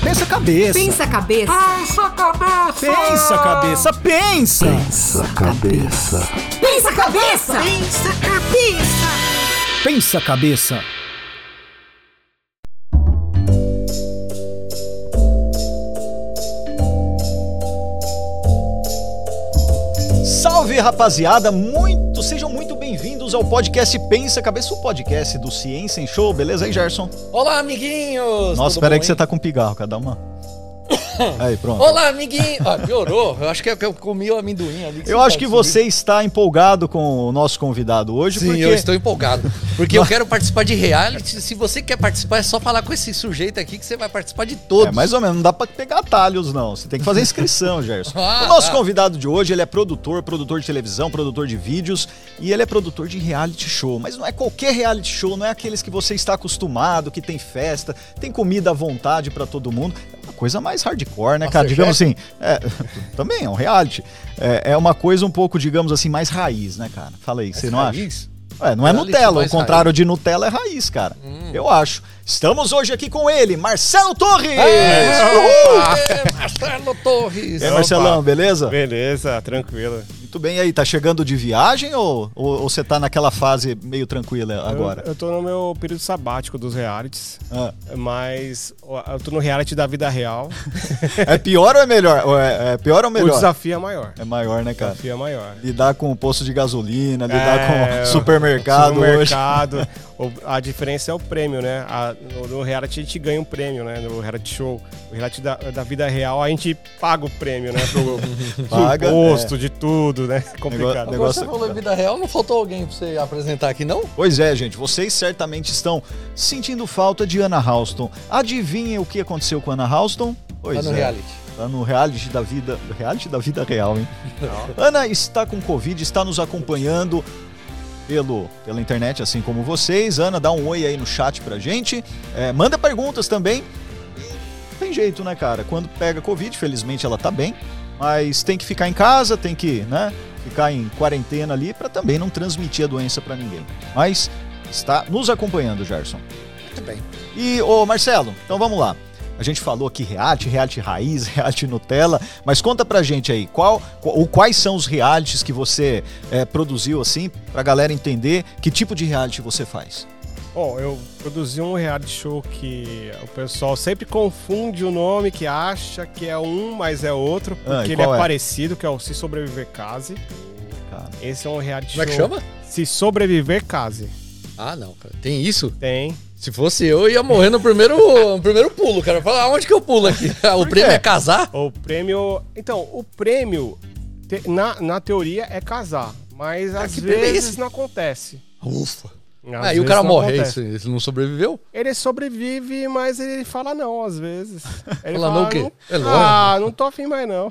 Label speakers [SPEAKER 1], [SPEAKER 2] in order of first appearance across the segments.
[SPEAKER 1] Pensa a cabeça.
[SPEAKER 2] Pensa a cabeça.
[SPEAKER 3] Pensa cabeça!
[SPEAKER 1] Pensa a cabeça, pensa.
[SPEAKER 4] Pensa cabeça.
[SPEAKER 2] Pensa a cabeça.
[SPEAKER 3] Pensa cabeça!
[SPEAKER 1] Pensa a cabeça. Salve rapaziada, muito bem-vindos ao podcast Pensa Cabeça, o podcast do Ciência em Show, beleza aí, Gerson?
[SPEAKER 5] Olá, amiguinhos!
[SPEAKER 1] Nossa,
[SPEAKER 5] Tudo
[SPEAKER 1] espera aí
[SPEAKER 5] bom,
[SPEAKER 1] que você tá com pigarro, cada uma. Aí, pronto.
[SPEAKER 5] Olá, amiguinho! Ah, piorou. Eu acho que é eu comi o amendoim ali.
[SPEAKER 1] Eu acho
[SPEAKER 5] tá
[SPEAKER 1] que
[SPEAKER 5] subindo.
[SPEAKER 1] você está empolgado com o nosso convidado hoje,
[SPEAKER 5] Sim,
[SPEAKER 1] porque
[SPEAKER 5] eu estou empolgado. Porque eu quero participar de reality. Se você quer participar, é só falar com esse sujeito aqui que você vai participar de todos.
[SPEAKER 1] É, mais ou menos, não dá pra pegar atalhos, não. Você tem que fazer inscrição, Gerson.
[SPEAKER 5] Ah,
[SPEAKER 1] o nosso
[SPEAKER 5] tá.
[SPEAKER 1] convidado de hoje, ele é produtor, produtor de televisão, produtor de vídeos e ele é produtor de reality show. Mas não é qualquer reality show, não é aqueles que você está acostumado, que tem festa, tem comida à vontade pra todo mundo. É uma coisa mais hardcore, né, cara?
[SPEAKER 5] Masterchef?
[SPEAKER 1] Digamos assim, é, também é um reality. É, é uma coisa um pouco, digamos assim, mais raiz, né, cara? Fala aí, você não acha?
[SPEAKER 5] Raiz?
[SPEAKER 1] É, não é
[SPEAKER 5] Reality
[SPEAKER 1] Nutella, o contrário de Nutella é raiz, cara.
[SPEAKER 5] Hum.
[SPEAKER 1] Eu acho. Estamos hoje aqui com ele, Marcelo Torres!
[SPEAKER 5] É, Marcelo Torres!
[SPEAKER 1] E aí, Marcelão, beleza?
[SPEAKER 6] Beleza, tranquilo.
[SPEAKER 1] Muito bem. E aí, tá chegando de viagem ou, ou, ou você tá naquela fase meio tranquila agora?
[SPEAKER 6] Eu, eu tô no meu período sabático dos realities,
[SPEAKER 1] Ah,
[SPEAKER 6] mas eu tô no reality da vida real.
[SPEAKER 1] é pior ou é melhor? É, é pior ou
[SPEAKER 6] o
[SPEAKER 1] melhor?
[SPEAKER 6] desafio é maior.
[SPEAKER 1] É maior, né,
[SPEAKER 6] O
[SPEAKER 1] cara?
[SPEAKER 6] desafio é maior.
[SPEAKER 1] Lidar com o posto de gasolina, lidar
[SPEAKER 6] É,
[SPEAKER 1] com o supermercado, hoje.
[SPEAKER 6] a diferença é o prêmio, né? A- no, no reality a gente ganha um prêmio, né? No reality show. O reality da, da vida real a gente paga o prêmio, né? Pro,
[SPEAKER 1] Paga,
[SPEAKER 6] imposto, de tudo, né? Complicado.
[SPEAKER 1] Negócio-
[SPEAKER 5] Agora você falou em vida real, não faltou alguém pra você apresentar aqui, não?
[SPEAKER 1] Pois é, gente, vocês certamente estão sentindo falta de Anna Houston. Adivinhem o que aconteceu com Anna Houston? Pois
[SPEAKER 5] Tá no
[SPEAKER 1] é.
[SPEAKER 5] reality.
[SPEAKER 1] Tá no reality da vida. Reality da vida real, hein? Ana está com Covid, está nos acompanhando pelo, pela internet, assim como vocês. Ana, dá um oi aí no chat pra gente. É, manda perguntas também. E tem jeito, né, cara? Quando pega Covid, felizmente ela tá bem. Mas tem que ficar em casa, tem que, né? Ficar em quarentena ali pra também não transmitir a doença pra ninguém. Mas está nos acompanhando, Gerson.
[SPEAKER 5] Muito bem.
[SPEAKER 1] E, ô Marcelo, então vamos lá. A gente falou aqui reality, reality raiz, reality Nutella, mas conta pra gente aí, qual, ou quais são os realities que você é, produziu assim, pra galera entender que tipo de reality você faz.
[SPEAKER 6] Bom, eu produzi um reality show que o pessoal sempre confunde o nome, que acha que é um, mas é outro,
[SPEAKER 1] Ah,
[SPEAKER 6] porque ele é,
[SPEAKER 1] é?
[SPEAKER 6] parecido, que é o Se Sobreviver Case.
[SPEAKER 1] Cara,
[SPEAKER 6] Esse é um reality
[SPEAKER 5] Como é que
[SPEAKER 6] show.
[SPEAKER 5] chama?
[SPEAKER 6] Se Sobreviver Case.
[SPEAKER 5] Ah, não, cara. Tem isso?
[SPEAKER 6] Tem.
[SPEAKER 5] Se fosse eu, eu ia morrer no primeiro, no primeiro pulo, cara. Fala, aonde que eu pulo aqui? o prêmio é casar?
[SPEAKER 6] O prêmio. Então, o prêmio, te- na, na teoria, é casar. Mas às
[SPEAKER 5] prêmio é
[SPEAKER 6] vezes não acontece.
[SPEAKER 5] Ufa.
[SPEAKER 6] Às
[SPEAKER 5] Aí o
[SPEAKER 6] vezes
[SPEAKER 5] cara
[SPEAKER 6] não
[SPEAKER 5] morre, é
[SPEAKER 6] acontece.
[SPEAKER 5] Ele não sobreviveu?
[SPEAKER 6] Ele sobrevive, mas ele fala não, às vezes. Ele
[SPEAKER 5] Fala não o quê? É lógico.
[SPEAKER 6] ah, não tô afim mais não.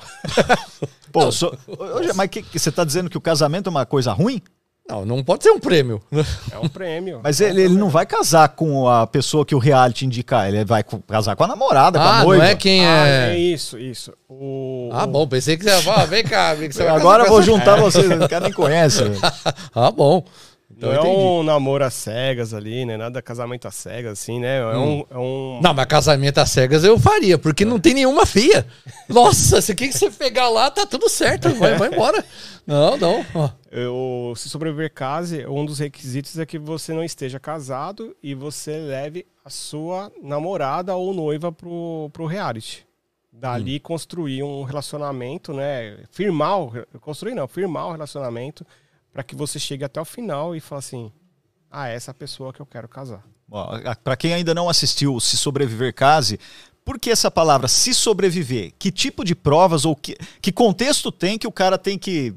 [SPEAKER 1] pô, so- hoje, mas que, que você tá dizendo que o casamento é uma coisa ruim?
[SPEAKER 5] Não, não pode ser um prêmio.
[SPEAKER 6] É um prêmio.
[SPEAKER 1] Mas ele, ele não vai casar com a pessoa que o reality indicar, ele vai casar com a namorada, com a
[SPEAKER 5] Ah, não
[SPEAKER 1] noiva.
[SPEAKER 5] é quem
[SPEAKER 6] Ah,
[SPEAKER 5] é.
[SPEAKER 6] é isso, isso. O,
[SPEAKER 5] Ah, bom, pensei que você ia falar, vem cá, vem que você vai
[SPEAKER 1] Agora vou juntar vocês, o cara nem conhece.
[SPEAKER 5] Ah, bom. Então
[SPEAKER 6] Não é um namoro às cegas ali, né? Nada casamento às cegas, assim, né? É um. É um...
[SPEAKER 5] Não, mas casamento às cegas eu faria, porque não tem nenhuma fia. Nossa, se quem você pegar lá, tá tudo certo, vai, vai embora. Não, não.
[SPEAKER 6] Eu, se sobreviver case, um dos requisitos é que você não esteja casado e você leve a sua namorada ou noiva pro, pro reality. Dali construir um relacionamento, né? Firmar, o, construir não, firmar o relacionamento para que você chegue até o final e fale assim: ah, essa é a pessoa que eu quero casar.
[SPEAKER 1] Para quem ainda não assistiu Se Sobreviver Case, por que essa palavra se sobreviver? Que tipo de provas ou que, que contexto tem que o cara tem que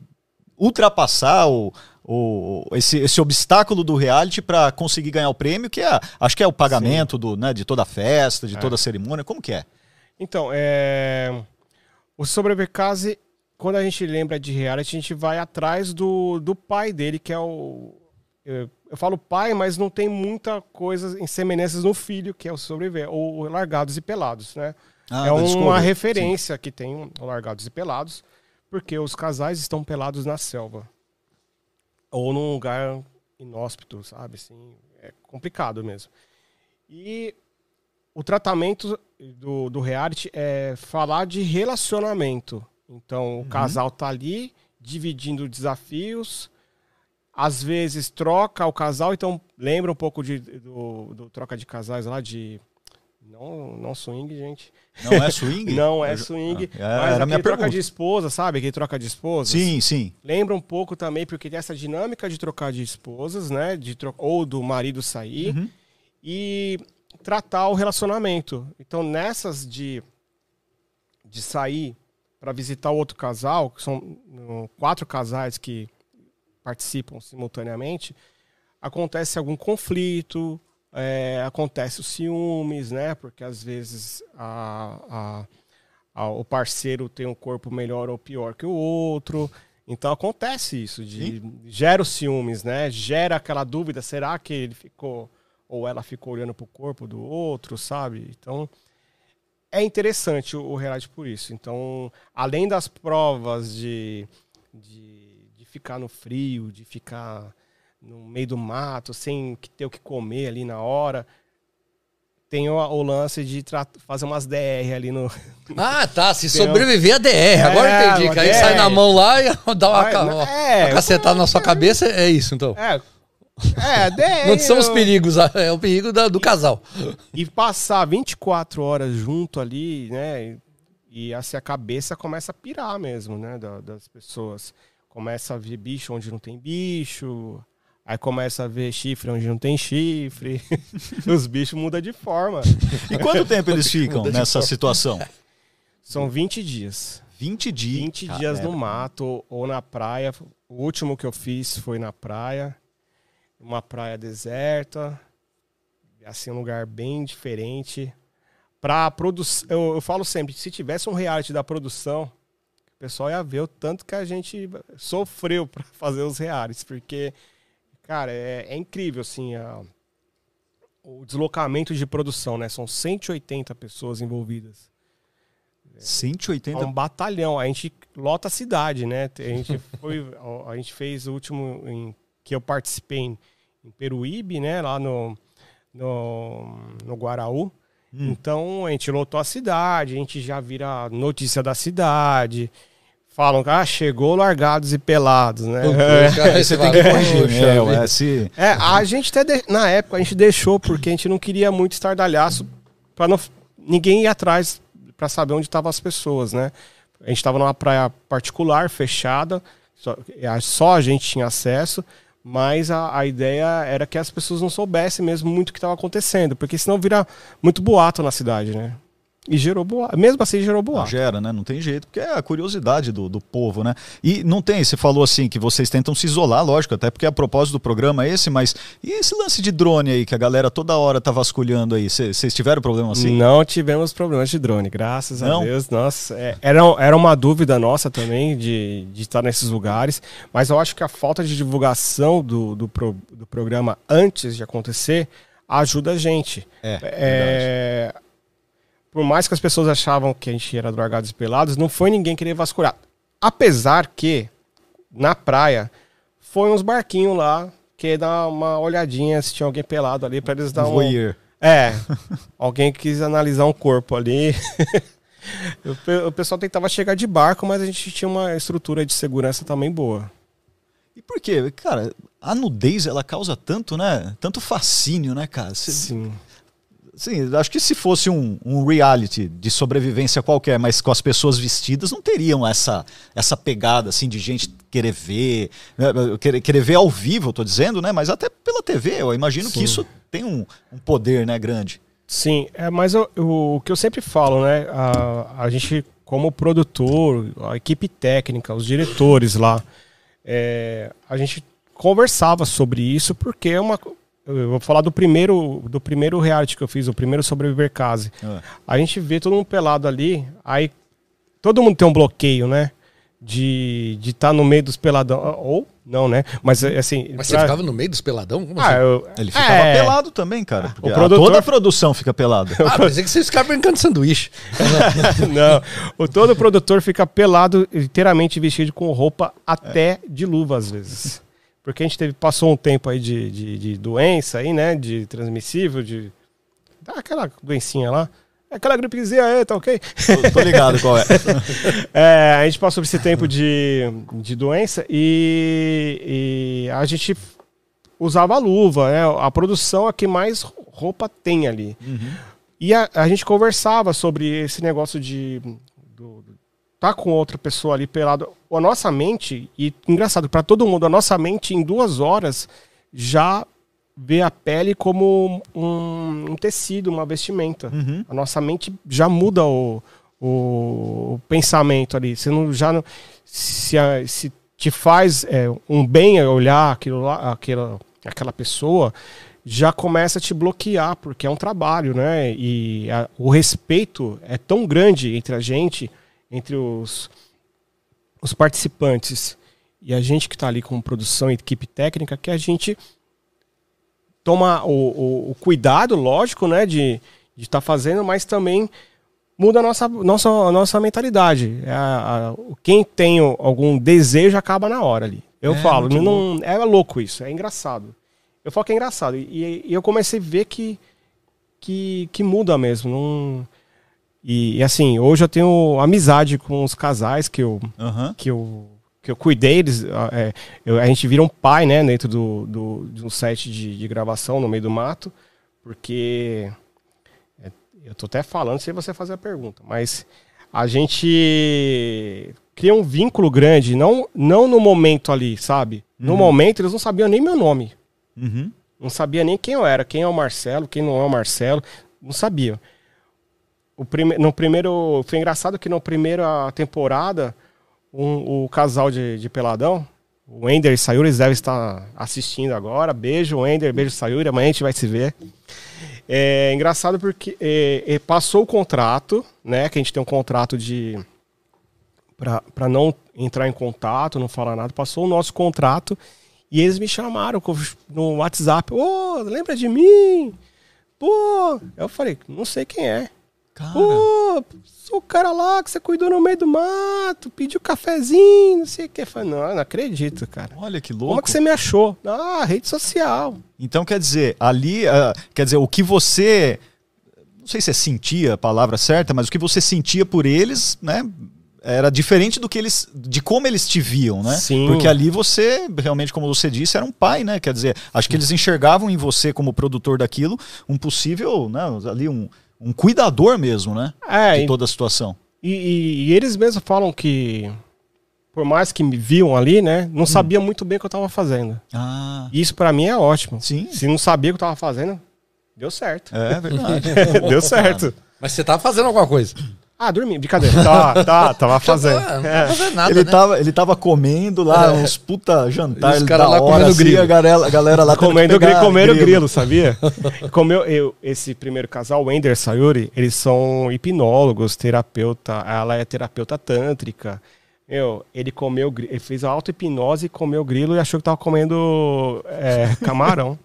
[SPEAKER 1] ultrapassar o, o, esse, esse obstáculo do reality para conseguir ganhar o prêmio, que é, acho que é o pagamento do, né, de toda a festa, de toda a cerimônia, como que é?
[SPEAKER 6] Então, é... o Case, quando a gente lembra de reality, a gente vai atrás do, do pai dele, que é o. Eu, eu falo pai, mas não tem muita coisa em semelhanças no filho, que é o Sobreviver, ou Largados e Pelados, né?
[SPEAKER 1] Ah,
[SPEAKER 6] é uma
[SPEAKER 1] Discovery.
[SPEAKER 6] referência que tem o Largados e Pelados, porque os casais estão pelados na selva. Ou num lugar inóspito, sabe? Assim, é complicado mesmo. E o tratamento do, do reality é falar de relacionamento. Então, o casal tá ali dividindo desafios. Às vezes troca o casal, então lembra um pouco de, do, do troca de casais lá de. Não, não swing, gente.
[SPEAKER 1] Não é swing?
[SPEAKER 6] Não é
[SPEAKER 1] Eu-
[SPEAKER 6] swing.
[SPEAKER 1] Ah,
[SPEAKER 6] mas
[SPEAKER 1] era minha
[SPEAKER 6] troca
[SPEAKER 1] pergunta.
[SPEAKER 6] de esposa, sabe? Aquele troca de esposas.
[SPEAKER 1] Sim, sim.
[SPEAKER 6] Lembra um pouco também, porque tem essa dinâmica de trocar de esposas, né? De tro... Ou do marido sair.
[SPEAKER 1] Uhum.
[SPEAKER 6] E tratar o relacionamento. Então, nessas de, de sair para visitar o outro casal, que são hum, quatro casais que participam simultaneamente, acontece algum conflito, é, acontece os ciúmes, né? Porque às vezes a, a- a- o parceiro tem um corpo melhor ou pior que o outro. Então acontece isso, de, gera os ciúmes, né? Gera aquela dúvida, será que ele ficou ou ela ficou olhando pro corpo do outro, sabe? Então é interessante o, o reality por isso. Então, além das provas de, de, de ficar no frio, de ficar no meio do mato, sem ter o que comer ali na hora, tem o, o lance de fazer umas DR ali no.
[SPEAKER 5] Ah, tá. Se
[SPEAKER 6] Entendeu?
[SPEAKER 5] sobreviver a DR. Agora
[SPEAKER 6] É,
[SPEAKER 5] eu entendi. Que aí
[SPEAKER 6] DR.
[SPEAKER 5] sai na mão lá e dá uma,
[SPEAKER 6] né?
[SPEAKER 5] uma,
[SPEAKER 6] É,
[SPEAKER 5] uma cacetada na sua cabeça. É isso, então.
[SPEAKER 6] É. É, DR.
[SPEAKER 5] Não são os perigos, é o perigo da- do casal.
[SPEAKER 6] E passar 24 horas junto ali, né? E assim a cabeça começa a pirar mesmo, né? da- das pessoas. Começa a ver bicho onde não tem bicho. Aí começa a ver chifre onde não tem chifre. Os bichos mudam de forma.
[SPEAKER 1] E quanto tempo eles ficam nessa situação?
[SPEAKER 6] São 20 dias.
[SPEAKER 1] 20 dias.
[SPEAKER 6] 20 dias no mato ou- na praia. O último que eu fiz foi na praia. Uma praia deserta. Assim, um lugar bem diferente. Pra produção. Eu, eu falo sempre: se tivesse um reality da produção, o pessoal ia ver o tanto que a gente sofreu pra fazer os realities. Porque, cara, é, é incrível, assim. a- o deslocamento de produção, né? São 180 pessoas envolvidas. É
[SPEAKER 1] 180
[SPEAKER 6] um batalhão. A gente lota a cidade, né? A gente, foi, a gente fez o último em, que eu participei em, em Peruíbe, né? Lá no, no, no Guaraú. Então a gente lotou a cidade, a gente já vira notícia da cidade. Falam que ah, chegou largados e pelados, né?
[SPEAKER 5] Aí
[SPEAKER 1] Você tem que corrigir, né? ué, se-
[SPEAKER 6] É, a gente até de- na época a gente deixou porque a gente não queria muito estardalhaço para não ninguém ir atrás para saber onde estavam as pessoas, né? A gente estava numa praia particular, fechada, só, a- só a gente tinha acesso, mas a, a ideia era que as pessoas não soubessem mesmo muito o que estava acontecendo, porque senão vira muito boato na cidade, né? E gerou boato, mesmo assim gerou
[SPEAKER 1] Não
[SPEAKER 6] boato.
[SPEAKER 1] gera, né? Não tem jeito, porque é a curiosidade do, do povo, né? E não tem, você falou assim que vocês tentam se isolar, lógico, até porque a propósito do programa é esse, mas e esse lance de drone aí que a galera toda hora tá vasculhando aí? Cê- Vocês tiveram problema assim?
[SPEAKER 6] Não tivemos problemas de drone, graças
[SPEAKER 1] Não?
[SPEAKER 6] a Deus. Nossa, é, era, era uma dúvida nossa também de, de estar nesses lugares, mas eu acho que a falta de divulgação do, do, pro- do programa antes de acontecer ajuda a gente.
[SPEAKER 1] É,
[SPEAKER 6] É, por mais que as pessoas achavam que a gente era drogados e pelados, não foi ninguém querer vasculhar. Apesar que, na praia, foi uns barquinhos lá que dá uma olhadinha se tinha alguém pelado ali para eles dar um,
[SPEAKER 1] Voyeur.
[SPEAKER 6] é, alguém quis analisar um corpo ali. o pessoal tentava chegar de barco, mas a gente tinha uma estrutura de segurança também boa.
[SPEAKER 1] E por quê? Cara, a nudez ela causa tanto, né? Tanto fascínio, né, cara? Cê-
[SPEAKER 6] Sim.
[SPEAKER 1] Sim, acho que se fosse um, um reality de sobrevivência qualquer, mas com as pessoas vestidas, não teriam essa, essa pegada assim de gente querer ver, né, querer, querer ver ao vivo, eu tô dizendo, né? Mas até pela TV, eu imagino que
[SPEAKER 6] Sim.
[SPEAKER 1] isso tem um, um poder, né, grande.
[SPEAKER 6] Sim, é, mas eu- eu- o que eu sempre falo, né? A, a gente, como produtor, a equipe técnica, os diretores lá, é, a gente conversava sobre isso porque é uma. Eu vou falar do primeiro, do primeiro reality que eu fiz, o primeiro Sobreviver Case.
[SPEAKER 1] É.
[SPEAKER 6] A gente vê todo mundo pelado ali, aí todo mundo tem um bloqueio, né? De estar de tá no meio dos peladão. Ou não, né? Mas assim.
[SPEAKER 5] Mas
[SPEAKER 6] pra-
[SPEAKER 5] você ficava no meio dos peladão? Como
[SPEAKER 6] Ah,
[SPEAKER 5] assim?
[SPEAKER 6] eu-
[SPEAKER 1] Ele ficava
[SPEAKER 6] É.
[SPEAKER 1] pelado também, cara. a-
[SPEAKER 6] produtor-
[SPEAKER 1] Toda a produção fica pelada.
[SPEAKER 5] Ah, pensei que vocês ficavam brincando de sanduíche.
[SPEAKER 6] Não, o todo produtor fica pelado, inteiramente vestido com roupa até de luva às vezes. Porque a gente teve, passou um tempo aí de, de, de doença aí, né? De transmissível, de. Daquela doencinha lá. É aquela gripezinha aí, tá ok?
[SPEAKER 1] Tô, tô ligado qual é.
[SPEAKER 6] É, a gente passou por esse tempo de, de doença e, e a gente usava luva, né? A produção é que mais roupa tem ali. E a, a gente conversava sobre esse negócio de do- tá com outra pessoa ali pelado. A nossa mente, e engraçado, para todo mundo, a nossa mente em duas horas já vê a pele como um, um tecido, uma vestimenta.
[SPEAKER 1] Uhum.
[SPEAKER 6] A nossa mente já muda o, o, pensamento ali. Você não, já não, se, se te faz é, um bem olhar aquilo lá, aquela, aquela pessoa, já começa a te bloquear, porque é um trabalho, né? E a- o respeito é tão grande entre a gente, entre os, os participantes e a gente que está ali com produção e equipe técnica, que a gente toma o, o- o cuidado, lógico, né, de estar fazendo, mas também muda a nossa, nossa, a nossa mentalidade. É a- a- quem tem algum desejo acaba na hora ali. Eu
[SPEAKER 1] É,
[SPEAKER 6] falo, não, é louco isso, é engraçado. Eu falo que é engraçado. E, e eu comecei a ver que, que, que muda mesmo. Não... E, e, assim, hoje eu tenho amizade com os casais que eu,
[SPEAKER 1] Aham.
[SPEAKER 6] que eu, que eu cuidei, eles, ah, é, eu- a gente vira um pai, né, dentro do, do, de um set de, de gravação no meio do mato, porque é, eu tô até falando sem você fazer a pergunta, mas a gente cria um vínculo grande, não, não no momento ali, sabe? No momento eles não sabiam nem meu nome,
[SPEAKER 1] Uhum.
[SPEAKER 6] não sabia nem quem eu era, quem é o Marcelo, quem não é o Marcelo, não sabia. O prime... No primeiro. Foi engraçado que na primeira temporada, um- o casal de, de Peladão, o Ender e Sayuri, eles devem estar assistindo agora. Beijo, Ender, beijo, Sayuri, amanhã a gente vai se ver. É engraçado porque é, é, passou o contrato, né? Que a gente tem um contrato de. para não entrar em contato, não falar nada. Passou o nosso contrato e eles me chamaram no WhatsApp. Ô, lembra de mim? Pô, eu falei, não sei quem é.
[SPEAKER 1] Cara,
[SPEAKER 6] Pô, sou o cara lá que você cuidou no meio do mato, pediu cafezinho, não sei o que. Eu falei, não, não acredito, cara.
[SPEAKER 1] olha que
[SPEAKER 6] Como
[SPEAKER 1] louco.
[SPEAKER 6] é que você me achou? Ah, rede social.
[SPEAKER 1] Então quer dizer, ali, ah, quer dizer, o que você, não sei se é sentia a palavra certa, mas o que você sentia por eles, né, era diferente do que eles, de como eles te viam, né?
[SPEAKER 6] Sim.
[SPEAKER 1] Porque ali você, realmente, como você disse, era um pai, né? Quer dizer, acho que eles enxergavam em você como produtor daquilo um possível, né, ali um, um cuidador mesmo, né?
[SPEAKER 6] É,
[SPEAKER 1] de toda a situação.
[SPEAKER 6] E, e- e eles mesmos falam que, por mais que me viam ali, né, não sabia muito bem o que eu tava fazendo.
[SPEAKER 1] Ah,
[SPEAKER 6] E isso pra mim é ótimo.
[SPEAKER 1] Sim.
[SPEAKER 6] Se não sabia o que eu tava fazendo, deu certo.
[SPEAKER 1] é verdade.
[SPEAKER 6] deu certo.
[SPEAKER 5] Mas você tava fazendo alguma coisa.
[SPEAKER 6] Ah, dormi, brincadeira. Tá, tá, tava fazendo.
[SPEAKER 5] Não
[SPEAKER 6] É.
[SPEAKER 5] fazendo nada,
[SPEAKER 1] ele,
[SPEAKER 5] né?
[SPEAKER 1] tava, ele tava comendo lá
[SPEAKER 5] É.
[SPEAKER 1] uns puta jantar
[SPEAKER 5] Os
[SPEAKER 1] da
[SPEAKER 5] caras lá
[SPEAKER 1] hora,
[SPEAKER 5] comendo
[SPEAKER 1] assim,
[SPEAKER 5] grilo.
[SPEAKER 1] a galera, a galera lá tendo que
[SPEAKER 6] Comendo grilo, comeram grilo, sabia? Comeu, eu, esse primeiro casal, o Ender Sayuri, eles são hipnólogos, terapeuta, ela é terapeuta tântrica. Meu, ele comeu, ele fez a auto-hipnose, comeu grilo e achou que tava comendo é, camarão.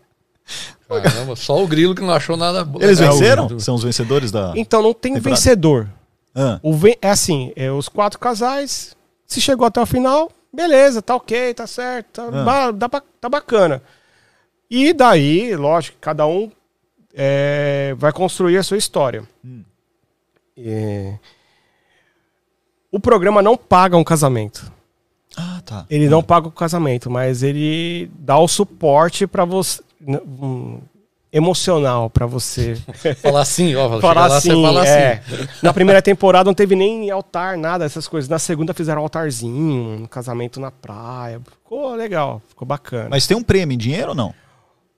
[SPEAKER 5] Caramba, só o grilo que não achou nada bom.
[SPEAKER 1] Eles
[SPEAKER 5] É, o
[SPEAKER 1] venceram?
[SPEAKER 5] grilo.
[SPEAKER 1] São os vencedores da.
[SPEAKER 6] Então não tem
[SPEAKER 1] Temporada.
[SPEAKER 6] vencedor.
[SPEAKER 1] Ah,
[SPEAKER 6] O é assim, é, os quatro casais, se chegou até o final, beleza, tá ok, tá certo, tá,
[SPEAKER 1] Ah.
[SPEAKER 6] dá tá bacana. E daí, lógico, cada um é, vai construir a sua história.
[SPEAKER 1] Hum.
[SPEAKER 6] É, o programa não paga um casamento.
[SPEAKER 1] Ah, tá.
[SPEAKER 6] Ele não paga o casamento, mas ele dá o suporte para você. Emocional para você
[SPEAKER 5] Falar assim, ó.
[SPEAKER 6] falar
[SPEAKER 5] lá,
[SPEAKER 6] assim,
[SPEAKER 5] você fala
[SPEAKER 6] é.
[SPEAKER 5] assim.
[SPEAKER 6] Na primeira temporada não teve nem altar, nada, essas coisas. Na segunda fizeram altarzinho, um casamento na praia. Ficou legal, ficou bacana.
[SPEAKER 1] Mas tem um prêmio em dinheiro ou não?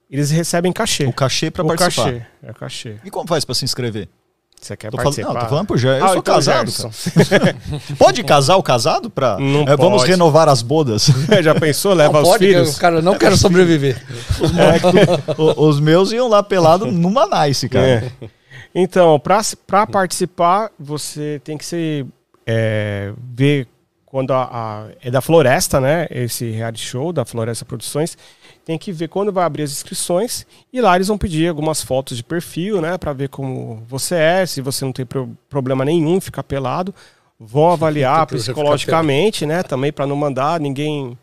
[SPEAKER 6] Eles recebem cachê.
[SPEAKER 1] O cachê pra
[SPEAKER 6] o
[SPEAKER 1] participar.
[SPEAKER 6] cachê. É o cachê.
[SPEAKER 1] E como faz pra se inscrever?
[SPEAKER 6] Você quer
[SPEAKER 1] Tô falando,
[SPEAKER 6] participar?
[SPEAKER 1] não, tô falando por já. Eu
[SPEAKER 6] Ah,
[SPEAKER 1] sou
[SPEAKER 6] então,
[SPEAKER 1] casado.
[SPEAKER 6] Gerson.
[SPEAKER 1] cara. Pode casar o casado pra.
[SPEAKER 6] Não
[SPEAKER 1] É, vamos
[SPEAKER 6] pode.
[SPEAKER 1] renovar as bodas.
[SPEAKER 6] Já pensou? Leva
[SPEAKER 5] Não
[SPEAKER 6] os
[SPEAKER 5] pode,
[SPEAKER 6] filhos?
[SPEAKER 5] cara, eu não quero sobreviver.
[SPEAKER 1] O- os meus iam lá pelado numa nice, cara.
[SPEAKER 6] É. Então, pra, pra participar, você tem que se é, ver quando a, a- é da Floresta, né? Esse reality show da Floresta Produções. Tem que ver quando vai abrir as inscrições e lá eles vão pedir algumas fotos de perfil, né? Pra ver como você é, se você não tem pro- problema nenhum ficar pelado. Vão avaliar psicologicamente, né? Também pra não mandar ninguém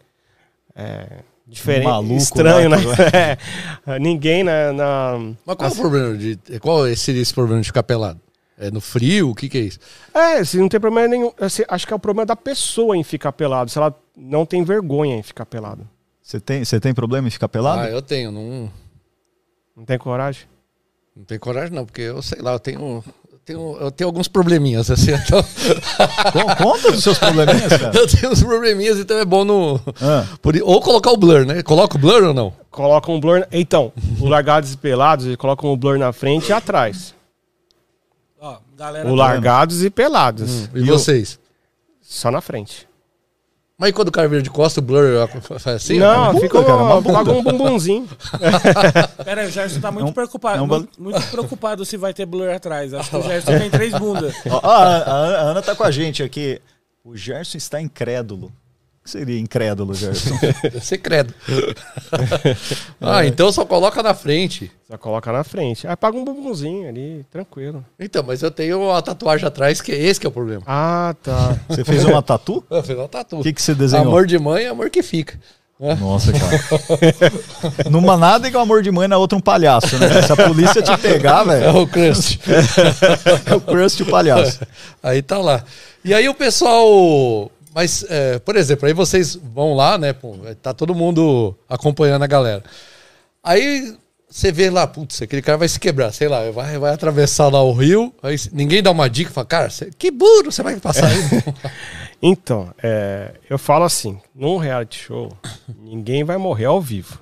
[SPEAKER 6] é, diferente,
[SPEAKER 1] Maluco,
[SPEAKER 6] estranho,
[SPEAKER 1] né?
[SPEAKER 6] né? É, ninguém na- na
[SPEAKER 5] Mas qual é o problema de. Qual seria esse problema de ficar pelado? É no frio? O que, que é isso?
[SPEAKER 6] É, se não tem problema nenhum. assim, acho que é o problema da pessoa em ficar pelado. Se ela não tem vergonha em ficar pelado.
[SPEAKER 1] Você tem, você tem problema em ficar pelado?
[SPEAKER 5] Ah, eu tenho. Não,
[SPEAKER 6] Não tem coragem?
[SPEAKER 5] não tenho coragem, não, porque eu sei lá, eu tenho. Eu tenho, eu tenho alguns probleminhas, assim, então.
[SPEAKER 1] Con- Conta dos seus probleminhas, cara.
[SPEAKER 5] eu tenho uns probleminhas, então é bom no.
[SPEAKER 1] Ah,
[SPEAKER 5] por- ou colocar o blur, né? Coloca o blur ou não?
[SPEAKER 6] Colocam um blur. Então, o largados e pelados, eles colocam o blur na frente e atrás.
[SPEAKER 7] Ó, galera.
[SPEAKER 6] O largados e pelados.
[SPEAKER 5] E, vocês?
[SPEAKER 6] Só na frente.
[SPEAKER 5] Mas e quando o cara vira de costa, o blur faz assim?
[SPEAKER 6] não,
[SPEAKER 1] bunda,
[SPEAKER 6] fica
[SPEAKER 1] cara, uma bunda.
[SPEAKER 6] um bumbumzinho.
[SPEAKER 7] Pera aí, o Gerson tá muito
[SPEAKER 1] É um-
[SPEAKER 7] preocupado.
[SPEAKER 1] é um
[SPEAKER 7] muito, muito preocupado se vai ter blur atrás. Acho que o Gerson tem três bundas.
[SPEAKER 1] ó, ó, a, a- a Ana tá com a gente aqui. O Gerson está incrédulo. Que seria incrédulo, Gerson?
[SPEAKER 5] Você credo. ah, então só coloca na frente.
[SPEAKER 6] Só coloca na frente. Aí paga um bumbumzinho ali, tranquilo.
[SPEAKER 5] Então, mas eu tenho a tatuagem atrás, que é esse que é o problema.
[SPEAKER 6] Ah, tá.
[SPEAKER 1] Você fez uma tatu?
[SPEAKER 5] Eu fiz uma tatu.
[SPEAKER 1] O que, que você desenhou?
[SPEAKER 5] Amor de mãe é amor que fica.
[SPEAKER 1] Nossa, cara. Numa nada igual amor de mãe, na outra um palhaço, né? Se a polícia te pegar,
[SPEAKER 5] É
[SPEAKER 1] velho,
[SPEAKER 5] o crust.
[SPEAKER 1] é o Crust o palhaço.
[SPEAKER 5] aí tá lá. E aí o pessoal. Mas, é, por exemplo, aí vocês vão lá, né? Pô, tá todo mundo acompanhando a galera. Aí você vê lá, putz, aquele cara vai se quebrar, sei lá, vai, vai atravessar lá o rio, aí ninguém dá uma dica, fala, cara, você- que burro, você vai passar aí.
[SPEAKER 6] Então, é, eu falo assim, num reality show, ninguém vai morrer ao vivo.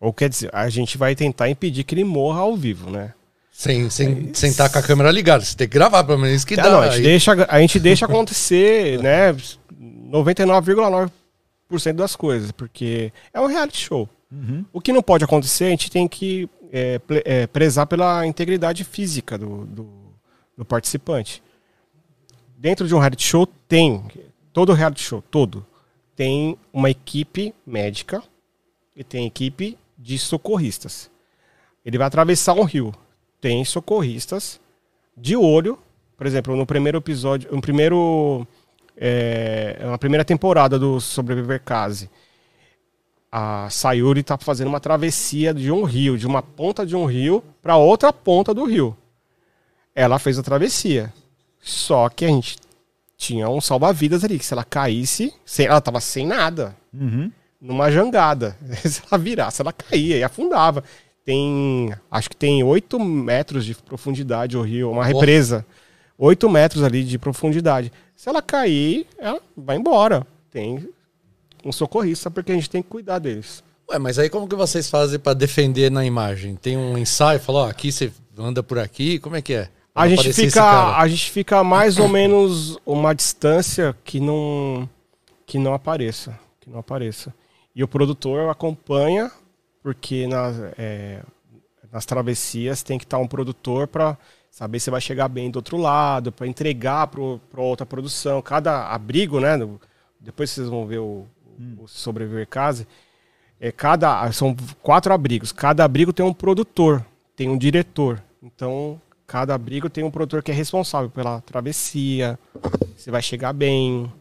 [SPEAKER 6] Ou quer dizer, a gente vai tentar impedir que ele morra ao vivo, né?
[SPEAKER 5] sem, sem, sem estar com a câmera ligada. Você tem que gravar, pelo menos que
[SPEAKER 6] Ah,
[SPEAKER 5] dá.
[SPEAKER 6] não, a, gente
[SPEAKER 5] aí.
[SPEAKER 6] deixa, a gente deixa acontecer, né? 99,9% das coisas, porque é um reality show. O que não pode acontecer, a gente tem que é, é, prezar pela integridade física do, do, do participante. Dentro de um reality show tem, todo reality show, todo, tem uma equipe médica e tem equipe de socorristas. Ele vai atravessar um rio. Tem socorristas de olho, por exemplo, no primeiro episódio, no primeiro é, na primeira temporada do Sobreviver Case, a Sayuri tá fazendo uma travessia de um rio, de uma ponta de um rio para outra ponta do rio. Ela fez a travessia. Só que a gente tinha um salva-vidas ali, que se ela caísse, sem, ela tava sem nada
[SPEAKER 1] Uhum.
[SPEAKER 6] numa jangada. Se ela virasse, ela caía e afundava. Tem, acho que tem 8 metros de profundidade o rio, uma represa. 8 metros ali de profundidade. Se ela cair, ela vai embora. Tem um socorrista, porque a gente tem que cuidar deles.
[SPEAKER 5] Ué, mas aí como que vocês fazem pra defender na imagem? Tem um ensaio, fala, ó, aqui você anda por aqui, como é que é? Pra
[SPEAKER 6] A gente, fica, a gente fica mais ou menos uma distância que não, que não apareça. Que não apareça. E o produtor acompanha, porque nas, é, nas travessias tem que estar um produtor para saber se vai chegar bem do outro lado, para entregar para outra produção. Cada abrigo, né? no- Depois vocês vão ver o, o Sobreviver Casa. É, cada, são quatro abrigos. Cada abrigo tem um produtor, tem um diretor. Então, cada abrigo tem um produtor que é responsável pela travessia, se vai chegar bem,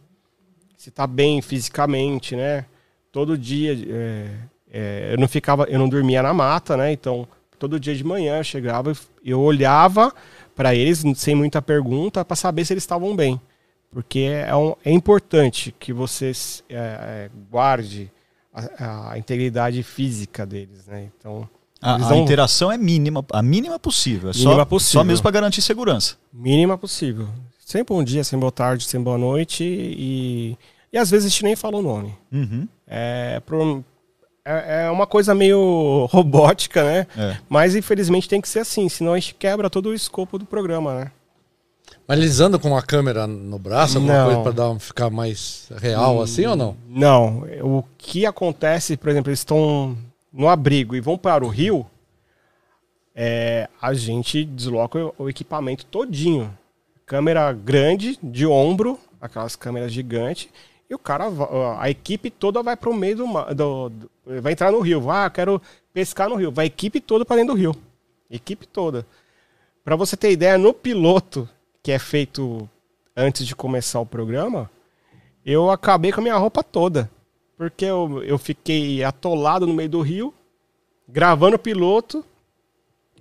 [SPEAKER 6] se tá bem fisicamente, né? Todo dia é, é, eu não ficava, eu não dormia na mata, né? Então, todo dia de manhã eu chegava, eu olhava para eles sem muita pergunta para saber se eles estavam bem, porque é, um- é importante que você é, é, guarde a, a integridade física deles, né? Então,
[SPEAKER 1] A,
[SPEAKER 6] não-
[SPEAKER 1] interação é mínima, a mínima possível. É
[SPEAKER 6] Mínima
[SPEAKER 1] só,
[SPEAKER 6] possível.
[SPEAKER 1] só mesmo para garantir segurança.
[SPEAKER 6] mínima possível. Sem bom dia, sem boa tarde, sem boa noite e, e às vezes a gente nem fala o nome.
[SPEAKER 1] Uhum.
[SPEAKER 6] É, é, é uma coisa meio robótica, né?
[SPEAKER 1] É.
[SPEAKER 6] Mas infelizmente tem que ser assim, senão a gente quebra todo o escopo do programa, né?
[SPEAKER 5] Mas eles andam com uma câmera no braço, alguma
[SPEAKER 6] Não.
[SPEAKER 5] coisa pra dar, ficar mais real assim ou não?
[SPEAKER 6] Não, o que acontece, por exemplo, eles estão no abrigo e vão para o rio, é, a gente desloca o, o equipamento todinho. Câmera grande, de ombro, aquelas câmeras gigantes, e o cara, a equipe toda vai para o meio do, do, do- Vai entrar no rio. Ah, quero pescar no rio. Vai a equipe toda para dentro do rio. Equipe toda. Para você ter ideia, no piloto, que é feito antes de começar o programa, eu acabei com a minha roupa toda. Porque eu, eu fiquei atolado no meio do rio, gravando o piloto.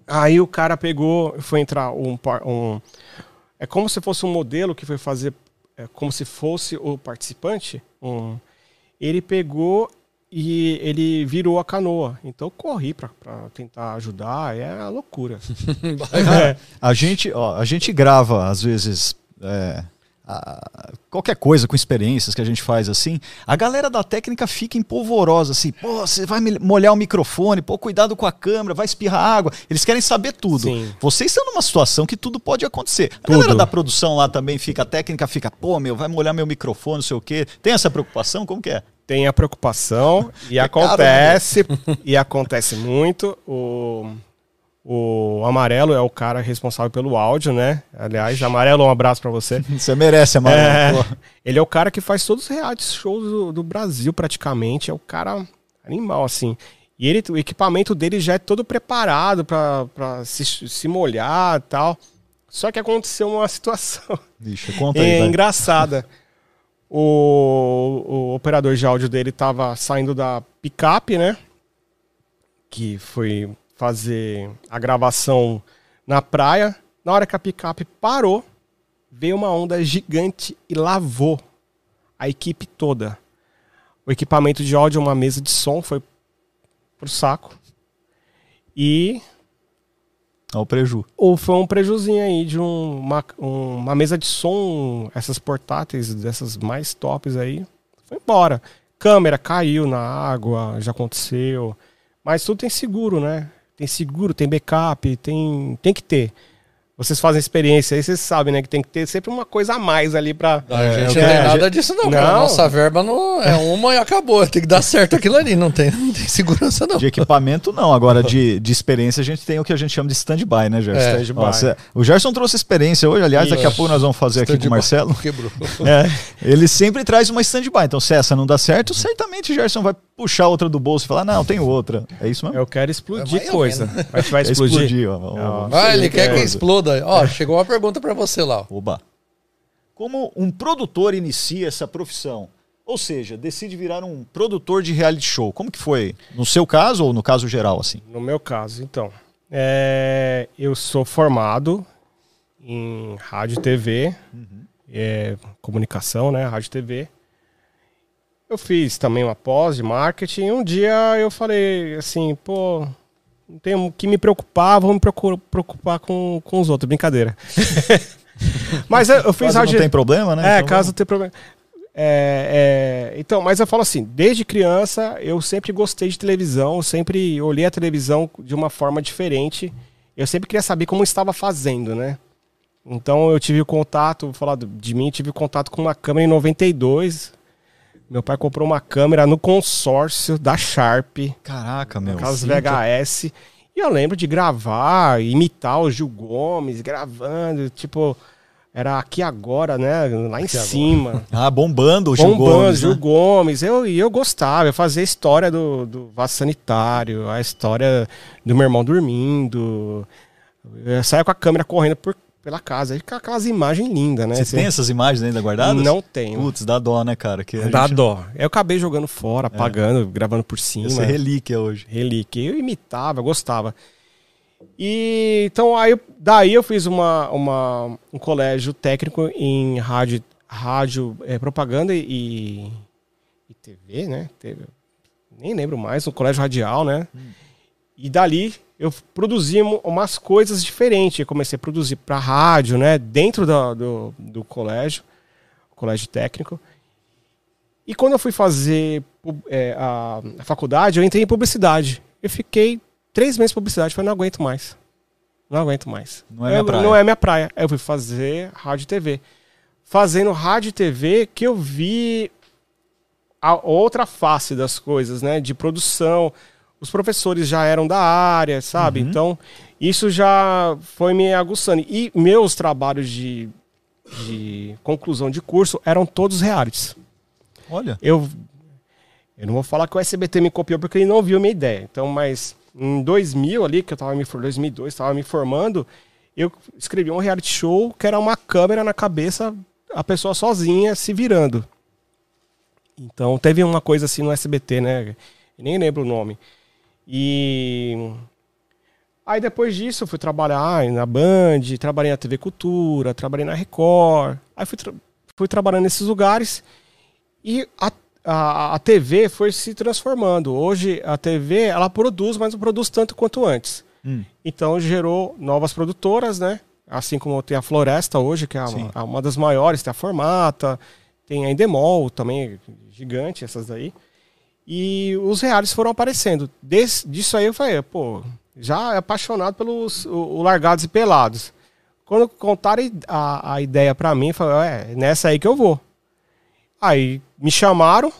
[SPEAKER 6] Aí o cara pegou, foi entrar um, um. É como se fosse um modelo que foi fazer. É como se fosse o participante. Um, ele pegou e ele virou a canoa. Então eu corri pra, pra tentar ajudar. É uma loucura. É.
[SPEAKER 1] A gente, ó, a gente grava, às vezes, é, a- qualquer coisa com experiências que a gente faz assim. A galera da técnica fica empolvorosa, assim, pô, você vai molhar o microfone, pô, cuidado com a câmera, vai espirrar água. Eles querem saber tudo.
[SPEAKER 6] Sim.
[SPEAKER 1] Vocês estão numa situação que tudo pode acontecer. A
[SPEAKER 6] Tudo.
[SPEAKER 1] galera da produção lá também fica, a técnica fica, pô, meu, vai molhar meu microfone, não sei o quê. Tem essa preocupação? Como que é?
[SPEAKER 6] Tem a preocupação e
[SPEAKER 1] É caro,
[SPEAKER 6] acontece, e acontece muito. O, o Amarelo é o cara responsável pelo áudio, né? Aliás, Amarelo, um abraço pra você.
[SPEAKER 1] Você merece, Amarelo.
[SPEAKER 6] É, ele é o cara que faz todos os reality shows do, do Brasil, praticamente. É o cara animal, assim. E ele, o equipamento dele já é todo preparado pra, pra se, se molhar e tal. Só que aconteceu uma situação
[SPEAKER 1] Vixe, conta aí,
[SPEAKER 6] é
[SPEAKER 1] vai.
[SPEAKER 6] engraçada. O, o operador de áudio dele tava saindo da picape, né? Que foi fazer a gravação na praia. Na hora que a picape parou, veio uma onda gigante e lavou a equipe toda. O equipamento de áudio, uma mesa de som, foi pro saco. E
[SPEAKER 1] Ó, o preju.
[SPEAKER 6] ou foi um prejuzinho aí de um- uma, um- uma mesa de som, essas portáteis, dessas mais tops aí, foi embora. Câmera caiu na água, já aconteceu. Mas tudo tem seguro, né? Tem seguro, tem backup, tem, tem que ter. Vocês fazem experiência aí, vocês sabem, né? Que tem que ter sempre uma coisa a mais ali pra.
[SPEAKER 5] A gente
[SPEAKER 6] é,
[SPEAKER 5] não tem
[SPEAKER 6] é,
[SPEAKER 5] nada disso, não, cara.
[SPEAKER 6] Não.
[SPEAKER 5] Nossa verba não é uma e acabou. Tem que dar certo aquilo ali. Não tem, não tem segurança, não.
[SPEAKER 1] De equipamento, não. Agora, de, de experiência, a gente tem o que a gente chama de stand-by, né, Gerson?
[SPEAKER 5] É.
[SPEAKER 1] Ó, cê- o Gerson trouxe experiência hoje, aliás, daqui a pouco nós vamos fazer aqui com o. Marcelo.
[SPEAKER 5] Quebrou.
[SPEAKER 6] É.
[SPEAKER 1] Ele sempre traz uma stand-by. Então, se essa não dá certo, certamente o Gerson vai puxar outra do bolso e falar: Não, tem outra. É isso mesmo?
[SPEAKER 6] Eu quero explodir
[SPEAKER 5] É
[SPEAKER 6] coisa. Vai, vai
[SPEAKER 1] É
[SPEAKER 6] explodir?
[SPEAKER 1] ó.
[SPEAKER 6] Ó.
[SPEAKER 5] Vai, ele quer que
[SPEAKER 1] é.
[SPEAKER 5] exploda. Ó, chegou uma pergunta pra você lá.
[SPEAKER 1] Oba. Como um produtor inicia essa profissão? Ou seja, decide virar um produtor de reality show. Como que foi? No seu caso ou no caso geral, assim?
[SPEAKER 6] No meu caso, então. é, eu sou formado em rádio e TV, é, comunicação, né? Rádio e TV. Eu fiz também uma pós de marketing. Um dia eu falei assim, pô, não tenho o que me preocupar, vou me preocupar com, com os outros. Brincadeira. Mas eu, eu fiz
[SPEAKER 1] Caso
[SPEAKER 6] rádio.
[SPEAKER 1] não tem problema, né?
[SPEAKER 6] É,
[SPEAKER 1] Então,
[SPEAKER 6] caso tenha problema. É, é, então, mas eu falo assim, desde criança eu sempre gostei de televisão, sempre olhei a televisão de uma forma diferente. Eu sempre queria saber como estava fazendo, né? Então eu tive contato, vou falar de mim, tive contato com uma câmera em 92. Meu pai comprou uma câmera no consórcio da Sharp,
[SPEAKER 1] Caraca, meu. Sim,
[SPEAKER 6] VHS. E eu lembro de gravar, imitar o Gil Gomes, gravando, tipo, era aqui agora, né? Lá em
[SPEAKER 5] Aqui Agora.
[SPEAKER 6] cima.
[SPEAKER 1] Ah, bombando o Gil
[SPEAKER 6] Bombando,
[SPEAKER 1] Gomes,
[SPEAKER 6] Gil
[SPEAKER 1] né?
[SPEAKER 6] Gomes. Eu, e eu gostava, eu fazia a história do, do vaso sanitário, a história do meu irmão dormindo. Eu saia com a câmera correndo por, pela casa. Aí fica aquelas imagens lindas, né?
[SPEAKER 1] Você
[SPEAKER 6] Assim,
[SPEAKER 1] tem essas imagens ainda guardadas?
[SPEAKER 6] Não tenho.
[SPEAKER 1] Putz, dá dó, né, cara? Que
[SPEAKER 6] Dá
[SPEAKER 1] gente-
[SPEAKER 6] dó. Eu acabei jogando fora, apagando, gravando por cima.
[SPEAKER 1] Essa é relíquia hoje.
[SPEAKER 6] relíquia. Eu imitava, gostava. E então aí daí eu fiz uma, uma- um colégio técnico em rádio, rádio eh, propaganda e, e TV, né? TV, nem lembro mais, um colégio radial, né? E dali eu produzia mo- umas coisas diferentes. Eu comecei a produzir para rádio, né? Dentro da- do, do colégio, colégio técnico. E quando eu fui fazer é, a, a faculdade, eu entrei em publicidade. Eu fiquei três meses em publicidade, falei, não aguento mais. Não aguento mais.
[SPEAKER 1] Não é minha
[SPEAKER 6] Eu-
[SPEAKER 1] praia.
[SPEAKER 6] Não é minha praia. Aí eu fui fazer rádio e TV. Fazendo rádio e TV que eu vi a outra face das coisas, né? De produção. Os professores já eram da área, sabe? Então, isso já foi me aguçando. E meus trabalhos de, de conclusão de curso eram todos realities.
[SPEAKER 1] Olha.
[SPEAKER 6] Eu, eu não vou falar que o SBT me copiou porque ele não viu a minha ideia. Então, mas em 2000 ali, que eu tava me for- 2002, estava me formando, eu escrevi um reality show que era uma câmera na cabeça, a pessoa sozinha se virando. Então, teve uma coisa assim no SBT, né? Eu nem lembro o nome. E Aí depois disso eu fui trabalhar na Band, trabalhei na TV Cultura, trabalhei na Record. Aí fui, tra- fui trabalhando nesses lugares e a, a, a TV foi se transformando. Hoje a TV ela produz, mas não produz tanto quanto antes.
[SPEAKER 1] Hum.
[SPEAKER 6] Então gerou novas produtoras, né? Assim como tem a Floresta hoje, que é uma, uma das maiores, tem a Formata, tem a Endemol também, gigante essas daí. E os reais foram aparecendo. Des, disso aí eu falei, pô, já é apaixonado pelos o, o Largados e Pelados. Quando contaram a, a ideia pra mim, eu falei, é, nessa aí que eu vou. Aí me chamaram,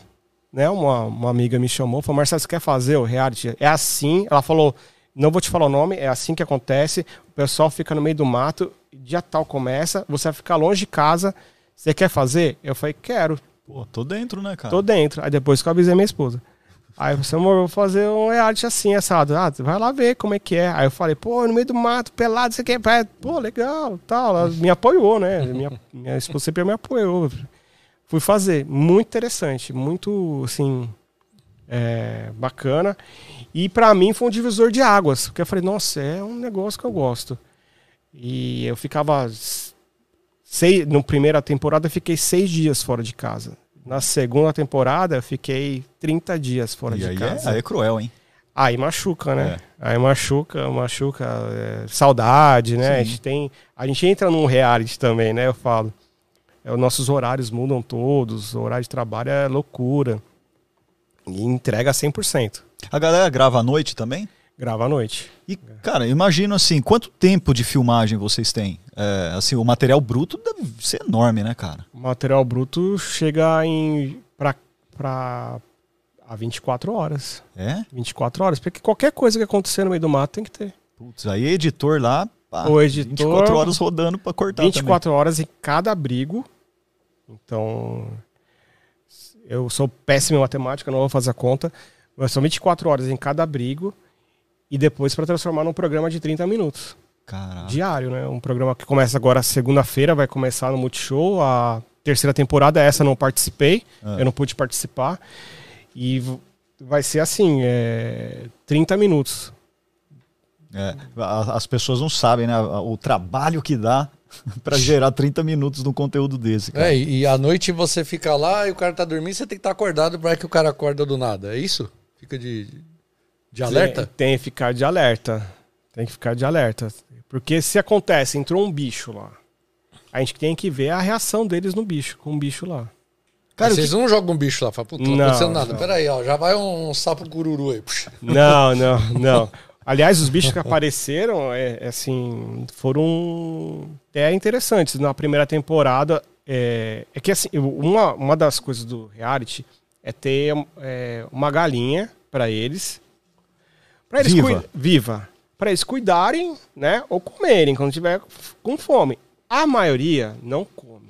[SPEAKER 6] né? Uma, uma amiga me chamou, falou, Marcelo, você quer fazer o reality? É assim, ela falou, não vou te falar o nome, é assim que acontece, o pessoal fica no meio do mato, dia tal começa, você vai ficar longe de casa, você quer fazer? Eu falei, quero,
[SPEAKER 1] Pô, tô dentro, né, cara?
[SPEAKER 6] tô dentro. Aí depois que eu avisei minha esposa. Aí falei, amor, vou fazer um reality assim, assado. Ah, vai lá ver como é que é. Aí eu falei, pô, no meio do mato, pelado, você quer? Pô, legal, tal. Ela me apoiou, né? Minha, minha esposa sempre me apoiou. Fui fazer. Muito interessante, muito, assim, é, bacana. E pra mim foi um divisor de águas. Porque eu falei, nossa, é um negócio que eu gosto. E eu ficava. Seis, no primeira temporada eu fiquei seis dias fora de casa. Na segunda temporada eu fiquei 30 dias fora
[SPEAKER 1] E
[SPEAKER 6] de
[SPEAKER 1] aí é,
[SPEAKER 6] casa.
[SPEAKER 1] aí é cruel, hein?
[SPEAKER 6] Aí machuca, né? Aí machuca, machuca, é, saudade, né? A
[SPEAKER 1] Sim.
[SPEAKER 6] gente tem, a gente entra num reality também, né? Eu falo, é, os nossos horários mudam todos, o horário de trabalho é loucura e entrega 100%.
[SPEAKER 1] A galera grava à noite também?
[SPEAKER 6] Grava à noite.
[SPEAKER 1] E, cara, imagino assim, quanto tempo de filmagem vocês têm? É, assim, o material bruto deve ser enorme, né, cara?
[SPEAKER 6] O material bruto chega em pra, pra a 24 horas.
[SPEAKER 1] É?
[SPEAKER 6] 24 horas, porque qualquer coisa que acontecer no meio do mato tem que ter.
[SPEAKER 1] Putz, aí editor lá, pá,
[SPEAKER 6] O editor-
[SPEAKER 1] 24 horas rodando pra cortar
[SPEAKER 6] 24 horas em cada abrigo. Então, eu sou péssimo em matemática, não vou fazer a conta. Mas são 24 horas em cada abrigo e depois para transformar num programa de 30 minutos.
[SPEAKER 1] Caraca.
[SPEAKER 6] Diário, né? Um programa que começa agora segunda-feira, vai começar no Multishow. A terceira temporada, essa eu não participei,
[SPEAKER 1] Ah.
[SPEAKER 6] eu não pude participar. E vai ser assim, é, 30 minutos.
[SPEAKER 1] É, as pessoas não sabem, né? O trabalho que dá pra gerar 30 minutos de um conteúdo desse, cara.
[SPEAKER 5] É, e à noite você fica lá e o cara tá dormindo, você tem que estar acordado para que o cara acorda do nada. É isso? Fica de, de alerta?
[SPEAKER 6] Tem, tem que ficar de alerta. Tem que ficar de alerta. Porque se acontece, entrou um bicho lá. A gente tem que ver a reação deles no bicho, com o bicho lá.
[SPEAKER 1] Cara,
[SPEAKER 5] Vocês não jogam um bicho lá, fala, puta, não,
[SPEAKER 6] Não,
[SPEAKER 5] acontecendo nada.
[SPEAKER 6] não.
[SPEAKER 5] Pera aí, ó, já vai um sapo cururu aí. Puxa.
[SPEAKER 6] Não, não, não. Aliás, os bichos que apareceram, é, é assim, foram até interessantes. Na primeira temporada, é, é que assim, uma, uma das coisas do reality é ter é, uma galinha para eles. Pra eles
[SPEAKER 1] Viva.
[SPEAKER 6] viva. Para eles cuidarem, né? Ou comerem quando tiver com fome. A maioria não come.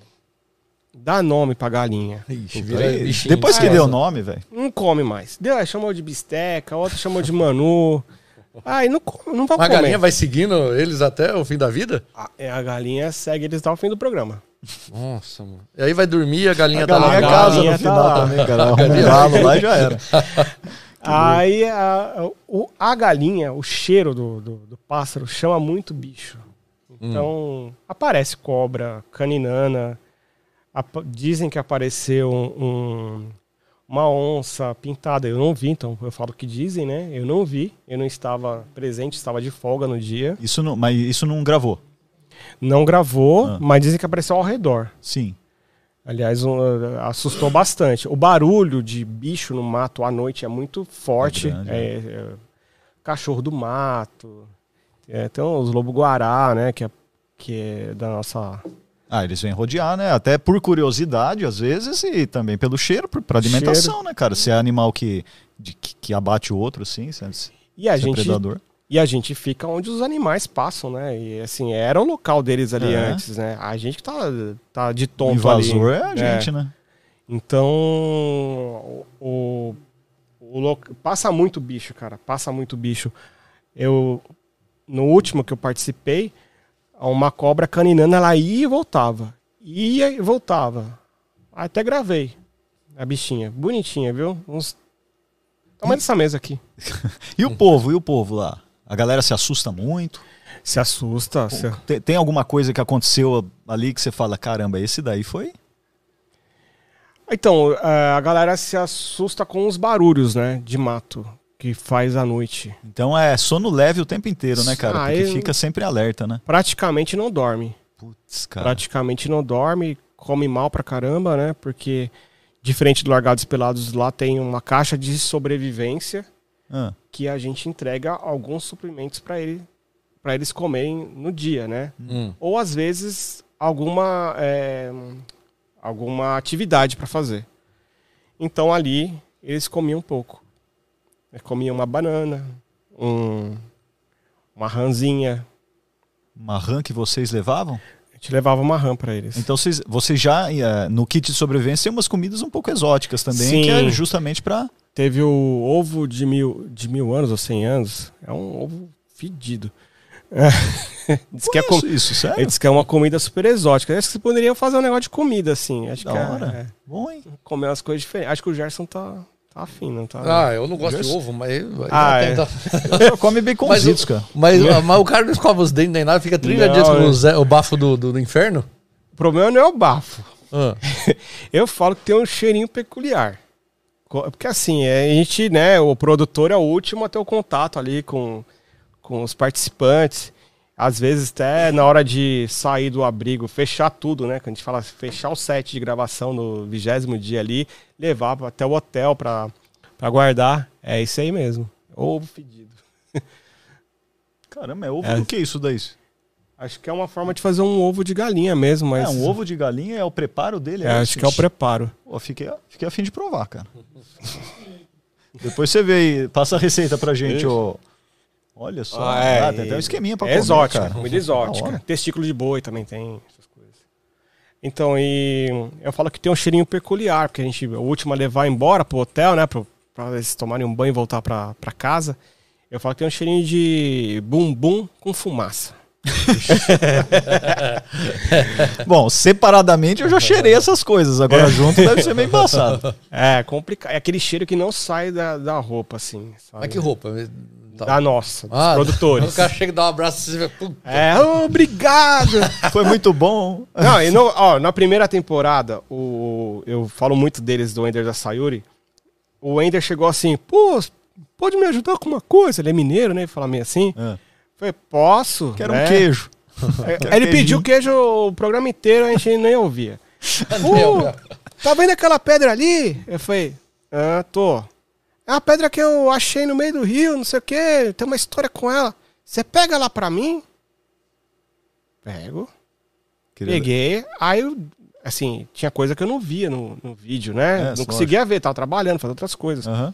[SPEAKER 6] Dá nome pra galinha.
[SPEAKER 1] Ixi,
[SPEAKER 5] Vira
[SPEAKER 1] aí-
[SPEAKER 5] bichinho
[SPEAKER 1] depois
[SPEAKER 5] de
[SPEAKER 1] que
[SPEAKER 5] casa.
[SPEAKER 1] deu o nome, velho.
[SPEAKER 6] Não come mais. Deu, chamou de bisteca, outro chamou de manu. Aí não, come- não vai comer.
[SPEAKER 5] galinha vai seguindo eles até o fim da vida?
[SPEAKER 6] A, é, a galinha segue eles até o fim do programa.
[SPEAKER 5] Nossa, mano. E aí vai dormir a galinha
[SPEAKER 1] A
[SPEAKER 5] tá lá.
[SPEAKER 1] galinha
[SPEAKER 6] galinha
[SPEAKER 1] casa
[SPEAKER 6] tá
[SPEAKER 1] no final
[SPEAKER 6] lá.
[SPEAKER 1] também, cara. Arruma um galo lá e já era.
[SPEAKER 6] Aí a, o- a galinha, o cheiro do, do, do pássaro chama muito bicho. Então aparece cobra, caninana. dizem que apareceu um- um- uma onça pintada. Eu não vi, então eu falo que dizem, né? Eu não vi. Eu não estava presente, estava de folga no dia.
[SPEAKER 1] Isso não, mas isso não gravou.
[SPEAKER 6] Não gravou,
[SPEAKER 1] Ah.
[SPEAKER 6] mas dizem que apareceu ao redor.
[SPEAKER 1] Sim.
[SPEAKER 6] Aliás, um, uh, assustou bastante. O barulho de bicho no mato à noite é muito forte.
[SPEAKER 1] É grande,
[SPEAKER 6] É, é, cachorro do mato. É, tem os lobo-guará, né? Que é, que é da nossa.
[SPEAKER 1] Ah, eles vêm rodear, né? Até por curiosidade, às vezes, e também pelo cheiro, pra alimentação, né, cara? Se é animal que, de- que, abate o outro, assim, se é,
[SPEAKER 6] E a,
[SPEAKER 1] é
[SPEAKER 6] gente,
[SPEAKER 1] predador.
[SPEAKER 6] E a gente fica onde os animais passam, né? E assim, era o local deles ali
[SPEAKER 1] É.
[SPEAKER 6] antes, né? A gente que tá, tá de
[SPEAKER 1] O
[SPEAKER 6] tonto
[SPEAKER 1] invasor
[SPEAKER 6] ali.
[SPEAKER 1] é a gente, né?
[SPEAKER 6] Então, o, o, o passa muito bicho, cara. Passa muito bicho. Eu no último que eu participei, uma cobra caninana, ela ia e voltava. Ia e voltava. Até gravei a bichinha, bonitinha, viu? Uns tamanho dessa mesa aqui.
[SPEAKER 1] E o povo, e o povo lá? A galera se assusta muito.
[SPEAKER 6] Se assusta. se-
[SPEAKER 1] Tem, tem alguma coisa que aconteceu ali que você fala, caramba, esse daí foi?
[SPEAKER 6] Então, é, a galera se assusta com os barulhos, né? De mato que faz à noite.
[SPEAKER 1] Então é sono leve o tempo inteiro, né, cara?
[SPEAKER 6] Ah,
[SPEAKER 1] Porque fica sempre alerta, né?
[SPEAKER 6] Praticamente não dorme.
[SPEAKER 1] Putz, cara.
[SPEAKER 6] Praticamente não dorme, come mal pra caramba, né? Porque, diferente do Largados Pelados, lá tem uma caixa de sobrevivência
[SPEAKER 1] Ah,
[SPEAKER 6] que a gente entrega alguns suprimentos pra ele, para eles comerem no dia, né?
[SPEAKER 5] Hum.
[SPEAKER 6] Ou às vezes alguma é, alguma atividade pra fazer. Então ali eles comiam um pouco. Eles comiam uma banana, um, uma ranzinha.
[SPEAKER 1] uma rã que vocês levavam?
[SPEAKER 6] A gente levava uma rã pra eles.
[SPEAKER 1] Então vocês, vocês já, eh, no kit de sobrevivência, tem umas comidas um pouco exóticas também,
[SPEAKER 6] Sim.
[SPEAKER 1] que é justamente pra.
[SPEAKER 6] Teve o ovo de mil, de mil anos ou cem anos. É um ovo fedido. diz, que é com-
[SPEAKER 1] Isso, isso, sério?
[SPEAKER 6] ele diz que é uma comida super exótica. Acho que vocês poderiam fazer um negócio de comida, assim. Acho
[SPEAKER 1] Da
[SPEAKER 6] que é-
[SPEAKER 1] hora.
[SPEAKER 6] é,
[SPEAKER 1] Bom, hein?
[SPEAKER 6] comer umas coisas diferentes. Acho que o Gerson tá, tá afim, não tá?
[SPEAKER 5] Ah, eu não gosto de
[SPEAKER 1] Gerson?
[SPEAKER 5] ovo, mas.
[SPEAKER 6] Ah,
[SPEAKER 5] mas
[SPEAKER 6] é.
[SPEAKER 5] tenta-
[SPEAKER 1] Só come baconzitos, cara.
[SPEAKER 5] Mas, mas o cara não escova os dentes nem nada, fica 30
[SPEAKER 6] Não,
[SPEAKER 5] dias com
[SPEAKER 6] é.
[SPEAKER 5] o, Zé- o bafo do, do, do inferno.
[SPEAKER 6] O problema não é o bafo.
[SPEAKER 5] Ah.
[SPEAKER 6] Eu falo que tem um cheirinho peculiar. Porque assim, é, a gente, né, o produtor é o último a ter o contato ali com, com os participantes. Às vezes até na hora de sair do abrigo, fechar tudo, né? Que a gente fala fechar o set de gravação no vigésimo dia ali, levar até o hotel pra, pra guardar. É isso aí mesmo. Ovo fedido.
[SPEAKER 1] Caramba, é ovo
[SPEAKER 6] É.
[SPEAKER 1] do que isso daí?
[SPEAKER 6] Acho que é uma forma de fazer um ovo de galinha mesmo, mas.
[SPEAKER 1] É, um ovo de galinha é o preparo dele?
[SPEAKER 6] É, acho que é o preparo.
[SPEAKER 1] Pô, fiquei, fiquei a fim de provar, cara. Depois você vê aí, passa a receita pra gente, ô. Olha só,
[SPEAKER 6] Ah, é,
[SPEAKER 1] ah, tem até um esqueminha pra
[SPEAKER 6] é
[SPEAKER 1] comer,
[SPEAKER 6] exótica,
[SPEAKER 1] cara.
[SPEAKER 6] comida
[SPEAKER 1] Da
[SPEAKER 6] exótica. Testículo de boi também tem, essas coisas. Então, e eu falo que tem um cheirinho peculiar, porque a gente, o último a levar embora pro hotel, né, pro, pra eles tomarem um banho e voltar pra, pra casa, eu falo que tem um cheirinho de bumbum com fumaça.
[SPEAKER 1] Bom, separadamente eu já cheirei essas coisas, agora junto deve ser meio embaçado.
[SPEAKER 6] É, complicado. É aquele cheiro que não sai da, da roupa, assim, sabe?
[SPEAKER 5] Mas que roupa? Tá.
[SPEAKER 6] Da nossa, dos
[SPEAKER 5] Ah,
[SPEAKER 6] produtores.
[SPEAKER 5] O cara chega e dá um abraço e você vê. puta.
[SPEAKER 6] É, obrigado!
[SPEAKER 1] Foi muito bom.
[SPEAKER 6] Não, e no- ó, na primeira temporada, o, eu falo muito deles do Ender da Sayuri. O Ender chegou assim, pô, pode me ajudar com uma coisa? Ele é mineiro, né? Ele fala meio assim.
[SPEAKER 1] É.
[SPEAKER 6] Falei, posso.
[SPEAKER 1] Quero
[SPEAKER 6] né?
[SPEAKER 1] um queijo.
[SPEAKER 6] Aí ele pediu queijo o programa inteiro, a gente nem ouvia. Uh, tá vendo aquela pedra ali? Eu falei, ah, tô. É uma pedra que eu achei no meio do rio, não sei o quê, tem uma história com ela. Você pega lá pra mim? Pego.
[SPEAKER 1] Queria-
[SPEAKER 6] Peguei, aí eu, assim, tinha coisa que eu não via no, no vídeo, né?
[SPEAKER 1] É,
[SPEAKER 6] não
[SPEAKER 1] lógico.
[SPEAKER 6] conseguia ver, tava trabalhando, fazendo outras coisas.
[SPEAKER 1] Aham.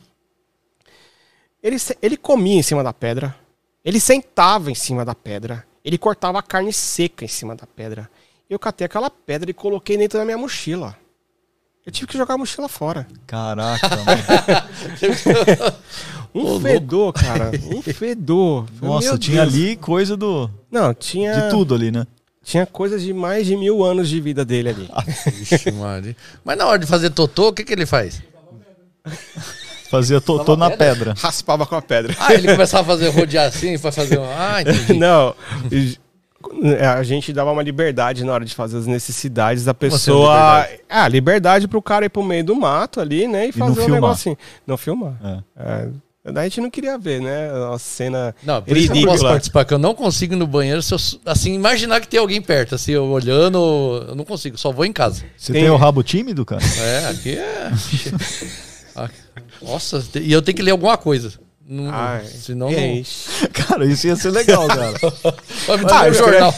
[SPEAKER 6] Ele, ele comia em cima da pedra, ele sentava em cima da pedra, ele cortava a carne seca em cima da pedra. Eu catei aquela pedra e coloquei dentro da minha mochila. Eu tive que jogar a mochila fora.
[SPEAKER 1] Caraca, mano.
[SPEAKER 6] Um fedor, cara. Um fedor.
[SPEAKER 1] Nossa,
[SPEAKER 6] meu
[SPEAKER 1] tinha
[SPEAKER 6] Deus.
[SPEAKER 1] ali coisa do,
[SPEAKER 6] Não, tinha.
[SPEAKER 1] de tudo ali, né?
[SPEAKER 6] Tinha coisas de mais de mil anos de vida dele ali.
[SPEAKER 5] Vixe. Mas na hora de fazer totô, o que, que ele faz?
[SPEAKER 1] Fazia totô na pedra.
[SPEAKER 6] Raspava com a pedra.
[SPEAKER 5] Ah, ele começava a fazer rodear assim, vai fazer um. Ah, entendi.
[SPEAKER 6] Não. e- é, A gente dava uma liberdade na hora de fazer as necessidades da
[SPEAKER 5] assim,
[SPEAKER 6] pessoa.
[SPEAKER 5] liberdade?
[SPEAKER 6] Ah, liberdade pro cara ir pro meio do mato ali, né? E
[SPEAKER 1] não
[SPEAKER 6] fazer um
[SPEAKER 1] filmar.
[SPEAKER 6] negocinho. Não filmar.
[SPEAKER 1] É.
[SPEAKER 6] É, a gente não queria ver, né? Uma cena
[SPEAKER 5] Não, por isso que eu não posso
[SPEAKER 6] ridícula.
[SPEAKER 5] participar, que eu não consigo ir no banheiro se eu, assim, imaginar que tem alguém perto, assim, eu olhando, eu não consigo, só vou em casa.
[SPEAKER 1] Você
[SPEAKER 6] Tem-
[SPEAKER 1] tem o rabo tímido, cara?
[SPEAKER 5] É, aqui é. Nossa, e eu tenho que ler alguma coisa. Não,
[SPEAKER 6] Ai,
[SPEAKER 5] senão não.
[SPEAKER 6] aí?
[SPEAKER 1] Cara, isso ia ser legal, cara.
[SPEAKER 6] Ah,
[SPEAKER 5] um jornal.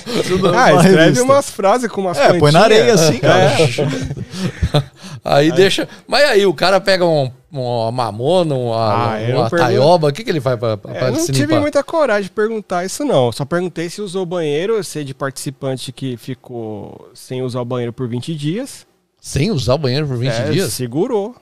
[SPEAKER 6] Ah,
[SPEAKER 1] Uma
[SPEAKER 6] escreve
[SPEAKER 1] revista.
[SPEAKER 6] umas frases com umas
[SPEAKER 1] É, põe na areia assim, cara.
[SPEAKER 5] Aí deixa. Mas aí o cara pega um, uma mamona, uma,
[SPEAKER 6] Ah,
[SPEAKER 5] uma taioba, o que, que ele faz pra, pra,
[SPEAKER 6] É,
[SPEAKER 5] pra
[SPEAKER 6] eu não tive
[SPEAKER 5] limpar?
[SPEAKER 6] muita coragem de perguntar isso, não. Só perguntei se usou o banheiro. Eu sei de participante que ficou sem usar o banheiro por 20 dias.
[SPEAKER 5] Sem usar o banheiro por 20
[SPEAKER 6] É,
[SPEAKER 5] dias?
[SPEAKER 6] Segurou.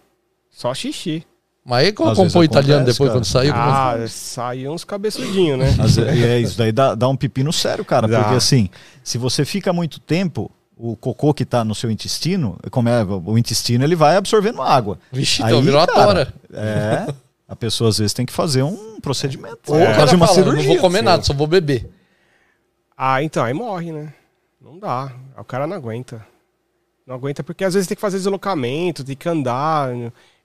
[SPEAKER 6] Só xixi.
[SPEAKER 5] Mas aí como compõe italiano
[SPEAKER 1] acontece,
[SPEAKER 5] depois
[SPEAKER 1] cara.
[SPEAKER 5] quando saiu? como-
[SPEAKER 6] Ah, saiu uns cabeçudinhos, né?
[SPEAKER 1] Mas é, é, isso daí dá, dá um pepino sério, cara.
[SPEAKER 6] Dá.
[SPEAKER 1] Porque assim, se você fica muito tempo, o cocô que tá no seu intestino, como é, o intestino ele vai absorvendo água.
[SPEAKER 5] Vixe,
[SPEAKER 1] Aí,
[SPEAKER 5] então virou
[SPEAKER 1] cara,
[SPEAKER 5] tora.
[SPEAKER 1] É. A pessoa às vezes tem que fazer um procedimento.
[SPEAKER 5] Ou cara
[SPEAKER 1] fazer uma
[SPEAKER 5] fala,
[SPEAKER 1] cirurgia.
[SPEAKER 5] não vou comer nada, só vou beber.
[SPEAKER 6] Ah, então, aí morre, né? Não dá. O cara não aguenta. Não aguenta porque às vezes tem que fazer deslocamento, tem que andar.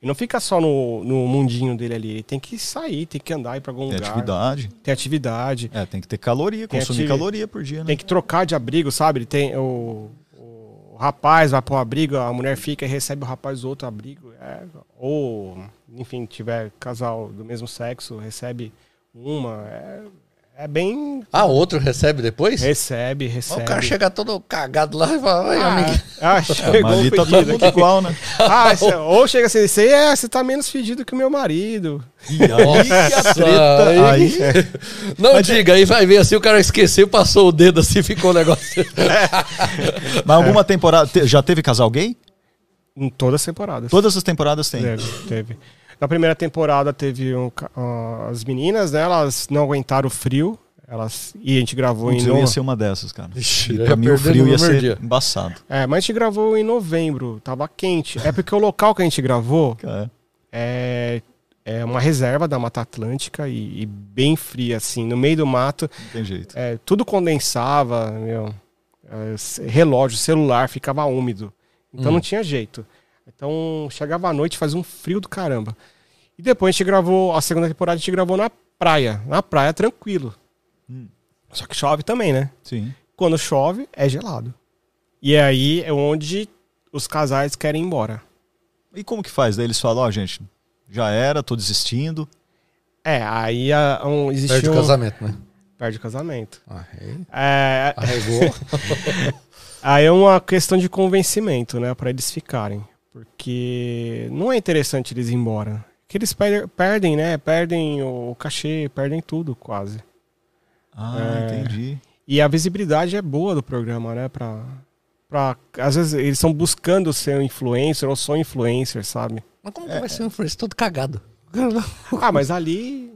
[SPEAKER 6] E não fica só no, no mundinho dele ali. Ele tem que sair, tem que andar, ir pra algum
[SPEAKER 1] Tem
[SPEAKER 6] lugar.
[SPEAKER 1] atividade.
[SPEAKER 6] Tem atividade.
[SPEAKER 1] É, tem que ter caloria,
[SPEAKER 6] Tem
[SPEAKER 1] consumir
[SPEAKER 6] ativi-
[SPEAKER 1] caloria por dia, né?
[SPEAKER 6] Tem que trocar de abrigo, sabe? Ele tem o, o rapaz vai pro abrigo, a mulher fica e recebe o rapaz do outro abrigo. É, ou, enfim, tiver casal do mesmo sexo, recebe uma. É, é bem.
[SPEAKER 5] Ah, outro recebe depois?
[SPEAKER 6] Recebe, recebe.
[SPEAKER 5] o cara chega todo cagado lá e fala, "Ai,
[SPEAKER 6] Ah,
[SPEAKER 5] amigo.
[SPEAKER 6] ah,
[SPEAKER 1] É,
[SPEAKER 6] chegou
[SPEAKER 1] mas ali tá todo mundo
[SPEAKER 6] aqui.
[SPEAKER 1] igual, né?
[SPEAKER 6] Ah, cê- ou chega assim, você é, você tá menos fedido que o meu marido.
[SPEAKER 5] Nossa,
[SPEAKER 1] Treta, aí,
[SPEAKER 5] Não diga, aí vai ver assim, o cara esqueceu, passou o dedo assim, ficou o negócio.
[SPEAKER 1] mas alguma temporada. te- Já teve casal gay?
[SPEAKER 6] Em todas as temporadas.
[SPEAKER 1] Todas as temporadas tem.
[SPEAKER 6] Teve, teve. Na primeira temporada teve um ah, as meninas, né? Elas não aguentaram o frio. Elas, e a gente gravou
[SPEAKER 1] Putz,
[SPEAKER 6] em
[SPEAKER 1] eu ia ser uma dessas, cara.
[SPEAKER 5] Ixi,
[SPEAKER 1] E pra mim o frio ia ser
[SPEAKER 5] dia.
[SPEAKER 1] embaçado.
[SPEAKER 6] É, mas a gente gravou em novembro, tava quente. É porque o local que a gente gravou é, é uma reserva da Mata Atlântica e, e bem fria, assim, no meio do mato.
[SPEAKER 1] não tem jeito.
[SPEAKER 6] É, tudo condensava, meu, é, relógio, celular ficava úmido. Então
[SPEAKER 5] Hum.
[SPEAKER 6] não tinha jeito. Então chegava à noite, fazia um frio do caramba. E depois a gente gravou, a segunda temporada a gente gravou na praia. Na praia, tranquilo.
[SPEAKER 1] Hum.
[SPEAKER 6] Só que chove também, né?
[SPEAKER 1] Sim.
[SPEAKER 6] Quando chove, é gelado. E aí é onde os casais querem ir embora.
[SPEAKER 1] E como que faz? Daí eles falam, ó, gente, já era, tô desistindo.
[SPEAKER 6] É, aí a, um, existe
[SPEAKER 5] Perde o
[SPEAKER 6] um-
[SPEAKER 5] casamento, né?
[SPEAKER 6] Perde o casamento.
[SPEAKER 5] Ah, aí
[SPEAKER 6] É,
[SPEAKER 5] arregou.
[SPEAKER 6] Aí é uma questão de convencimento, né, para eles ficarem, porque não é interessante eles ir embora. Que eles per- perdem, né? Perdem o cachê, perdem tudo quase.
[SPEAKER 1] Ah,
[SPEAKER 6] É.
[SPEAKER 1] entendi.
[SPEAKER 6] E a visibilidade é boa do programa, né, para para às vezes eles estão buscando ser um influencer ou só influencer, sabe?
[SPEAKER 5] Mas como que vai ser um influencer todo cagado?
[SPEAKER 6] Ah, mas ali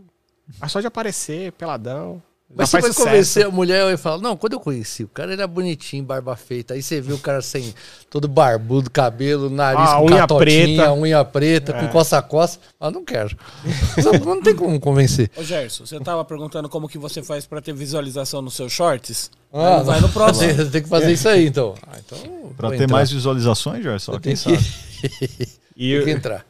[SPEAKER 6] é só de aparecer peladão.
[SPEAKER 5] Mas você vai
[SPEAKER 6] sucesso.
[SPEAKER 5] convencer a mulher e falar, não, quando eu conheci, o cara era bonitinho, barba feita. Aí você viu o cara sem todo barbudo, cabelo, nariz
[SPEAKER 6] Ah,
[SPEAKER 5] com
[SPEAKER 6] unha preta.
[SPEAKER 5] unha preta,
[SPEAKER 6] É.
[SPEAKER 5] com coça-coça. Ah, não quero. não tem como convencer.
[SPEAKER 7] Ô Gerson, você tava perguntando como que você faz pra ter visualização nos seus shorts?
[SPEAKER 5] Ah,
[SPEAKER 7] vai no próximo.
[SPEAKER 5] Você tem que fazer isso aí, então. Ah, então
[SPEAKER 1] Pra
[SPEAKER 5] vou
[SPEAKER 1] ter
[SPEAKER 5] entrar.
[SPEAKER 1] mais visualizações, Gerson, quem
[SPEAKER 5] tenho
[SPEAKER 1] sabe?
[SPEAKER 5] que,
[SPEAKER 6] E,
[SPEAKER 5] tem que entrar.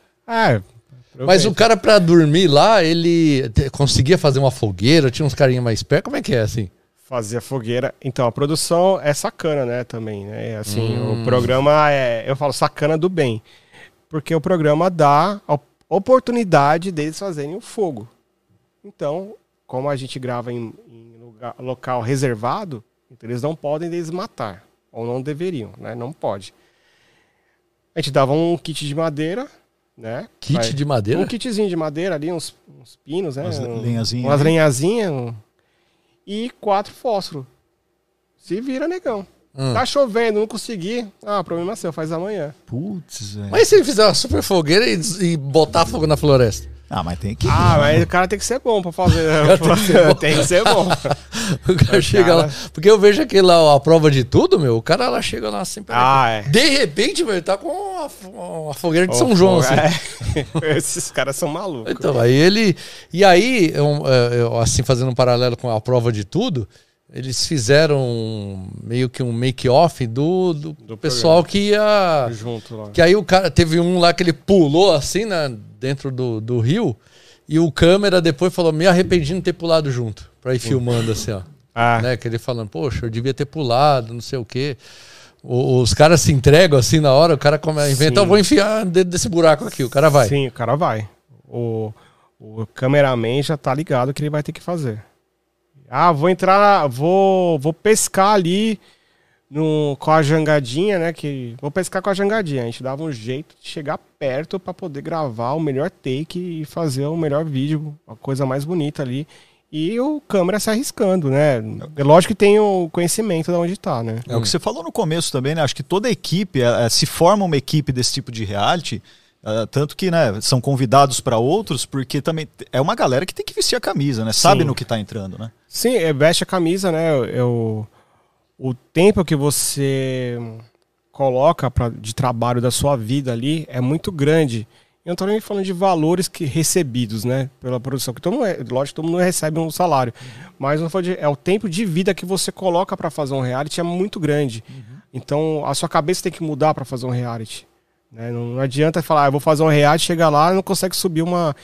[SPEAKER 5] Mas o cara pra dormir lá, ele te- conseguia fazer uma fogueira, tinha uns carinha mais perto. Como é que é assim?
[SPEAKER 6] Fazia fogueira. Então, a produção é sacana, né, também, né? Assim,
[SPEAKER 5] Hum.
[SPEAKER 6] o programa é, eu falo sacana do bem. Porque o programa dá a oportunidade deles fazerem o fogo. Então, como a gente grava em, em lugar- local reservado, então eles não podem desmatar. Ou não deveriam, né? Não pode. A gente dava um kit de madeira, né?
[SPEAKER 5] Kit
[SPEAKER 6] Vai-
[SPEAKER 5] de madeira?
[SPEAKER 6] Um kitzinho de madeira ali, uns, uns pinos, né?
[SPEAKER 1] Umas
[SPEAKER 6] Um-
[SPEAKER 1] lenhazinhas
[SPEAKER 6] Umas lenhazinhas. um- E quatro fósforos. Se vira, negão.
[SPEAKER 5] Hum.
[SPEAKER 6] Tá chovendo, não consegui. Ah, problema seu, faz amanhã.
[SPEAKER 1] Putz, velho.
[SPEAKER 5] Mas e se ele fizer uma super fogueira e, e botar fogo na floresta?
[SPEAKER 1] Ah, mas tem que.
[SPEAKER 6] Ah, mas o cara tem que ser bom pra fazer. tem que ser bom.
[SPEAKER 5] O cara chega lá. Porque eu vejo aquele lá, a prova de tudo, meu. O cara lá chega lá assim.
[SPEAKER 6] Ah, é.
[SPEAKER 5] De repente, meu, ele tá com uma, uma fogueira de
[SPEAKER 6] Ô,
[SPEAKER 5] São João, assim.
[SPEAKER 6] é. Esses caras são malucos.
[SPEAKER 5] Então, aí ele. E aí, eu, é, eu, assim, fazendo um paralelo com a prova de tudo, eles fizeram meio que um make-off do, do, pessoal que ia.
[SPEAKER 6] Junto lá.
[SPEAKER 5] Que aí o cara teve um lá que ele pulou assim, né, dentro do, do rio, e o câmera depois falou: Me arrependi de não ter pulado junto, pra ir filmando assim, ó.
[SPEAKER 6] Ah,
[SPEAKER 5] Né, que ele falando, poxa, eu devia ter pulado, não sei o quê. O- Os caras se entregam assim na hora, o cara come, inventa,
[SPEAKER 6] Sim.
[SPEAKER 5] eu vou enfiar dentro desse buraco aqui, o cara vai.
[SPEAKER 6] Sim, o cara vai. O, o cameraman já tá ligado que ele vai ter que fazer. Ah, vou entrar, vou, vou pescar ali no, com a jangadinha, né? Que, vou pescar com a jangadinha. A gente dava um jeito de chegar perto para poder gravar o melhor take e fazer o melhor vídeo, a coisa mais bonita ali. E o câmera se arriscando, né? É lógico que tem o conhecimento de onde tá, né?
[SPEAKER 1] É o que você falou no começo também, né? Acho que toda equipe, é, é, se forma uma equipe desse tipo de reality, é, tanto que né, são convidados para outros, porque também é uma galera que tem que vestir a camisa, né? Sabe
[SPEAKER 6] Sim.
[SPEAKER 1] no que tá entrando, né?
[SPEAKER 6] Sim, é, veste a camisa, né? É o, tempo que você coloca pra, de trabalho da sua vida ali é muito grande. Eu não tô nem falando de valores que recebidos, né? Pela produção. Que todo mundo, é- lógico que todo mundo recebe um salário. Mas tô falando de- é o tempo de vida que você coloca para fazer um reality é muito grande. Então a sua cabeça tem que mudar para fazer um reality. né? Não, não adianta falar, ah, eu vou fazer um reality, chega lá não consegue subir uma.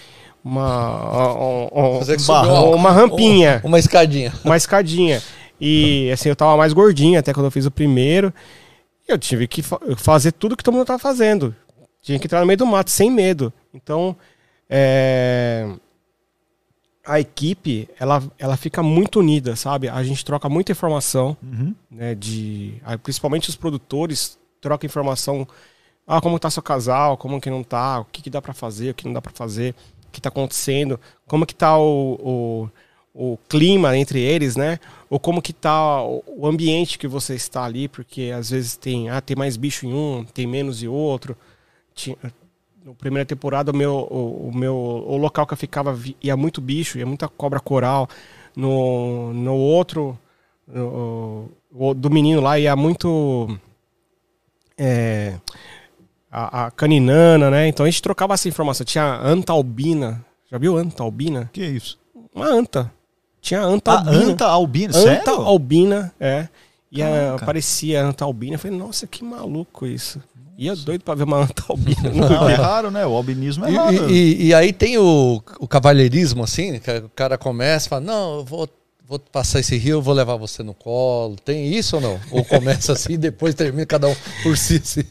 [SPEAKER 6] Uma, um- um- um barrão,
[SPEAKER 5] uma-
[SPEAKER 6] uma rampinha
[SPEAKER 5] Uma escadinha.
[SPEAKER 6] uma escadinha. E assim, eu tava mais gordinho até quando eu fiz o primeiro. E eu tive que fa- fazer tudo que todo mundo tava fazendo. Tinha que entrar no meio do mato, sem medo. Então, é, a equipe, ela, ela fica muito unida, sabe? A gente troca muita informação,
[SPEAKER 1] Uhum.
[SPEAKER 6] né? De, principalmente os produtores trocam informação. Ah, como tá seu casal, como que não tá, o que, que dá pra fazer, o que não dá pra fazer, o que tá acontecendo, como que tá o, o, o clima entre eles, né? Ou como que tá o, ambiente que você está ali, porque às vezes tem, ah, tem mais bicho em um, tem menos em outro. Tinha, na primeira temporada, o meu, o, o meu o local que eu ficava ia muito bicho, ia muita cobra coral. No, no outro, no- o do menino lá, ia muito. é, a, a caninana, né? Então a gente trocava essa informação. Tinha anta albina. Já viu anta albina?
[SPEAKER 1] Que isso?
[SPEAKER 6] Uma anta. Tinha a anta
[SPEAKER 1] A
[SPEAKER 6] albina.
[SPEAKER 1] anta albina,
[SPEAKER 6] Anta
[SPEAKER 1] sério?
[SPEAKER 6] albina, é. E a,
[SPEAKER 1] Caraca.
[SPEAKER 6] aparecia a anta albina. Eu falei, nossa, que maluco isso. E eu doido pra ver uma anta albina.
[SPEAKER 1] Não, é raro, né? O albinismo é
[SPEAKER 5] E,
[SPEAKER 1] raro.
[SPEAKER 5] e- e- e aí tem o, o cavalheirismo, assim, que o cara começa e fala, não, eu vou, vou passar esse rio, eu vou levar você no colo. Tem isso ou não? Ou começa assim e depois termina cada um por si, assim.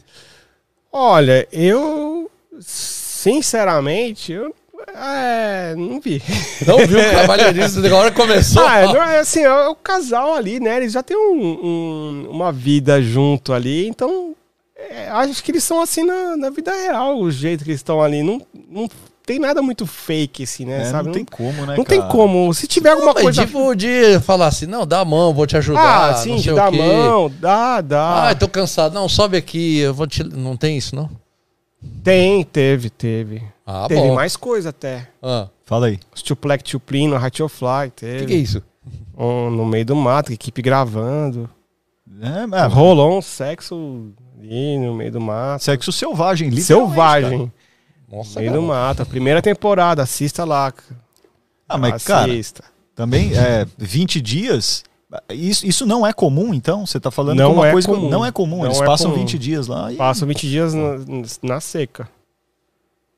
[SPEAKER 6] Olha, eu. Sinceramente, eu. É, não vi.
[SPEAKER 5] Não viu o cavalheirismo, agora começou.
[SPEAKER 6] Ah, não é assim, é o casal ali, né? Eles já têm um- um- uma vida junto ali, então é, acho que eles são assim na, na vida real, o jeito que eles estão ali. Não, não tem nada muito fake, assim, né?
[SPEAKER 1] É,
[SPEAKER 6] sabe?
[SPEAKER 1] não tem como, né,
[SPEAKER 6] Não tem
[SPEAKER 1] cara?
[SPEAKER 6] como. Se tiver alguma
[SPEAKER 5] Mas
[SPEAKER 6] coisa.
[SPEAKER 5] tipo de falar assim, não, dá a mão, vou te ajudar.
[SPEAKER 6] ah, sim,
[SPEAKER 5] não o
[SPEAKER 6] a mão, dá, dá.
[SPEAKER 5] Ah, tô cansado. Não, sobe aqui, eu vou te. Não tem isso, não?
[SPEAKER 6] Tem, teve, teve.
[SPEAKER 5] Ah,
[SPEAKER 6] teve
[SPEAKER 5] bom.
[SPEAKER 6] mais coisa até.
[SPEAKER 5] Ah,
[SPEAKER 1] Fala aí.
[SPEAKER 6] Os Tuplec Tuplino, Fly,
[SPEAKER 5] o
[SPEAKER 6] teve.
[SPEAKER 5] que, que é isso?
[SPEAKER 6] Um, no meio do mato, equipe gravando.
[SPEAKER 1] É, é,
[SPEAKER 6] Rolou um sexo ali no meio do mato.
[SPEAKER 1] sexo selvagem, literalmente.
[SPEAKER 6] Selvagem.
[SPEAKER 5] Nossa,
[SPEAKER 6] No meio do
[SPEAKER 5] cara.
[SPEAKER 6] mato. A primeira temporada, assista lá.
[SPEAKER 1] Ah, mas, cara,
[SPEAKER 6] Assista.
[SPEAKER 1] também é 20 dias. Isso, isso não é comum, então? Você tá falando
[SPEAKER 6] Não
[SPEAKER 1] que uma
[SPEAKER 6] é
[SPEAKER 1] coisa que
[SPEAKER 6] comum.
[SPEAKER 1] não é comum.
[SPEAKER 6] Não
[SPEAKER 1] Eles
[SPEAKER 6] é
[SPEAKER 1] passam
[SPEAKER 6] comum.
[SPEAKER 1] 20 dias lá e.
[SPEAKER 6] Passam 20 dias na, na seca.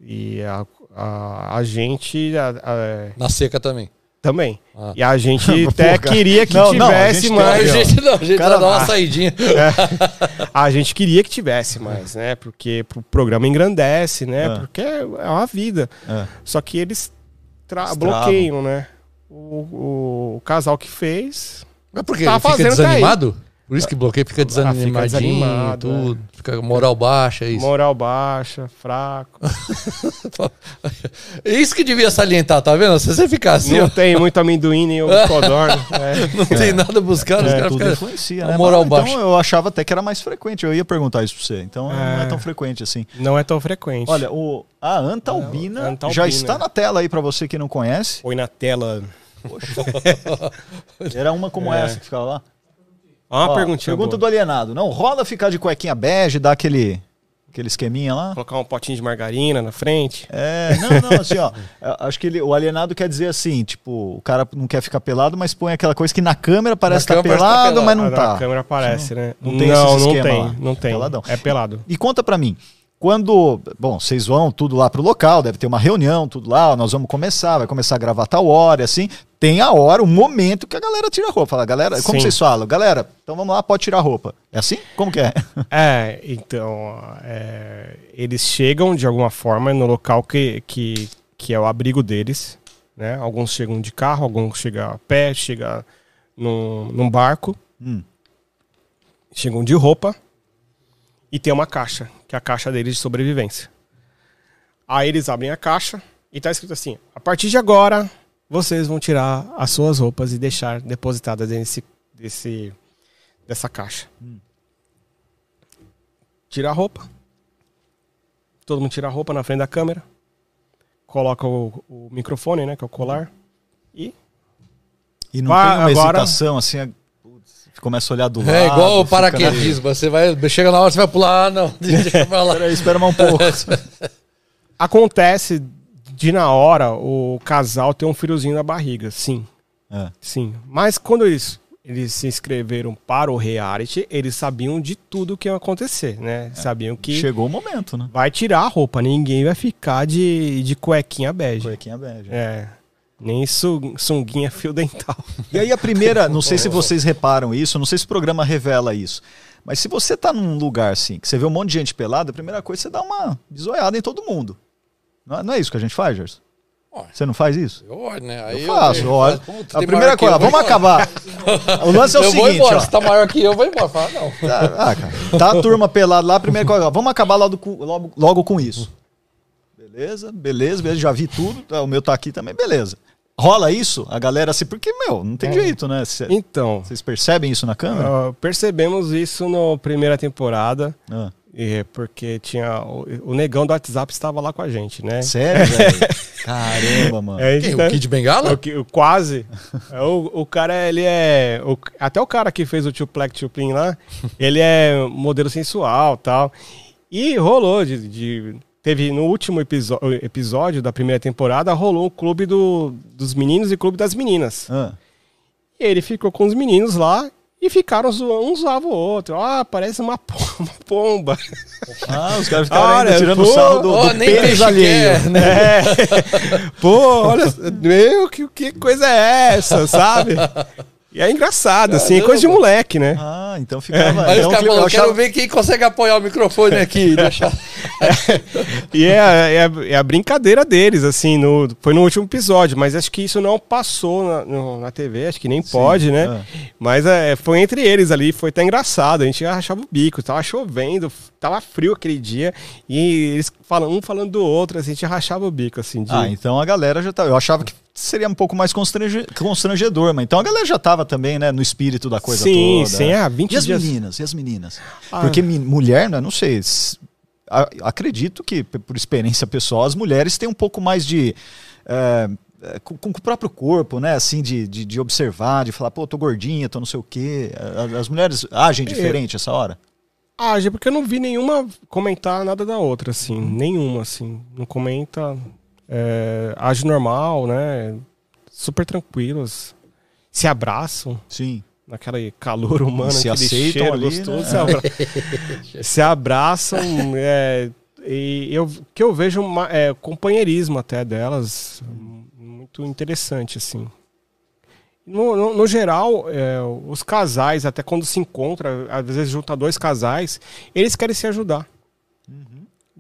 [SPEAKER 6] E a, a, a gente a- a-
[SPEAKER 5] Na seca também.
[SPEAKER 6] também.
[SPEAKER 5] Ah.
[SPEAKER 6] E a gente até queria que
[SPEAKER 1] Não,
[SPEAKER 6] tivesse
[SPEAKER 1] tem-
[SPEAKER 5] A
[SPEAKER 6] mais.
[SPEAKER 5] gente não, a gente
[SPEAKER 1] Cara,
[SPEAKER 5] vai dar uma
[SPEAKER 1] ah.
[SPEAKER 5] saidinha.
[SPEAKER 6] A gente queria que tivesse mais, né? Porque o programa engrandece, né?
[SPEAKER 1] Ah.
[SPEAKER 6] Porque é uma vida.
[SPEAKER 1] É.
[SPEAKER 6] Só que eles tra- bloqueiam, né? O, o- o casal que fez.
[SPEAKER 5] Mas por quê?
[SPEAKER 6] Tá
[SPEAKER 5] fica
[SPEAKER 6] fazendo, tá
[SPEAKER 5] desanimado? Por isso que bloqueia, fica desanimadinho,
[SPEAKER 6] desanimado,
[SPEAKER 5] tudo. Fica moral baixa, é isso.
[SPEAKER 6] Moral baixa, fraco.
[SPEAKER 5] É isso que devia salientar, tá vendo? Se você ficar assim,
[SPEAKER 6] não
[SPEAKER 5] ó,
[SPEAKER 6] tem muito amendoim nem o codorna. É.
[SPEAKER 5] não tem nada a buscar, os
[SPEAKER 1] É,
[SPEAKER 5] caras
[SPEAKER 1] tudo
[SPEAKER 5] ficam...
[SPEAKER 1] influencia,
[SPEAKER 5] a
[SPEAKER 1] né?
[SPEAKER 5] moral
[SPEAKER 1] Mas,
[SPEAKER 5] baixa.
[SPEAKER 1] Então eu achava até que era mais frequente. Eu ia perguntar isso pra você. Então não é
[SPEAKER 6] É.
[SPEAKER 1] tão frequente assim.
[SPEAKER 6] Não é tão frequente.
[SPEAKER 1] Olha, o, a Anta Albina
[SPEAKER 6] Anta
[SPEAKER 1] já está na tela aí pra você que não conhece.
[SPEAKER 6] Põe na tela.
[SPEAKER 1] Era uma como
[SPEAKER 6] É.
[SPEAKER 1] essa que ficava lá.
[SPEAKER 6] Ó, uma perguntinha.
[SPEAKER 1] Pergunta do
[SPEAKER 6] boa.
[SPEAKER 1] alienado. Não rola ficar de cuequinha bege, dar aquele, aquele esqueminha lá?
[SPEAKER 6] Colocar um potinho de margarina na frente.
[SPEAKER 1] É, não, não, assim, ó. Acho que ele, o alienado quer dizer assim, tipo, o cara não quer ficar pelado, mas põe aquela coisa que na câmera parece estar
[SPEAKER 5] câmera parece tá
[SPEAKER 1] pelado, mas não
[SPEAKER 6] Ah, na
[SPEAKER 1] tá.
[SPEAKER 6] câmera aparece, né?
[SPEAKER 1] não tem
[SPEAKER 6] não,
[SPEAKER 1] esses
[SPEAKER 6] não
[SPEAKER 1] esquema
[SPEAKER 6] tem,
[SPEAKER 1] lá.
[SPEAKER 6] não tem.
[SPEAKER 1] Peladão.
[SPEAKER 6] É pelado.
[SPEAKER 1] E conta pra mim, quando, bom, vocês vão tudo lá pro local, deve ter uma reunião, tudo lá, nós vamos começar, vai começar a gravar tal hora, e assim, tem a hora, o momento que a galera tira a roupa. Fala, galera, como
[SPEAKER 6] Sim.
[SPEAKER 1] vocês falam? Galera, então vamos lá, pode tirar a roupa. É assim? Como que é?
[SPEAKER 6] É, então, é, eles chegam de alguma forma no local que, que, que é o abrigo deles, né? Alguns chegam de carro, alguns chegam a pé, chegam num, num barco,
[SPEAKER 1] Hum.
[SPEAKER 6] chegam de roupa e tem uma caixa, que é a caixa deles de sobrevivência. Aí eles abrem a caixa e tá escrito assim: a partir de agora, vocês vão tirar as suas roupas e deixar depositadas desse, desse, dessa caixa. Tira a roupa. Todo mundo tira a roupa na frente da câmera. Coloca o, o microfone, né? Que é o colar. E
[SPEAKER 1] E não
[SPEAKER 6] Vai,
[SPEAKER 1] tem uma
[SPEAKER 6] agora-
[SPEAKER 1] hesitação assim, é- putz, começa a olhar do lado.
[SPEAKER 5] É igual o paraquedismo. Você vai, chega na hora, você vai pular, ah, não, deixa pra lá.
[SPEAKER 1] Peraí, espera mais um pouco.
[SPEAKER 6] Acontece de na hora o casal ter um friozinho na barriga, sim.
[SPEAKER 1] É.
[SPEAKER 6] Sim. Mas quando eles, eles se inscreveram para o reality, eles sabiam de tudo que ia acontecer, né? Sabiam que
[SPEAKER 1] Chegou o momento, né?
[SPEAKER 6] vai tirar a roupa, ninguém vai ficar de, de cuequinha bege.
[SPEAKER 1] Cuequinha bege.
[SPEAKER 6] É. Nem su- sunguinha fio dental.
[SPEAKER 1] E aí a primeira, não sei se vocês reparam isso, não sei se o programa revela isso, mas se você tá num lugar assim, que você vê um monte de gente pelada, a primeira coisa é você dá uma bisoiada em todo mundo. Não é, não é isso que a gente faz, Gerson? Você não faz isso?
[SPEAKER 5] Eu olho, né? Aí
[SPEAKER 1] Eu faço,
[SPEAKER 5] falo, "Puta,
[SPEAKER 1] A primeira
[SPEAKER 5] eu,
[SPEAKER 1] coisa,
[SPEAKER 5] vou
[SPEAKER 1] vamos
[SPEAKER 5] embora."
[SPEAKER 1] acabar. O lance é o
[SPEAKER 5] eu vou
[SPEAKER 1] seguinte,
[SPEAKER 5] embora.
[SPEAKER 1] ó.
[SPEAKER 5] Se tá maior que eu, eu vou embora. Fala, não.
[SPEAKER 1] Tá, ah, cara, tá a turma pelada lá, a primeira coisa, vamos acabar logo com, logo, logo com isso. Beleza, beleza, beleza, já vi tudo, tá, o meu tá aqui também, beleza. Rola isso? A galera assim, porque, meu, não tem jeito, né? Cê-
[SPEAKER 6] Então,
[SPEAKER 1] Vocês percebem isso na câmera?
[SPEAKER 6] ah, percebemos isso na primeira temporada,
[SPEAKER 1] Ah,
[SPEAKER 6] é porque tinha o, o negão do WhatsApp estava lá com a gente, né?
[SPEAKER 1] sério, velho? Caramba, mano.
[SPEAKER 6] É,
[SPEAKER 5] Quem?
[SPEAKER 6] então-
[SPEAKER 5] O Kid Bengala?
[SPEAKER 6] O, que- o quase. É, o, o cara, ele é. o- até o cara que fez o Tio Plec Tio Plin lá, ele é modelo sensual tal. E rolou de. de- teve no último episódio da primeira temporada, rolou o clube do, dos meninos e clube das meninas.
[SPEAKER 1] Ah,
[SPEAKER 6] E ele ficou com os meninos lá e ficaram zoando, um zoava o outro. Ah, parece uma, po- uma pomba.
[SPEAKER 1] Ah, os caras ficaram
[SPEAKER 6] Olha,
[SPEAKER 1] ainda tirando
[SPEAKER 6] pô,
[SPEAKER 1] sarro do,
[SPEAKER 5] Ó,
[SPEAKER 1] do
[SPEAKER 5] nem
[SPEAKER 1] pênis
[SPEAKER 5] peixe
[SPEAKER 1] alheio.
[SPEAKER 5] quer, né?
[SPEAKER 6] É. Pô, olha, meu, que, que coisa é essa, sabe? E é engraçado, assim, é coisa de moleque, né?
[SPEAKER 1] Ah, então ficava.
[SPEAKER 5] Aí
[SPEAKER 1] então,
[SPEAKER 5] os caras
[SPEAKER 1] achava-
[SPEAKER 5] quero ver quem consegue apoiar o microfone aqui. e deixar...
[SPEAKER 6] E é, a- é a- é a brincadeira deles, assim, no, foi no último episódio, mas acho que isso não passou na, no- na TV, acho que nem pode, né?
[SPEAKER 1] é.
[SPEAKER 6] Mas é, foi entre eles ali, foi até engraçado, a gente rachava o bico, tava chovendo, tava frio aquele dia, e eles falam, um falando do outro, assim, a gente rachava o bico, assim, de...
[SPEAKER 1] Ah, então a galera já tá. Eu achava que seria um pouco mais constrange- constrangedor, mas então a galera já tava também, né, no espírito da coisa
[SPEAKER 6] sim,
[SPEAKER 1] toda.
[SPEAKER 6] sim, ah, 20
[SPEAKER 1] E as
[SPEAKER 6] dias...
[SPEAKER 1] meninas? E as meninas?
[SPEAKER 6] Ah.
[SPEAKER 1] Porque mulher, né, não sei. acredito que, por experiência pessoal, as mulheres têm um pouco mais de. é, é, com, com o próprio corpo, né? Assim, de, de, de observar, de falar, pô, tô gordinha, tô não sei o quê. As mulheres agem diferente essa hora?
[SPEAKER 6] Já porque eu não vi nenhuma comentar nada da outra, assim. Nenhuma, assim. Não comenta. É, age normal, né? Super tranquilas. Se abraçam
[SPEAKER 1] Sim.
[SPEAKER 6] naquele calor humano,
[SPEAKER 1] Se
[SPEAKER 6] aquele
[SPEAKER 1] aceitam
[SPEAKER 6] cheiro
[SPEAKER 1] ali,
[SPEAKER 6] gostoso.
[SPEAKER 1] né?
[SPEAKER 6] Se, abra- se abraçam. é, e eu, que eu vejo uma, é, companheirismo até delas. Muito interessante, assim. No, no- no geral, é, os casais, até quando se encontra, às vezes junta dois casais, eles querem se ajudar.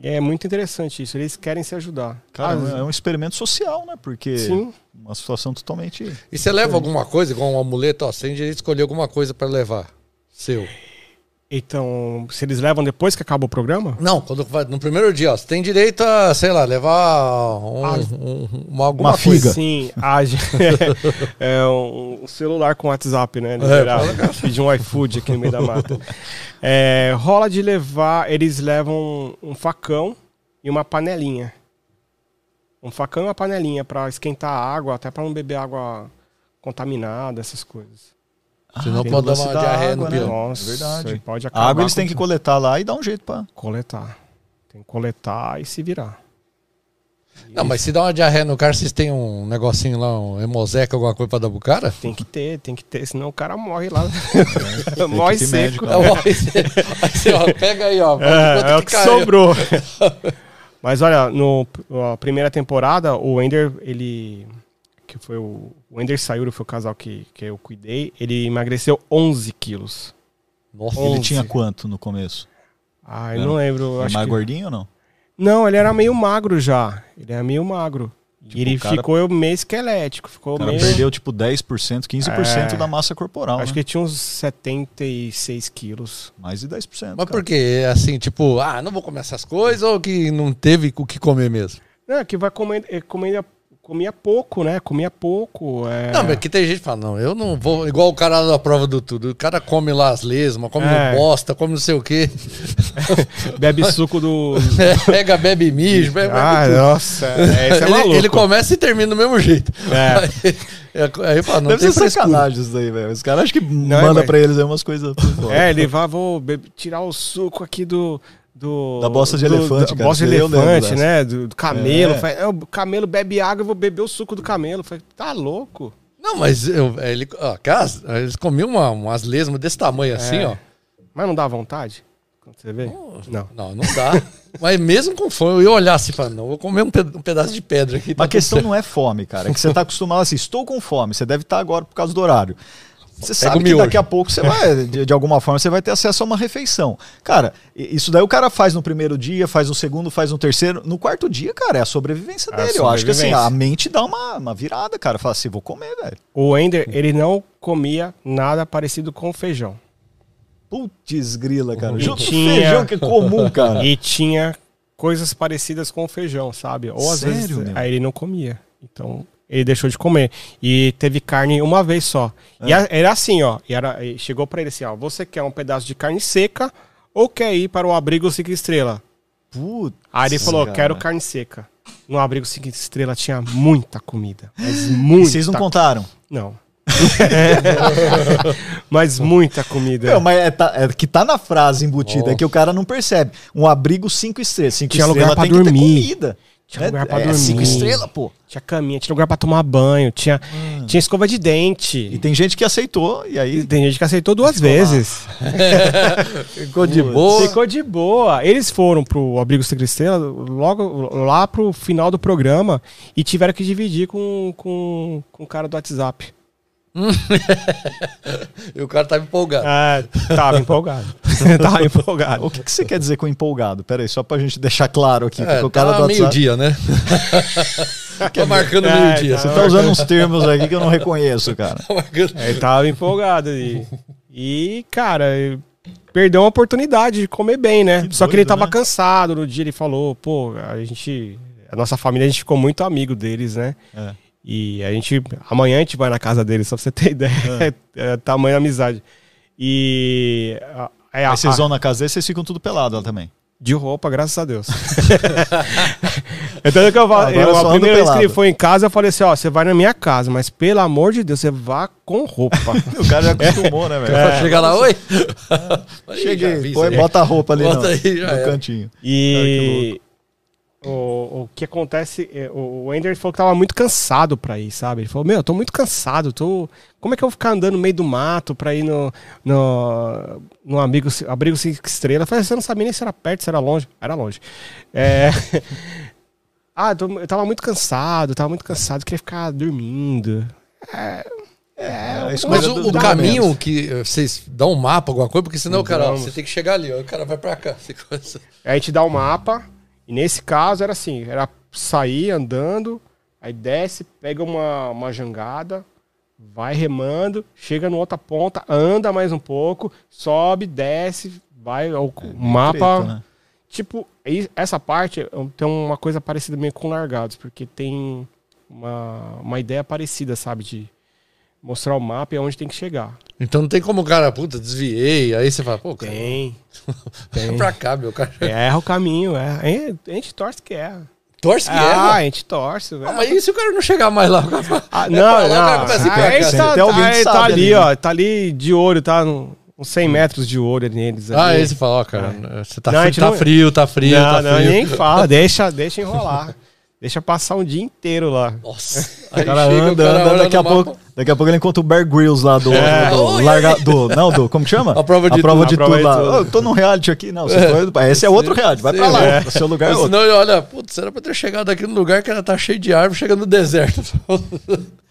[SPEAKER 6] É muito interessante isso, eles querem se ajudar.
[SPEAKER 1] Cara,
[SPEAKER 6] Ah,
[SPEAKER 1] é um experimento social, né? Porque
[SPEAKER 6] Sim.
[SPEAKER 1] uma situação totalmente.
[SPEAKER 5] E você leva alguma coisa, igual um amuleto, ó, você tem direito de escolher alguma coisa pra levar. Seu.
[SPEAKER 6] Então, se eles levam depois que acaba o programa?
[SPEAKER 5] Não, quando vai, no primeiro dia, ó, você tem direito a, sei lá, levar um,
[SPEAKER 6] Ah.
[SPEAKER 5] um- uma, alguma
[SPEAKER 1] Uma
[SPEAKER 5] coisa.
[SPEAKER 1] figa.
[SPEAKER 6] Sim, a gen- é um celular com WhatsApp, né?
[SPEAKER 5] É,
[SPEAKER 6] liberado. Pedir um iFood aqui no meio da mata. É, rola de levar, eles levam um facão e uma panelinha. Um facão e uma panelinha pra esquentar a água, até pra não beber água contaminada, essas coisas.
[SPEAKER 5] Senão
[SPEAKER 1] tem
[SPEAKER 5] pode dar uma
[SPEAKER 1] da
[SPEAKER 5] diarreia
[SPEAKER 1] água,
[SPEAKER 5] no
[SPEAKER 1] né?
[SPEAKER 5] pilão.
[SPEAKER 6] Nossa,
[SPEAKER 1] verdade.
[SPEAKER 6] pode
[SPEAKER 1] A
[SPEAKER 6] acabar
[SPEAKER 1] água eles têm que coletar lá e dar um jeito pra.
[SPEAKER 6] coletar. Tem que coletar e se virar.
[SPEAKER 5] Não, mas se dá uma diarreia no cara, vocês têm um negocinho lá, um hemoseca, alguma coisa pra dar pro cara?
[SPEAKER 6] Tem que ter, tem que ter, senão o cara morre lá.
[SPEAKER 1] Tem
[SPEAKER 6] morre
[SPEAKER 1] que
[SPEAKER 6] seco.
[SPEAKER 1] médico,
[SPEAKER 5] É, aí você, ó, pega aí, ó.
[SPEAKER 6] É, é o que
[SPEAKER 5] caiu.
[SPEAKER 6] sobrou. Mas olha, no a primeira temporada, o Ender, ele. Que foi o. O Ender Sayuri foi o casal que, que eu cuidei. Ele emagreceu 11 quilos.
[SPEAKER 5] Nossa,
[SPEAKER 1] Ele
[SPEAKER 6] 11.
[SPEAKER 1] tinha quanto no começo?
[SPEAKER 6] Ah, eu
[SPEAKER 1] Era-
[SPEAKER 6] não lembro.
[SPEAKER 1] É
[SPEAKER 6] acho
[SPEAKER 1] mais
[SPEAKER 6] que-
[SPEAKER 1] gordinho ou não?
[SPEAKER 6] Não, ele era meio magro já. Ele era meio magro.
[SPEAKER 1] Tipo,
[SPEAKER 6] e ele
[SPEAKER 1] cara-
[SPEAKER 6] ficou meio esquelético. Ficou
[SPEAKER 1] O cara
[SPEAKER 6] meio.
[SPEAKER 1] perdeu tipo 10%, 15%
[SPEAKER 6] É.
[SPEAKER 1] da massa corporal.
[SPEAKER 6] Acho
[SPEAKER 1] né?
[SPEAKER 6] que ele tinha uns 76 quilos.
[SPEAKER 1] Mais de 10%.
[SPEAKER 5] Mas
[SPEAKER 1] cara.
[SPEAKER 5] por quê? Assim, tipo, ah, não vou comer essas coisas ou que não teve o que comer mesmo?
[SPEAKER 6] É, que vai comendo, é, comendo, comia pouco, né? Comia pouco. É...
[SPEAKER 5] Não, mas que tem gente que fala, não, eu não vou. Igual o cara da prova do tudo. O cara come lá as lesmas, come
[SPEAKER 6] É.
[SPEAKER 5] bosta, come não sei o quê.
[SPEAKER 6] Bebe suco do.
[SPEAKER 5] Pega, bebe mijo, bebe.
[SPEAKER 6] ah,
[SPEAKER 5] bebe
[SPEAKER 6] nossa. É, é
[SPEAKER 5] ele,
[SPEAKER 6] maluco.
[SPEAKER 5] ele começa e termina do mesmo jeito.
[SPEAKER 6] É.
[SPEAKER 5] Aí, aí fala, não
[SPEAKER 1] Deve
[SPEAKER 5] tem
[SPEAKER 1] ser sacanagem isso daí, velho. Os caras acham que
[SPEAKER 6] Não,
[SPEAKER 1] manda
[SPEAKER 6] mas-
[SPEAKER 1] pra eles aí umas coisas.
[SPEAKER 6] É, ele vai, vou be- tirar o suco aqui do, do.
[SPEAKER 1] Da bosta de
[SPEAKER 6] do-
[SPEAKER 1] elefante,
[SPEAKER 6] da
[SPEAKER 1] cara,
[SPEAKER 6] Bosta de
[SPEAKER 1] lembro
[SPEAKER 6] elefante, né? Do, do camelo.
[SPEAKER 1] É.
[SPEAKER 6] Falei, "É, o camelo bebe água, eu vou beber o suco do camelo. Falei, tá louco?
[SPEAKER 5] Não, mas eu, ele, ó, aquelas- eles comiam uma, umas lesmas desse tamanho assim,
[SPEAKER 6] É.
[SPEAKER 5] ó.
[SPEAKER 6] Mas não dá vontade? Quando você vê? Não.
[SPEAKER 5] Não, não dá. mas mesmo com fome, eu ia olhar assim e falar, não, vou comer um, pe- um pedaço de pedra aqui.
[SPEAKER 1] Mas a questão não é fome, cara. É que você tá acostumado assim, estou com fome. Você deve estar agora por causa do horário. Você
[SPEAKER 5] Pega
[SPEAKER 1] sabe que daqui a pouco você vai, de, de alguma forma, você vai ter acesso a uma refeição. Cara, isso daí o cara faz no primeiro dia, faz no segundo, faz no terceiro. No quarto dia, cara, é a sobrevivência
[SPEAKER 6] É a
[SPEAKER 1] dele. Eu acho que assim,
[SPEAKER 6] sobrevivência.
[SPEAKER 1] a mente dá uma, uma virada, cara. Fala assim, vou comer, velho.
[SPEAKER 6] O Ender, ele não comia nada parecido com feijão.
[SPEAKER 1] Putz, grila, cara.
[SPEAKER 6] E
[SPEAKER 1] Junto com
[SPEAKER 6] tinha-
[SPEAKER 1] feijão que é comum, cara.
[SPEAKER 6] E tinha coisas parecidas com o feijão, sabe? Ou às
[SPEAKER 1] Sério,
[SPEAKER 6] vezes
[SPEAKER 1] meu?
[SPEAKER 6] aí ele não comia. Então ele deixou de comer. E teve carne uma vez só. E
[SPEAKER 1] Ah.
[SPEAKER 6] a- era assim, ó. E era, e chegou pra ele assim, ó. Você quer um pedaço de carne seca ou quer ir para o abrigo cinco estrelas?
[SPEAKER 1] Putz,
[SPEAKER 6] Aí ele falou,
[SPEAKER 1] cara.
[SPEAKER 6] quero carne seca. No abrigo cinco estrelas tinha muita comida. Mas
[SPEAKER 1] E
[SPEAKER 6] muita.
[SPEAKER 1] vocês não contaram?
[SPEAKER 6] Não. mas muita comida.
[SPEAKER 1] Não, mas é, tá- é que tá na frase embutida, é que o cara não percebe. Um abrigo cinco estrelas. Cinco
[SPEAKER 6] Tinha
[SPEAKER 1] estrelas
[SPEAKER 6] lugar pra
[SPEAKER 1] tem que ter
[SPEAKER 6] dormir.
[SPEAKER 1] comida.
[SPEAKER 6] Tinha
[SPEAKER 1] É-
[SPEAKER 6] lugar pra
[SPEAKER 1] é
[SPEAKER 6] dormir.
[SPEAKER 1] cinco estrelas, pô.
[SPEAKER 6] Tinha caminha, tinha lugar pra tomar banho, tinha, tinha escova de dente.
[SPEAKER 1] E tem gente que aceitou, e aí.
[SPEAKER 6] E tem gente que aceitou duas vezes.
[SPEAKER 5] Ficou de boa.
[SPEAKER 6] Ficou de boa. Eles foram pro Abrigo Secret Estrela logo lá pro final do programa e tiveram que dividir com, com, com o cara do WhatsApp.
[SPEAKER 5] E o cara tava empolgado.
[SPEAKER 6] Ah, tava empolgado. tava empolgado.
[SPEAKER 1] O que, que você quer dizer com empolgado? Pera aí, só pra gente deixar claro aqui.
[SPEAKER 5] É,
[SPEAKER 1] o cara
[SPEAKER 5] tá meio-dia, né? tá marcando
[SPEAKER 6] É,
[SPEAKER 5] meio-dia.
[SPEAKER 6] tá.
[SPEAKER 1] Você tá usando uns termos aqui que eu não reconheço, cara.
[SPEAKER 5] Tá marcando...
[SPEAKER 6] Ele tava empolgado ali. E, cara, perdeu uma oportunidade de comer bem, né?
[SPEAKER 1] Que
[SPEAKER 6] Só que ele
[SPEAKER 1] doido,
[SPEAKER 6] tava
[SPEAKER 1] né?
[SPEAKER 6] cansado no dia, ele falou, pô, a gente. A nossa família, a gente ficou muito amigo deles, né?
[SPEAKER 1] É.
[SPEAKER 6] E a gente. Amanhã a gente vai na casa deles, só pra você ter ideia. É. tamanho amizade. E. É, a,
[SPEAKER 1] Mas vocês
[SPEAKER 6] a-
[SPEAKER 1] vão na casa dele, vocês ficam tudo pelado lá também.
[SPEAKER 6] de roupa, graças a Deus. então é que eu falo, eu, a primeira vez que ele foi em casa, eu falei assim: ó, você vai na minha casa, mas pelo amor de Deus, você vá com roupa.
[SPEAKER 1] O cara já acostumou, né, velho?
[SPEAKER 5] Pra chegar lá, oi?
[SPEAKER 1] Cheguei, põe, bota a roupa ali
[SPEAKER 5] Bota
[SPEAKER 1] no,
[SPEAKER 5] aí,
[SPEAKER 1] no cantinho.
[SPEAKER 6] E o, o que acontece, é, o, Ender falou que tava muito cansado pra ir, sabe? Ele falou, meu, eu tô muito cansado, tô... como é que eu vou ficar andando no meio do mato pra ir no, no, no amigo, abrigo cinco estrelas? Eu falei, você não sabia nem se era perto, se era longe. Era longe. É... ah, eu, tô- eu tava muito cansado, tava muito cansado, queria ficar dormindo.
[SPEAKER 1] É, a escolha
[SPEAKER 5] Mas o,
[SPEAKER 1] do-
[SPEAKER 5] o caminho que eh, vocês dão um mapa, alguma coisa, porque senão o cara, ó, você tem que chegar ali, ó, o cara vai pra cá.
[SPEAKER 6] Aí a gente dá o mapa, e nesse caso era assim, era sair andando, aí desce, pega uma, uma jangada, vai remando, chega na outra ponta, anda mais um pouco, sobe, desce, vai ao o mapa.
[SPEAKER 1] Treta, né?
[SPEAKER 6] Tipo, essa parte é, tem uma coisa parecida meio com largados, porque tem uma, uma ideia parecida, sabe? De mostrar o mapa e aonde tem que chegar.
[SPEAKER 5] Então não tem como o cara, puta, desviei, aí você fala, pô, cara,
[SPEAKER 6] Tem.
[SPEAKER 5] vem
[SPEAKER 6] Tem.
[SPEAKER 5] pra cá, meu cara.
[SPEAKER 6] Erra o caminho, é. A gente torce que erra.
[SPEAKER 5] Torce que
[SPEAKER 6] Ah,
[SPEAKER 5] é,
[SPEAKER 6] a gente torce, velho.
[SPEAKER 5] Ah, mas e se o cara não chegar mais lá?
[SPEAKER 6] Ah,
[SPEAKER 5] é
[SPEAKER 6] não,
[SPEAKER 5] pra lá, o
[SPEAKER 6] não.
[SPEAKER 5] cara começa a ir
[SPEAKER 6] Ah,
[SPEAKER 1] Sempre
[SPEAKER 6] tá,
[SPEAKER 1] alguém
[SPEAKER 6] tá- tá ali,
[SPEAKER 1] ali,
[SPEAKER 6] ó. Tá ali de olho, tá no- uns 100 metros de olho neles.
[SPEAKER 5] Ah,
[SPEAKER 6] ali.
[SPEAKER 5] aí você fala, ó, cara, você tá,
[SPEAKER 6] Não,
[SPEAKER 5] frio, tá
[SPEAKER 6] não-
[SPEAKER 5] frio, tá frio,
[SPEAKER 6] não,
[SPEAKER 5] tá
[SPEAKER 6] não,
[SPEAKER 5] frio.
[SPEAKER 6] nem fala. Deixa, deixa enrolar. deixa passar um dia inteiro lá.
[SPEAKER 5] Nossa. Aí
[SPEAKER 1] O cara
[SPEAKER 5] chega,
[SPEAKER 1] anda,
[SPEAKER 5] o cara
[SPEAKER 1] anda, daqui a,
[SPEAKER 5] mapa.
[SPEAKER 1] pouco, daqui a pouco ele encontra o Bear Grylls lá do,
[SPEAKER 6] É.
[SPEAKER 1] do,
[SPEAKER 5] Oi,
[SPEAKER 1] larga, do não, do, como que chama?
[SPEAKER 5] A prova de
[SPEAKER 1] a prova
[SPEAKER 5] tudo.
[SPEAKER 1] de
[SPEAKER 6] A prova
[SPEAKER 1] tudo
[SPEAKER 6] de
[SPEAKER 1] lá.
[SPEAKER 6] tudo.
[SPEAKER 1] Ô, eu tô num reality aqui, não, você foi, esse é outro reality, vai pra
[SPEAKER 5] Sim,
[SPEAKER 1] lá,
[SPEAKER 5] é.
[SPEAKER 1] o seu lugar é outro.
[SPEAKER 5] senão ele olha, putz, era pra ter chegado aqui no lugar que era tá cheio de árvore, chegando no deserto.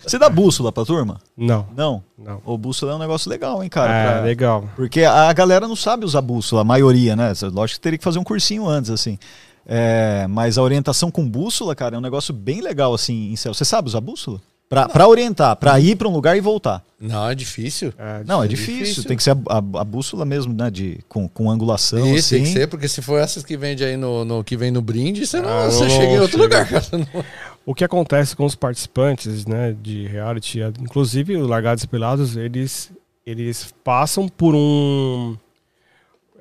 [SPEAKER 1] Você dá bússola pra turma?
[SPEAKER 6] Não,
[SPEAKER 1] Não.
[SPEAKER 6] não.
[SPEAKER 1] O bússola é um negócio legal, hein, cara?
[SPEAKER 6] É,
[SPEAKER 1] pra-
[SPEAKER 6] legal.
[SPEAKER 1] Porque a galera não sabe usar bússola, a maioria, né? Lógico que teria que fazer um cursinho antes, assim. É, mas a orientação com bússola, cara, é um negócio bem legal, assim, em céu. Você sabe usar bússola? Pra, pra orientar, pra ir pra um lugar e voltar.
[SPEAKER 5] Não, é difícil.
[SPEAKER 6] É,
[SPEAKER 1] Não, é
[SPEAKER 5] difícil.
[SPEAKER 1] difícil. Tem que ser a, a- a bússola mesmo, né? De, com, com angulação,
[SPEAKER 5] Isso, tem que
[SPEAKER 1] assim.
[SPEAKER 5] ser, porque se for essas que vende aí no, no- que vem no brinde, você, não,
[SPEAKER 6] Ah,
[SPEAKER 5] você
[SPEAKER 6] não
[SPEAKER 5] chega em outro
[SPEAKER 6] chega.
[SPEAKER 5] lugar, cara. Não-
[SPEAKER 6] O que acontece com os participantes, né, de reality, inclusive os Largados e Pelados, eles, eles passam por um...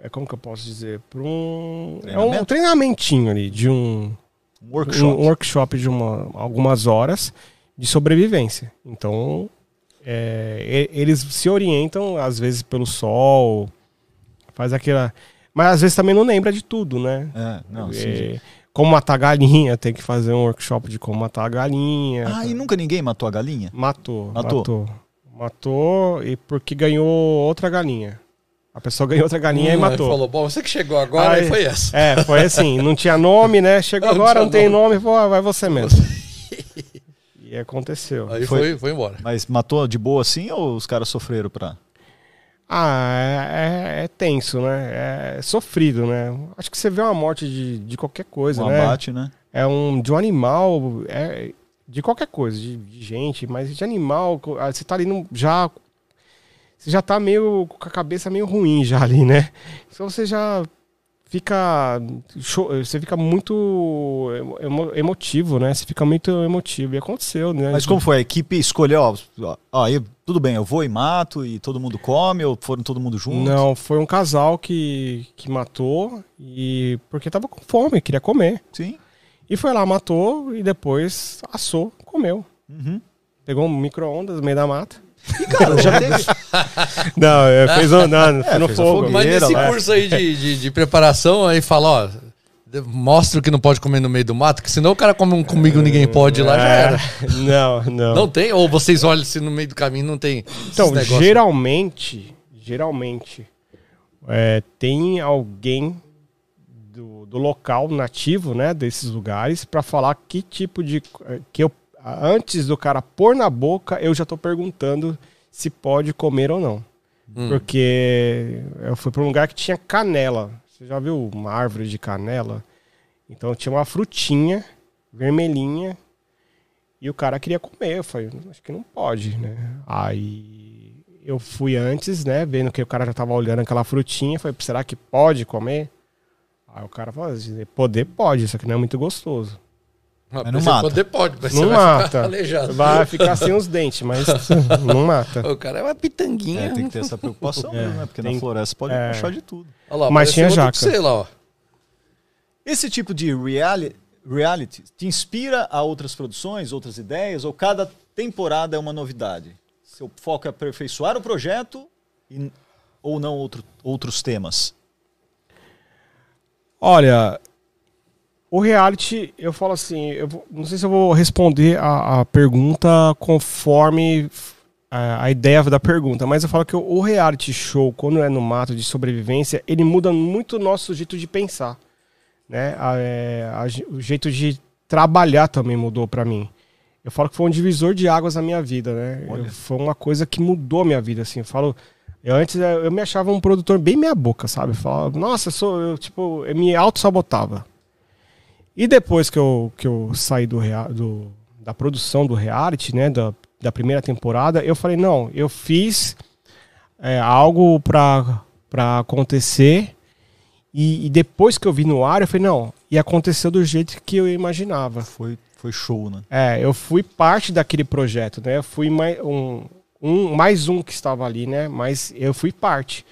[SPEAKER 6] É, como que eu posso dizer? Por um... É um
[SPEAKER 1] Treinamento?
[SPEAKER 6] treinamentinho ali, de um...
[SPEAKER 1] Um workshop.
[SPEAKER 6] um workshop de uma, algumas horas de sobrevivência. Então, é, eles se orientam, às vezes, pelo sol, faz aquela... Mas às vezes também não lembra de tudo, né?
[SPEAKER 1] É, não,
[SPEAKER 6] É,
[SPEAKER 1] sim.
[SPEAKER 6] como matar galinha, tem que fazer um workshop de como matar a galinha.
[SPEAKER 1] Ah, e nunca ninguém matou a galinha?
[SPEAKER 6] Matou,
[SPEAKER 1] Matou?
[SPEAKER 6] matou. Matou e porque ganhou outra galinha. A pessoa ganhou outra galinha e
[SPEAKER 5] Hum, aí
[SPEAKER 6] matou.
[SPEAKER 5] Falou, bom, você que chegou agora,
[SPEAKER 6] Aí-
[SPEAKER 5] aí foi essa.
[SPEAKER 6] É, foi assim, não tinha nome, né? Chegou
[SPEAKER 5] Não
[SPEAKER 6] agora, não tem
[SPEAKER 5] nome.
[SPEAKER 6] nome, pô, vai você mesmo. E aconteceu.
[SPEAKER 5] Aí
[SPEAKER 1] Foi-
[SPEAKER 5] foi, foi embora.
[SPEAKER 1] Mas matou de boa assim ou os caras sofreram pra.
[SPEAKER 6] Ah, é, é- é tenso, né? É sofrido, né? Acho que você vê uma morte de, de qualquer coisa,
[SPEAKER 1] Um
[SPEAKER 6] né?
[SPEAKER 1] abate, né?
[SPEAKER 6] É um de um animal, é de qualquer coisa, de, de gente, mas de animal, ah, você tá ali no, já você já tá meio com a cabeça meio ruim já ali, né? Então você já fica você fica muito emo- emo- emotivo, né? Você fica muito emotivo e aconteceu, né?
[SPEAKER 1] Mas como foi? A equipe escolheu, ó, ó, aí, tudo bem, eu vou e mato e todo mundo come, ou foram todo mundo junto?
[SPEAKER 6] Não, foi um casal que, que matou e porque tava com fome, queria comer.
[SPEAKER 1] Sim.
[SPEAKER 6] E foi lá, matou e depois assou, comeu.
[SPEAKER 1] Uhum.
[SPEAKER 6] Pegou um micro-ondas no meio da mata.
[SPEAKER 1] E, cara, já teve.
[SPEAKER 6] Não, é, fez um, não, foi no
[SPEAKER 1] fez
[SPEAKER 6] fogo.
[SPEAKER 5] Mas nesse
[SPEAKER 1] lá.
[SPEAKER 5] curso aí de, de, de preparação, aí fala, ó, mostra o que não pode comer no meio do mato, que senão o cara come um comigo ninguém pode lá, já
[SPEAKER 6] É,
[SPEAKER 5] era.
[SPEAKER 6] Não, não.
[SPEAKER 5] Não tem? Ou vocês olham se no meio do caminho não tem
[SPEAKER 6] então, geralmente, geralmente, é, tem alguém do, do local nativo, né, desses lugares, pra falar que tipo de que eu antes do cara pôr na boca, eu já tô perguntando se pode comer ou não.
[SPEAKER 5] Hum.
[SPEAKER 6] Porque eu fui pra um lugar que tinha canela. Você já viu uma árvore de canela? Então tinha uma frutinha vermelhinha e o cara queria comer. Eu falei, acho que não pode, né? Aí eu fui antes, né? Vendo que o cara já tava olhando aquela frutinha. Falei, será que pode comer? Aí o cara falou, poder pode, isso aqui não é muito gostoso.
[SPEAKER 1] Mas não
[SPEAKER 5] você
[SPEAKER 1] mata.
[SPEAKER 5] Poder pode, mas
[SPEAKER 6] Não
[SPEAKER 5] você vai
[SPEAKER 6] mata.
[SPEAKER 5] ficar aleijado.
[SPEAKER 6] Vai ficar sem os dentes, mas não mata.
[SPEAKER 5] O cara é uma pitanguinha.
[SPEAKER 1] É, tem que ter essa preocupação
[SPEAKER 6] É,
[SPEAKER 1] mesmo, né? Porque
[SPEAKER 6] tem-
[SPEAKER 1] na floresta pode
[SPEAKER 6] é.
[SPEAKER 1] achar de tudo.
[SPEAKER 5] Olha lá,
[SPEAKER 6] Mas tinha jaca.
[SPEAKER 5] que Sei lá, ó.
[SPEAKER 1] Esse tipo de reality, reality te inspira a outras produções, outras ideias, ou cada temporada é uma novidade? Seu foco é aperfeiçoar o projeto e- ou não outro- outros temas?
[SPEAKER 6] Olha, o reality, eu falo assim, eu vou- não sei se eu vou responder a, a pergunta conforme a, a ideia da pergunta, mas eu falo que o, o reality show, quando é no mato de sobrevivência, ele muda muito o nosso jeito de pensar, né? A- é, o jeito de trabalhar também mudou pra mim. Eu falo que foi um divisor de águas na minha vida, né? Eu- foi uma coisa que mudou a minha vida, assim. Eu falo, eu antes eu me achava um produtor bem meia boca, sabe? Eu falava, nossa, eu sou, eu, tipo, eu me auto-sabotava. E depois que eu, que eu saí do, do- da produção do reality, né, da, da primeira temporada, eu falei, não, eu fiz é, algo pra acontecer e, e depois que eu vi no ar, eu falei, não, e aconteceu do jeito que eu imaginava.
[SPEAKER 1] Foi, foi show, né?
[SPEAKER 6] É, eu fui parte daquele projeto, né? Eu fui mais um, um- mais um que estava ali, né? Mas eu fui parte.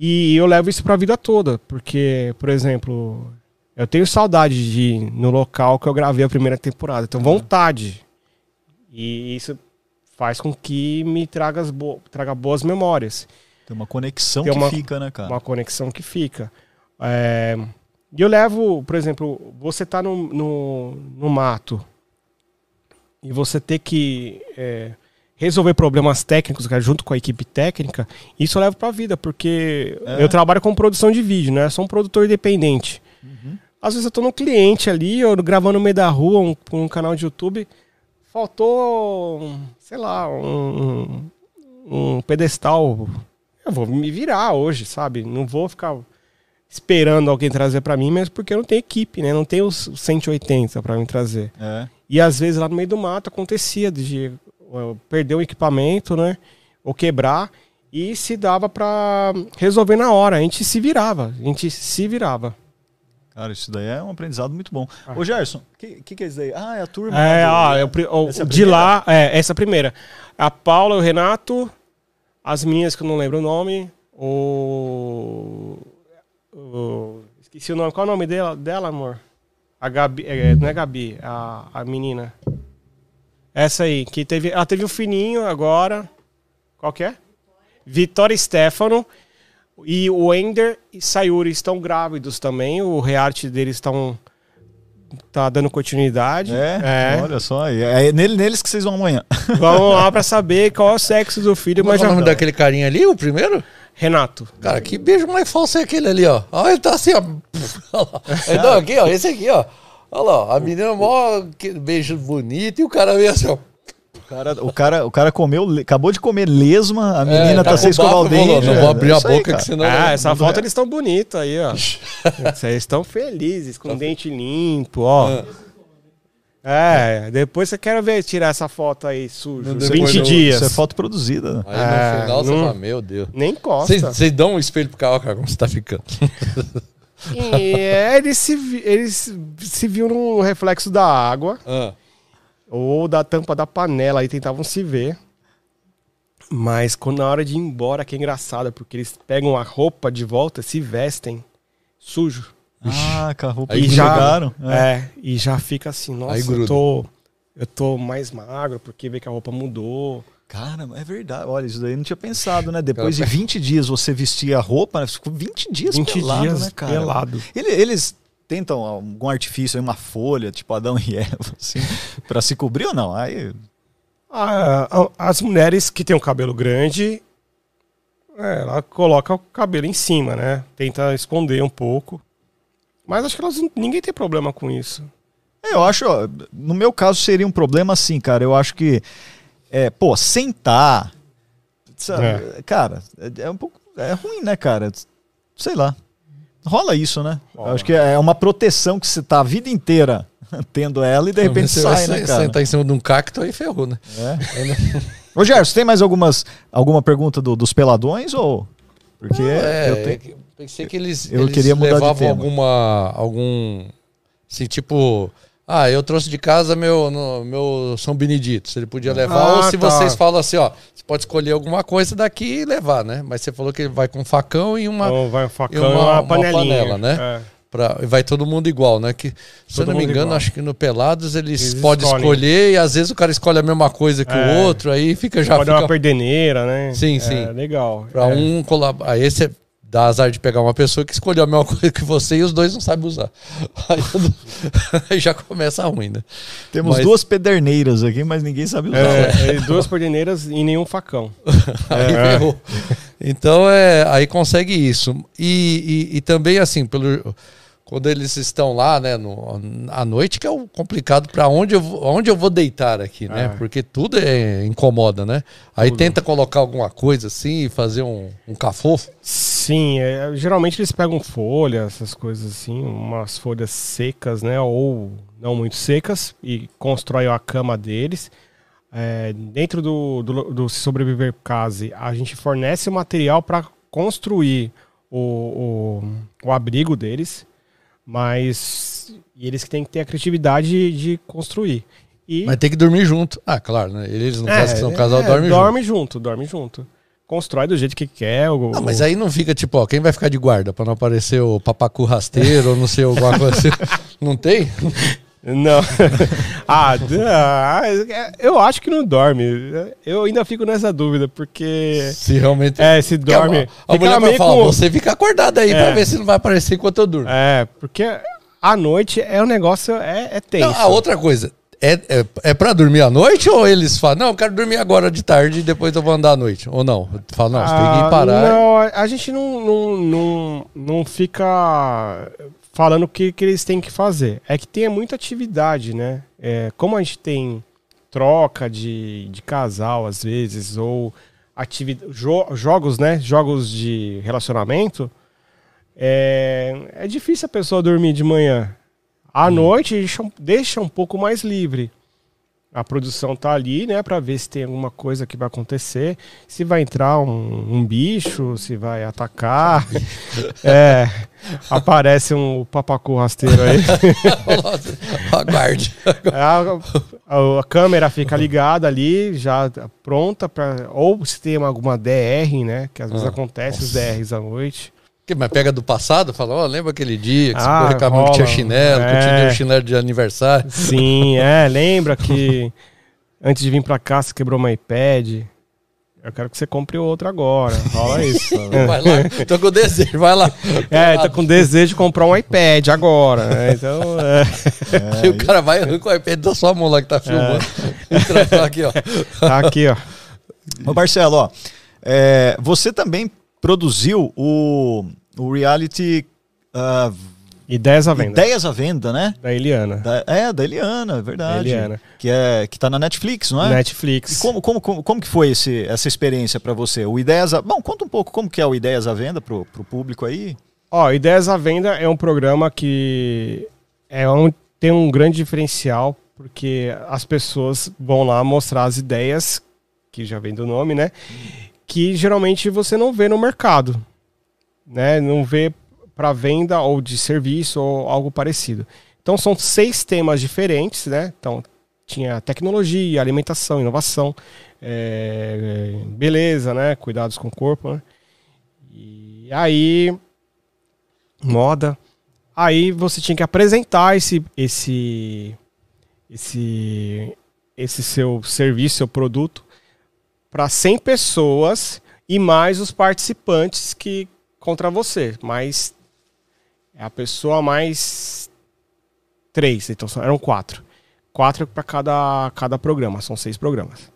[SPEAKER 6] E eu levo isso pra vida toda, porque, por exemplo, eu tenho saudade de ir no local que eu gravei a primeira temporada, tenho vontade. E isso faz com que me traga, as bo traga boas memórias
[SPEAKER 1] Tem uma conexão
[SPEAKER 6] Tem
[SPEAKER 1] que
[SPEAKER 6] uma-
[SPEAKER 1] fica, né, cara?
[SPEAKER 6] uma conexão que fica. É, E eu levo, por exemplo, você tá no, no, no mato e você ter que é, resolver problemas técnicos cara, junto com a equipe técnica, isso eu levo pra vida, porque
[SPEAKER 1] É.
[SPEAKER 6] eu trabalho com produção de vídeo, né? Eu sou um produtor independente. Às vezes eu tô no cliente ali, eu gravando no meio da rua, um, um canal de YouTube, faltou, sei lá, um, um pedestal eu vou me virar hoje, sabe? Não vou ficar esperando alguém trazer pra mim, mas porque eu não tenho equipe, né? Não tenho os 180 pra me trazer.
[SPEAKER 1] É.
[SPEAKER 6] E às vezes lá no meio do mato acontecia de perder o equipamento, né? Ou quebrar e se dava pra resolver na hora. A gente se virava, a gente se virava.
[SPEAKER 1] Cara, isso daí é um aprendizado muito bom. Ô, Gerson, o que, que, que é isso daí? Ah, é a turma.
[SPEAKER 6] É,
[SPEAKER 1] do-
[SPEAKER 6] ah, eu,
[SPEAKER 1] Essa é a
[SPEAKER 6] de lá, é, essa é a primeira. A Paula, o Renato, as meninas que eu não lembro o nome, o. o- esqueci o nome. Qual é o nome dela, dela amor? A Gabi. é, não é Gabi, a, a menina. Essa aí, que teve. Ela teve um fininho agora. Qual que é? Vitória Stefano. E o Ender e Sayuri estão grávidos também. O rearte deles estão tá dando continuidade.
[SPEAKER 1] É, olha só. É nele, neles que vocês vão amanhã.
[SPEAKER 6] Vamos lá pra saber qual é o sexo do filho.
[SPEAKER 5] É
[SPEAKER 6] Mas
[SPEAKER 5] o
[SPEAKER 6] já...
[SPEAKER 5] nome daquele carinha ali, o primeiro?
[SPEAKER 6] Renato.
[SPEAKER 5] Cara, que beijo mais falso é aquele ali, ó. Olha, ele tá assim, ó. Não, aqui, ó, esse aqui, ó. Olha lá, a menina mó beijo bonito e o cara meio assim, ó.
[SPEAKER 1] O cara, o cara, o cara comeu, acabou de comer lesma, a menina
[SPEAKER 5] É,
[SPEAKER 1] tá
[SPEAKER 5] com
[SPEAKER 1] sem escovar o dente.
[SPEAKER 5] Não
[SPEAKER 1] é,
[SPEAKER 5] vou abrir
[SPEAKER 1] é
[SPEAKER 5] a
[SPEAKER 1] aí,
[SPEAKER 5] boca
[SPEAKER 1] cara.
[SPEAKER 5] que senão.
[SPEAKER 6] Ah,
[SPEAKER 5] não-
[SPEAKER 6] essa foto eles estão bonitos aí, ó. Vocês estão felizes, com o dente limpo, ó. É, depois você quer ver tirar essa foto aí sujo.
[SPEAKER 5] Não,
[SPEAKER 6] 20
[SPEAKER 5] depois não-
[SPEAKER 6] dias.
[SPEAKER 1] Isso é foto produzida. né?
[SPEAKER 5] Aí no
[SPEAKER 6] É,
[SPEAKER 5] final você
[SPEAKER 6] não-
[SPEAKER 5] fala, meu Deus.
[SPEAKER 6] Nem encosta.
[SPEAKER 5] Vocês dão um espelho pro carro, cara, como você tá ficando.
[SPEAKER 6] E é, eles se, eles se viam no reflexo da água
[SPEAKER 5] Ah,
[SPEAKER 6] ou da tampa da panela e tentavam se ver. Mas quando na hora de ir embora, que é engraçado, porque eles pegam a roupa de volta, se vestem sujo.
[SPEAKER 1] Ah, com a roupa
[SPEAKER 5] Aí
[SPEAKER 1] que
[SPEAKER 6] já,
[SPEAKER 1] jogaram. É.
[SPEAKER 6] é, e já fica assim, nossa, eu tô, eu tô mais magro porque vê que a roupa mudou.
[SPEAKER 1] Cara, é verdade. Olha, isso daí eu não tinha pensado, né? Depois de 20 dias você vestia a roupa, né? ficou 20 dias
[SPEAKER 6] 20
[SPEAKER 1] pelado,
[SPEAKER 6] dias
[SPEAKER 1] né, cara?
[SPEAKER 6] pelado.
[SPEAKER 1] Ele- eles tentam algum artifício, uma folha, tipo Adão e Eva, assim, pra se cobrir ou não? Aí,
[SPEAKER 6] Ah, as mulheres que têm o cabelo grande, é, ela coloca o cabelo em cima, né? Tenta esconder um pouco. Mas acho que elas, ninguém tem problema com isso.
[SPEAKER 1] eu acho, ó, no meu caso seria um problema assim, cara. Eu acho que, é, pô, sentar, sabe,
[SPEAKER 6] É.
[SPEAKER 1] cara, é, é um pouco, é ruim, né, cara? Sei lá. Rola isso, né? Eu
[SPEAKER 6] Rola.
[SPEAKER 1] acho que é uma proteção que você tá a vida inteira tendo ela e de repente
[SPEAKER 5] você
[SPEAKER 1] sai,
[SPEAKER 5] vai
[SPEAKER 1] né, cara?
[SPEAKER 5] sentar em cima de um cacto aí ferrou, né?
[SPEAKER 1] É. Ô, Gerson, tem mais algumas, alguma pergunta do- dos peladões ou... Porque
[SPEAKER 5] É,
[SPEAKER 1] eu tenho...
[SPEAKER 5] que- pensei que eles,
[SPEAKER 1] eu
[SPEAKER 5] eles
[SPEAKER 1] queria mudar de
[SPEAKER 5] levavam
[SPEAKER 1] tema.
[SPEAKER 5] alguma. algum. Assim, tipo. Ah, eu trouxe de casa meu, no- meu São Benedito. Se ele podia levar,
[SPEAKER 6] Ah,
[SPEAKER 5] ou se
[SPEAKER 6] tá.
[SPEAKER 5] vocês falam assim, ó, você pode escolher alguma coisa daqui e levar, né? Mas você falou que ele vai com um facão e uma.
[SPEAKER 6] Então vai um facão
[SPEAKER 5] uma-
[SPEAKER 6] e uma,
[SPEAKER 5] uma
[SPEAKER 6] panelinha.
[SPEAKER 5] panela, né?
[SPEAKER 6] É.
[SPEAKER 5] Pra, vai todo mundo igual, né? Que, se eu não me engano,
[SPEAKER 6] igual.
[SPEAKER 5] acho que no Pelados eles,
[SPEAKER 6] Eles
[SPEAKER 5] podem escolher e às vezes o cara escolhe a mesma coisa que
[SPEAKER 6] É.
[SPEAKER 5] o outro, aí fica já.
[SPEAKER 6] Pode
[SPEAKER 5] fica
[SPEAKER 6] uma perdeneira, né?
[SPEAKER 5] Sim,
[SPEAKER 6] É,
[SPEAKER 5] sim.
[SPEAKER 6] legal.
[SPEAKER 5] Pra
[SPEAKER 6] É.
[SPEAKER 5] um colaborar. Aí você dá azar de pegar uma pessoa que escolheu a mesma coisa que você e os dois não sabem usar. Aí, já começa ruim, né?
[SPEAKER 1] Temos
[SPEAKER 5] Mas-
[SPEAKER 1] duas pederneiras aqui, mas ninguém sabe usar.
[SPEAKER 6] É, é, duas perdeneiras e nenhum facão.
[SPEAKER 5] Aí
[SPEAKER 6] É.
[SPEAKER 5] ferrou. Então é, aí consegue isso. E, e, e também assim, pelo quando eles estão lá, né, no, à noite, que é o complicado para onde eu, vou- onde eu vou deitar aqui, né?
[SPEAKER 6] É.
[SPEAKER 5] Porque tudo é, incomoda, né? Aí tenta colocar alguma coisa assim, e fazer um, um cafofo.
[SPEAKER 6] Sim, é, geralmente eles pegam folhas, essas coisas assim, umas folhas secas, né? Ou não muito secas, e constroem a cama deles. É, dentro do, do, do Se Sobreviver Case, a gente fornece o material para construir o, o, o abrigo deles, mas e eles que têm que ter a criatividade de, de construir. E,
[SPEAKER 5] Mas tem que dormir junto. Ah, claro, né? Eles, no
[SPEAKER 6] é,
[SPEAKER 5] caso que são um casal,
[SPEAKER 6] é,
[SPEAKER 5] dormem junto.
[SPEAKER 6] dorme junto. Dorme junto. Constrói do jeito que quer. O,
[SPEAKER 5] Não, mas
[SPEAKER 6] o-
[SPEAKER 5] aí não fica tipo, ó, quem vai ficar de guarda pra não aparecer o papacu rasteiro ou não sei, alguma coisa assim. Não tem?
[SPEAKER 6] Não. ah, ah, eu acho que não dorme. Eu ainda fico nessa dúvida, porque.
[SPEAKER 5] Se realmente.
[SPEAKER 6] É, se
[SPEAKER 5] a-
[SPEAKER 6] dorme.
[SPEAKER 5] A,
[SPEAKER 6] fica
[SPEAKER 5] mulher vai falar,
[SPEAKER 6] com-
[SPEAKER 5] você fica acordado aí
[SPEAKER 6] É.
[SPEAKER 5] pra ver se não vai aparecer enquanto eu durmo.
[SPEAKER 6] É, porque à noite é um negócio. É, é tenso.
[SPEAKER 5] Não, a outra coisa, é, é, é pra dormir à noite ou eles falam, não, eu quero dormir agora de tarde e depois eu vou andar à noite? Ou não? Fala, não, você tem que
[SPEAKER 6] Ah,
[SPEAKER 5] parar.
[SPEAKER 6] Não, a gente não, não, não, não fica falando o que, que eles têm que fazer. É que tem muita atividade, né? É, como a gente tem troca de, de casal, às vezes, ou ativi jo- jogos, né? Jogos de relacionamento, é, é difícil a pessoa dormir de manhã. À noite, deixa, deixa um pouco mais livre. A produção tá ali, né, para ver se tem alguma coisa que vai acontecer, se vai entrar um, um bicho, se vai atacar. é, aparece um papacu rasteiro aí.
[SPEAKER 5] Aguarde.
[SPEAKER 6] a, a- a câmera fica ligada ali, já pronta para ou se tem alguma DR, né, que às vezes
[SPEAKER 5] Ah,
[SPEAKER 6] acontece os DRs à noite.
[SPEAKER 5] Que, mas pega do passado, fala, ó, lembra aquele dia que
[SPEAKER 6] Ah,
[SPEAKER 5] você reclamou que tinha chinelo, que eu te
[SPEAKER 6] É.
[SPEAKER 5] dei o chinelo de aniversário.
[SPEAKER 6] Sim, é, lembra que antes de vir para cá você quebrou meu iPad. Eu quero que você compre outro agora. Rola isso.
[SPEAKER 5] Vai lá, tô com desejo, vai lá.
[SPEAKER 6] é, tô com desejo de comprar um iPad agora. né? Então, é.
[SPEAKER 5] Aí o cara vai arranca o iPad da sua mão lá que tá filmando. Entra fala aqui, ó.
[SPEAKER 6] tá aqui, ó.
[SPEAKER 1] Ô Marcelo, ó, é, você também produziu o, o reality ah,
[SPEAKER 6] Ideias à venda.
[SPEAKER 1] Ideias à Venda, né?
[SPEAKER 6] Da Eliana.
[SPEAKER 1] Da- é, da Eliana, é verdade.
[SPEAKER 6] Eliana.
[SPEAKER 1] Que, é, que tá na Netflix, não é?
[SPEAKER 6] Netflix.
[SPEAKER 1] E como, como, como, como que foi esse, essa experiência para você? O Ideias à... Bom, conta um pouco como que é o Ideias à Venda pro, pro público aí.
[SPEAKER 6] Ó, Ideias à Venda é um programa que é um, tem um grande diferencial, porque as pessoas vão lá mostrar as ideias, que já vem do nome, né? Que geralmente você não vê no mercado, né? Não vê para venda ou de serviço ou algo parecido. Então são seis temas diferentes, né? Então tinha tecnologia, alimentação, inovação, é, beleza, né? Cuidados com o corpo, né? E aí moda. Aí você tinha que apresentar esse esse esse esse seu serviço, seu produto para 100 pessoas e mais os participantes que contra você, mais é a pessoa mais três, então eram quatro. Quatro para cada, cada programa, são seis programas.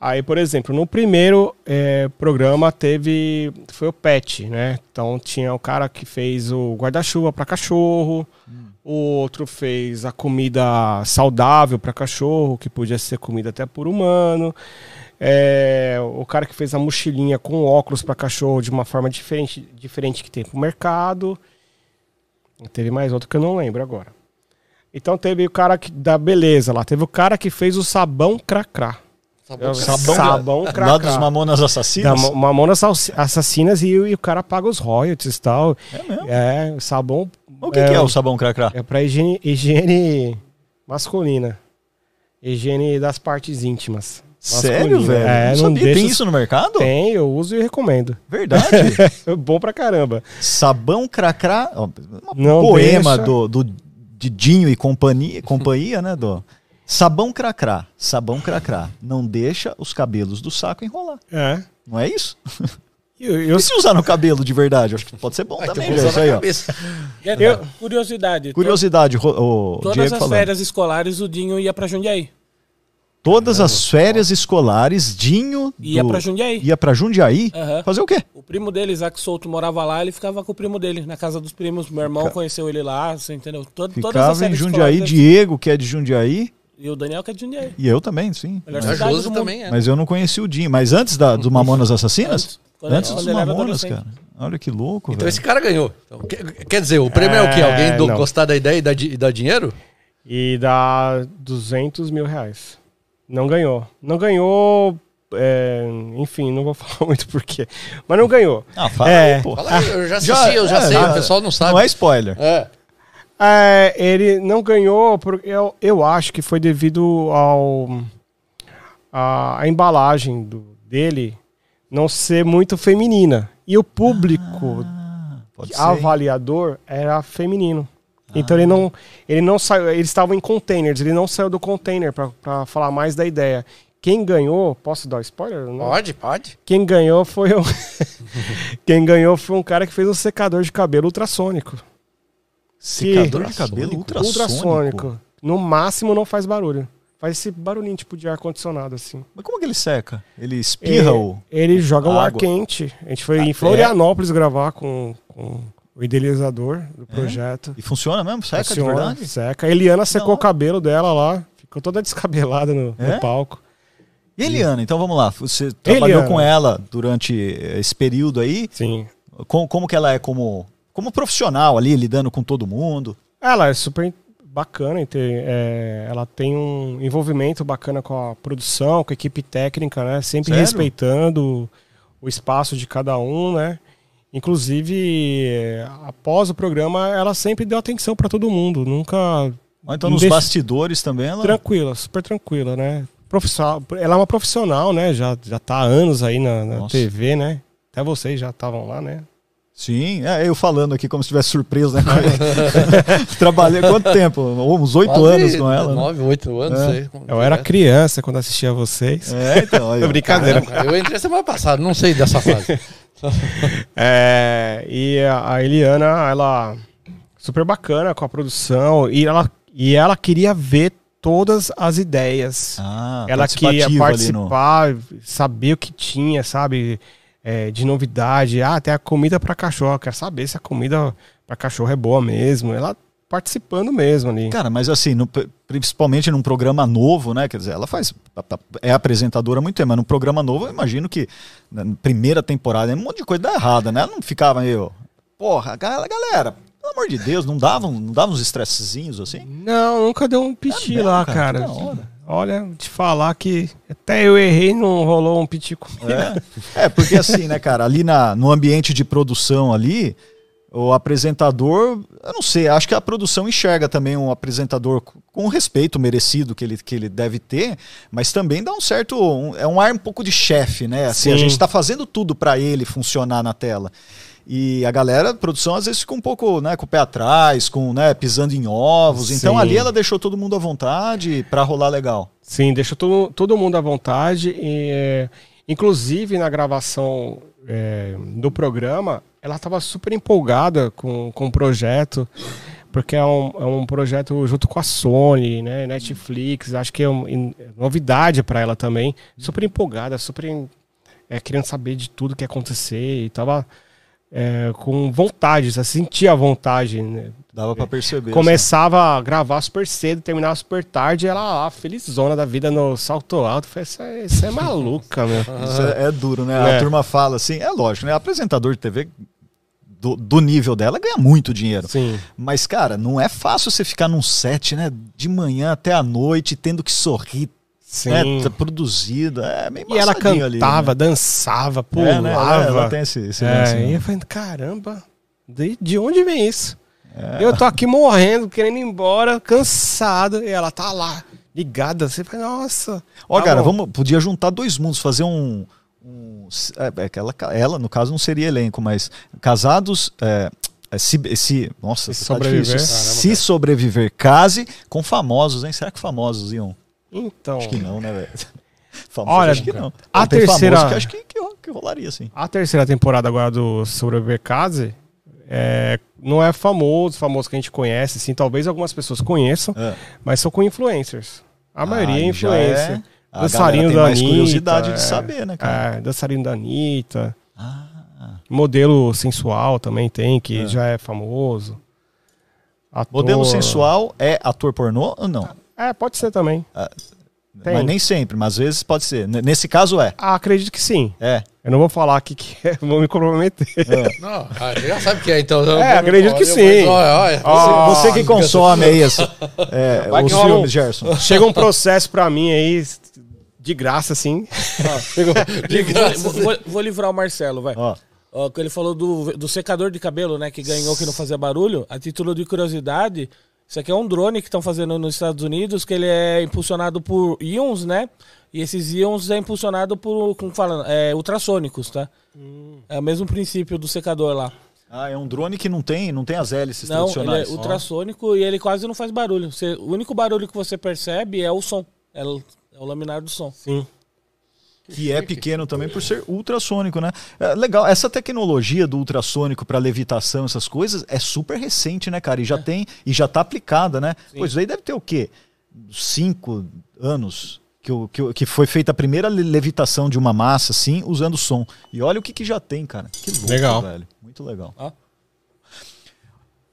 [SPEAKER 6] Aí, por exemplo, no primeiro eh, programa teve. Foi o pet, né? Então tinha o cara que fez o guarda-chuva para cachorro, o outro fez a comida saudável para cachorro, que podia ser comida até por humano. É, o cara que fez a mochilinha com óculos para cachorro de uma forma diferente, diferente que tem pro mercado. Teve mais outro que eu não lembro agora. Então teve o cara que, da beleza lá. Teve o cara que fez o sabão cracrá.
[SPEAKER 1] Sabão,
[SPEAKER 6] Sabão
[SPEAKER 1] lá
[SPEAKER 6] cracrá.
[SPEAKER 1] dos Mamonas
[SPEAKER 6] Da
[SPEAKER 1] Assassinas?
[SPEAKER 6] Ma- Mamonas Assass- Assassinas e, e o cara paga os royalties e tal.
[SPEAKER 1] É mesmo?
[SPEAKER 6] É, o sabão
[SPEAKER 1] O que que é, o sabão cracrá?
[SPEAKER 6] é pra higiene, higiene masculina. Higiene das partes íntimas.
[SPEAKER 1] Sério, velho?
[SPEAKER 6] É,
[SPEAKER 1] não
[SPEAKER 6] não
[SPEAKER 1] sabia.
[SPEAKER 6] deixa
[SPEAKER 1] Tem
[SPEAKER 6] os-
[SPEAKER 1] isso no mercado?
[SPEAKER 6] Tem, eu uso e recomendo.
[SPEAKER 1] Verdade.
[SPEAKER 6] É bom pra caramba.
[SPEAKER 1] sabão cracrá. ó, Uma
[SPEAKER 6] Não
[SPEAKER 1] poema
[SPEAKER 6] deixa.
[SPEAKER 1] do, do Didinho e companhia, companhia né? Do... Sabão cracrá. Sabão cracrá. Não deixa os cabelos do saco enrolar.
[SPEAKER 6] É.
[SPEAKER 1] Não é isso?
[SPEAKER 6] Eu, eu-
[SPEAKER 1] E se usar no cabelo de verdade? Acho que pode ser bom
[SPEAKER 5] Vai,
[SPEAKER 1] também,
[SPEAKER 5] vou
[SPEAKER 1] Isso aí, ó.
[SPEAKER 6] Eu-
[SPEAKER 7] Curiosidade.
[SPEAKER 1] Curiosidade, ro- o
[SPEAKER 7] to- Todas
[SPEAKER 1] Diego
[SPEAKER 7] as
[SPEAKER 1] falando.
[SPEAKER 7] férias escolares o Dinho ia pra Jundiaí.
[SPEAKER 1] Todas as férias escolares, Dinho
[SPEAKER 7] Ia
[SPEAKER 1] do-
[SPEAKER 7] pra Jundiaí.
[SPEAKER 1] ia pra Jundiaí
[SPEAKER 7] Aham.
[SPEAKER 1] fazer o quê?
[SPEAKER 7] O primo dele, Isaac Souto, morava lá, ele ficava com o primo dele, na casa dos primos. Meu irmão conheceu ele lá, você entendeu? Todo, todas as
[SPEAKER 1] Ficava em
[SPEAKER 7] férias
[SPEAKER 1] Jundiaí,
[SPEAKER 7] escolares,
[SPEAKER 1] Diego, que é de Jundiaí,
[SPEAKER 7] E o Daniel que é de Jundiaí.
[SPEAKER 1] e eu também, sim.
[SPEAKER 7] Melhor mundo.
[SPEAKER 5] também é.
[SPEAKER 1] Mas eu não conheci o Dinho. Mas antes da, do Mamonas Assassinas?
[SPEAKER 7] Antes, quando-
[SPEAKER 1] Antes dos Mamonas, cara. Olha que louco,
[SPEAKER 5] Então
[SPEAKER 1] velho.
[SPEAKER 5] esse cara ganhou. Então, quer, dizer, o prêmio é, o quê?
[SPEAKER 6] É,
[SPEAKER 5] Alguém do- gostar da ideia e e dar dinheiro?
[SPEAKER 6] E dá 200 mil reais. Não ganhou. Não ganhou. é, enfim, não vou falar muito porquê. Mas não ganhou.
[SPEAKER 1] Ah, fala
[SPEAKER 6] É.
[SPEAKER 1] aí, pô.
[SPEAKER 5] Fala aí, eu já assisti,
[SPEAKER 1] Já-
[SPEAKER 5] eu já
[SPEAKER 1] é,
[SPEAKER 5] sei,
[SPEAKER 1] já-
[SPEAKER 5] o pessoal não sabe.
[SPEAKER 1] Não é spoiler.
[SPEAKER 5] É.
[SPEAKER 6] É, ele não ganhou porque eu, eu acho que foi devido ao a, a embalagem do, dele não ser muito feminina e o público
[SPEAKER 1] ser.
[SPEAKER 6] avaliador era feminino. Então ele não ele não saiu, eles estavam em containers, ele não saiu do container para falar mais da ideia. Quem ganhou, posso dar spoiler? Não.
[SPEAKER 5] Pode, pode.
[SPEAKER 6] Quem ganhou foi o Quem ganhou foi um cara que fez um secador de cabelo ultrassônico.
[SPEAKER 1] Secador de
[SPEAKER 5] Que-
[SPEAKER 1] cabelo ultrassônico.
[SPEAKER 6] ultrassônico. No máximo não faz barulho. Faz esse barulhinho tipo de ar-condicionado, assim.
[SPEAKER 1] Mas como que ele seca? Ele espirra
[SPEAKER 6] É,
[SPEAKER 1] o...
[SPEAKER 6] Ele joga um ar quente. A gente foi
[SPEAKER 1] Ah,
[SPEAKER 6] em Florianópolis gravar com, com o idealizador do projeto.
[SPEAKER 1] E funciona mesmo? Seca
[SPEAKER 6] Funciona,
[SPEAKER 1] de verdade?
[SPEAKER 6] Seca. A Eliana secou
[SPEAKER 1] Não.
[SPEAKER 6] o cabelo dela lá. Ficou toda descabelada no, no
[SPEAKER 1] É?
[SPEAKER 6] palco.
[SPEAKER 1] E Eliana, então vamos lá. Você trabalhou
[SPEAKER 6] Eliana.
[SPEAKER 1] com ela durante esse período aí.
[SPEAKER 6] Sim.
[SPEAKER 1] Com- como que ela é como, como profissional ali, lidando com todo mundo?
[SPEAKER 6] Ela é super bacana, ente- é, ela tem um envolvimento bacana com a produção, com a equipe técnica, né? Sempre
[SPEAKER 1] Sério?
[SPEAKER 6] respeitando o espaço de cada um, né? Inclusive, após o programa, ela sempre deu atenção para todo mundo, nunca
[SPEAKER 1] Ou então nos
[SPEAKER 6] Deixa-
[SPEAKER 1] bastidores também ela...
[SPEAKER 6] tranquila, super tranquila, né? Profissional, ela é uma profissional, né? Já já tá há anos aí na, na. TV, né? Até vocês já estavam lá, né?
[SPEAKER 1] Sim, é, eu falando aqui como se estivesse surpreso, né? Trabalhei quanto tempo? Uns oito anos com ela. né?
[SPEAKER 5] Nove, oito anos,
[SPEAKER 1] É.
[SPEAKER 5] sei.
[SPEAKER 6] Eu era criança quando assistia vocês.
[SPEAKER 1] É, então. aí.
[SPEAKER 6] Brincadeira.
[SPEAKER 5] Eu entrei semana passada, não sei dessa fase.
[SPEAKER 6] É, e a Eliana, ela super bacana com a produção e ela, e ela queria ver todas as ideias.
[SPEAKER 1] Ah,
[SPEAKER 6] ela queria
[SPEAKER 1] participativa ali no-
[SPEAKER 6] participar, saber o que tinha, sabe? É, de novidade. Ah, tem a comida para cachorro. Eu quero saber se a comida para cachorro é boa mesmo. Ela participando mesmo ali.
[SPEAKER 1] Cara, mas assim, no- principalmente num programa novo, né? Quer dizer, ela faz. É apresentadora há muito tempo, mas num programa novo, eu imagino que na primeira temporada um monte de coisa dá errada, né? Ela não ficava meio. Porra, ga- galera, pelo amor de Deus, não davam, não davam uns estressezinhos assim?
[SPEAKER 6] Não, nunca deu um piti
[SPEAKER 1] mesmo,
[SPEAKER 6] lá,
[SPEAKER 1] cara?
[SPEAKER 6] cara. Olha, te falar que até eu errei não rolou um piti comigo.
[SPEAKER 1] É, é porque assim, né, cara, ali na, no ambiente de produção ali, o apresentador, eu não sei, acho que a produção enxerga também um apresentador com o respeito merecido que ele, que ele deve ter, mas também dá um certo, um- é um ar um pouco de chefe, né? Assim, a
[SPEAKER 6] Sim.
[SPEAKER 1] gente tá fazendo tudo para ele funcionar na tela. E a galera, a produção às vezes fica um pouco, né, com o pé atrás, com, né, pisando em ovos. Então
[SPEAKER 6] Sim.
[SPEAKER 1] ali ela deixou todo mundo à vontade para rolar legal.
[SPEAKER 6] Sim, deixa todo, todo mundo à vontade. E, é, inclusive, na gravação é, do programa, ela estava super empolgada com, com o projeto, porque é um, é um projeto junto com a Sony, né, Netflix. Acho que é, um- é novidade para ela também. Super empolgada, super é, querendo saber de tudo que ia acontecer. E tava é, com vontade, você sentia a vontade. Né?
[SPEAKER 1] Dava para perceber.
[SPEAKER 6] Começava a gravar super cedo, terminava super tarde, e ela lá, felizona da vida no salto alto. Falei, isso é, isso é maluca, meu.
[SPEAKER 1] Isso é, é duro, né?
[SPEAKER 6] É.
[SPEAKER 1] A turma fala assim, é lógico, né? Apresentador de TV do, do nível dela ganha muito dinheiro.
[SPEAKER 6] Sim.
[SPEAKER 1] Mas, cara, não é fácil você ficar num set, né? De manhã até a noite, tendo que sorrir,
[SPEAKER 6] Sim.
[SPEAKER 1] né? Tá produzido. É meio
[SPEAKER 6] E ela
[SPEAKER 1] maçadinho ali,
[SPEAKER 6] cantava,
[SPEAKER 1] né?
[SPEAKER 6] dançava,
[SPEAKER 1] É,
[SPEAKER 6] pulava.
[SPEAKER 1] né? Ela, ela tem esse, esse
[SPEAKER 6] É,
[SPEAKER 1] né?
[SPEAKER 6] e eu falei, caramba, de, de onde vem isso?
[SPEAKER 1] É.
[SPEAKER 6] Eu tô aqui morrendo, querendo ir embora, cansado, e ela tá lá, ligada. Você fala, nossa.
[SPEAKER 1] Ó,
[SPEAKER 6] tá
[SPEAKER 1] cara,
[SPEAKER 6] bom.
[SPEAKER 1] vamos, podia juntar dois mundos, fazer um. um é, é ela, ela, no caso, não seria elenco, mas casados. É, é, se, se- nossa,
[SPEAKER 6] Se
[SPEAKER 1] tá
[SPEAKER 6] sobreviver.
[SPEAKER 5] Caramba,
[SPEAKER 1] se sobreviver, case com famosos, hein? Será que famosos iam?
[SPEAKER 6] Então,
[SPEAKER 1] Acho que não, né, velho? Famoso,
[SPEAKER 6] Olha,
[SPEAKER 1] acho que não.
[SPEAKER 6] a
[SPEAKER 1] tem
[SPEAKER 6] terceira-
[SPEAKER 1] que acho que, que, que rolaria, assim.
[SPEAKER 6] a terceira temporada agora do Case é, não é famoso, famoso que a gente conhece, assim, talvez algumas pessoas conheçam,
[SPEAKER 1] É.
[SPEAKER 6] mas são com influencers. A maioria é influencer.
[SPEAKER 1] é- a
[SPEAKER 6] Dançarino da Anitta.
[SPEAKER 1] curiosidade
[SPEAKER 6] é,
[SPEAKER 1] de saber, né, cara?
[SPEAKER 6] É, dançarino da Anitta.
[SPEAKER 1] Ah,
[SPEAKER 6] Modelo sensual também tem, que já é famoso. Ator-
[SPEAKER 1] modelo sensual é ator pornô ou não?
[SPEAKER 6] É, pode ser também. Tem.
[SPEAKER 1] Mas nem sempre, mas às vezes pode ser. N- Nesse caso é.
[SPEAKER 6] Ah, acredito que sim.
[SPEAKER 1] É.
[SPEAKER 6] Eu não vou falar aqui que é, vou me comprometer.
[SPEAKER 5] Não, ah, já sabe o que é, então.
[SPEAKER 6] É, acredito que sim.
[SPEAKER 5] mas.
[SPEAKER 6] Ó,
[SPEAKER 1] Você, você que consome aí é,
[SPEAKER 6] Vai
[SPEAKER 1] os
[SPEAKER 6] um-
[SPEAKER 1] filmes, Gerson.
[SPEAKER 6] Chega um processo pra mim aí, de graça, assim.
[SPEAKER 5] De graça.
[SPEAKER 7] Vou, vou- vou livrar o Marcelo, vai.
[SPEAKER 1] Ó,
[SPEAKER 7] ele falou do, do secador de cabelo, né? Que ganhou que não fazia barulho. A título de curiosidade, isso aqui é um drone que estão fazendo nos Estados Unidos, que ele é impulsionado por íons, né? E esses íons é impulsionado por, como fala, é, ultrassônicos, tá? É o mesmo princípio do secador lá.
[SPEAKER 1] Ah, é um drone que não tem, não tem as hélices
[SPEAKER 7] Não, ele
[SPEAKER 1] tradicionais.
[SPEAKER 7] é ultrassônico e ele quase não faz barulho. Você- o único barulho que você percebe é o som. É, é o laminar do som.
[SPEAKER 6] Sim.
[SPEAKER 1] Que é pequeno também por ser ultrassônico, né? É, legal, essa tecnologia do ultrassônico para levitação, essas coisas, é super recente, né, cara? E já tem, e já tá aplicada, né? Pois aí deve ter o quê? Cinco anos que, o- que, que foi feita a primeira le- levitação de uma massa, assim, usando som. E olha o que, que já tem, cara. Que louco,
[SPEAKER 6] Legal.
[SPEAKER 1] velho. Muito legal.
[SPEAKER 7] Ó.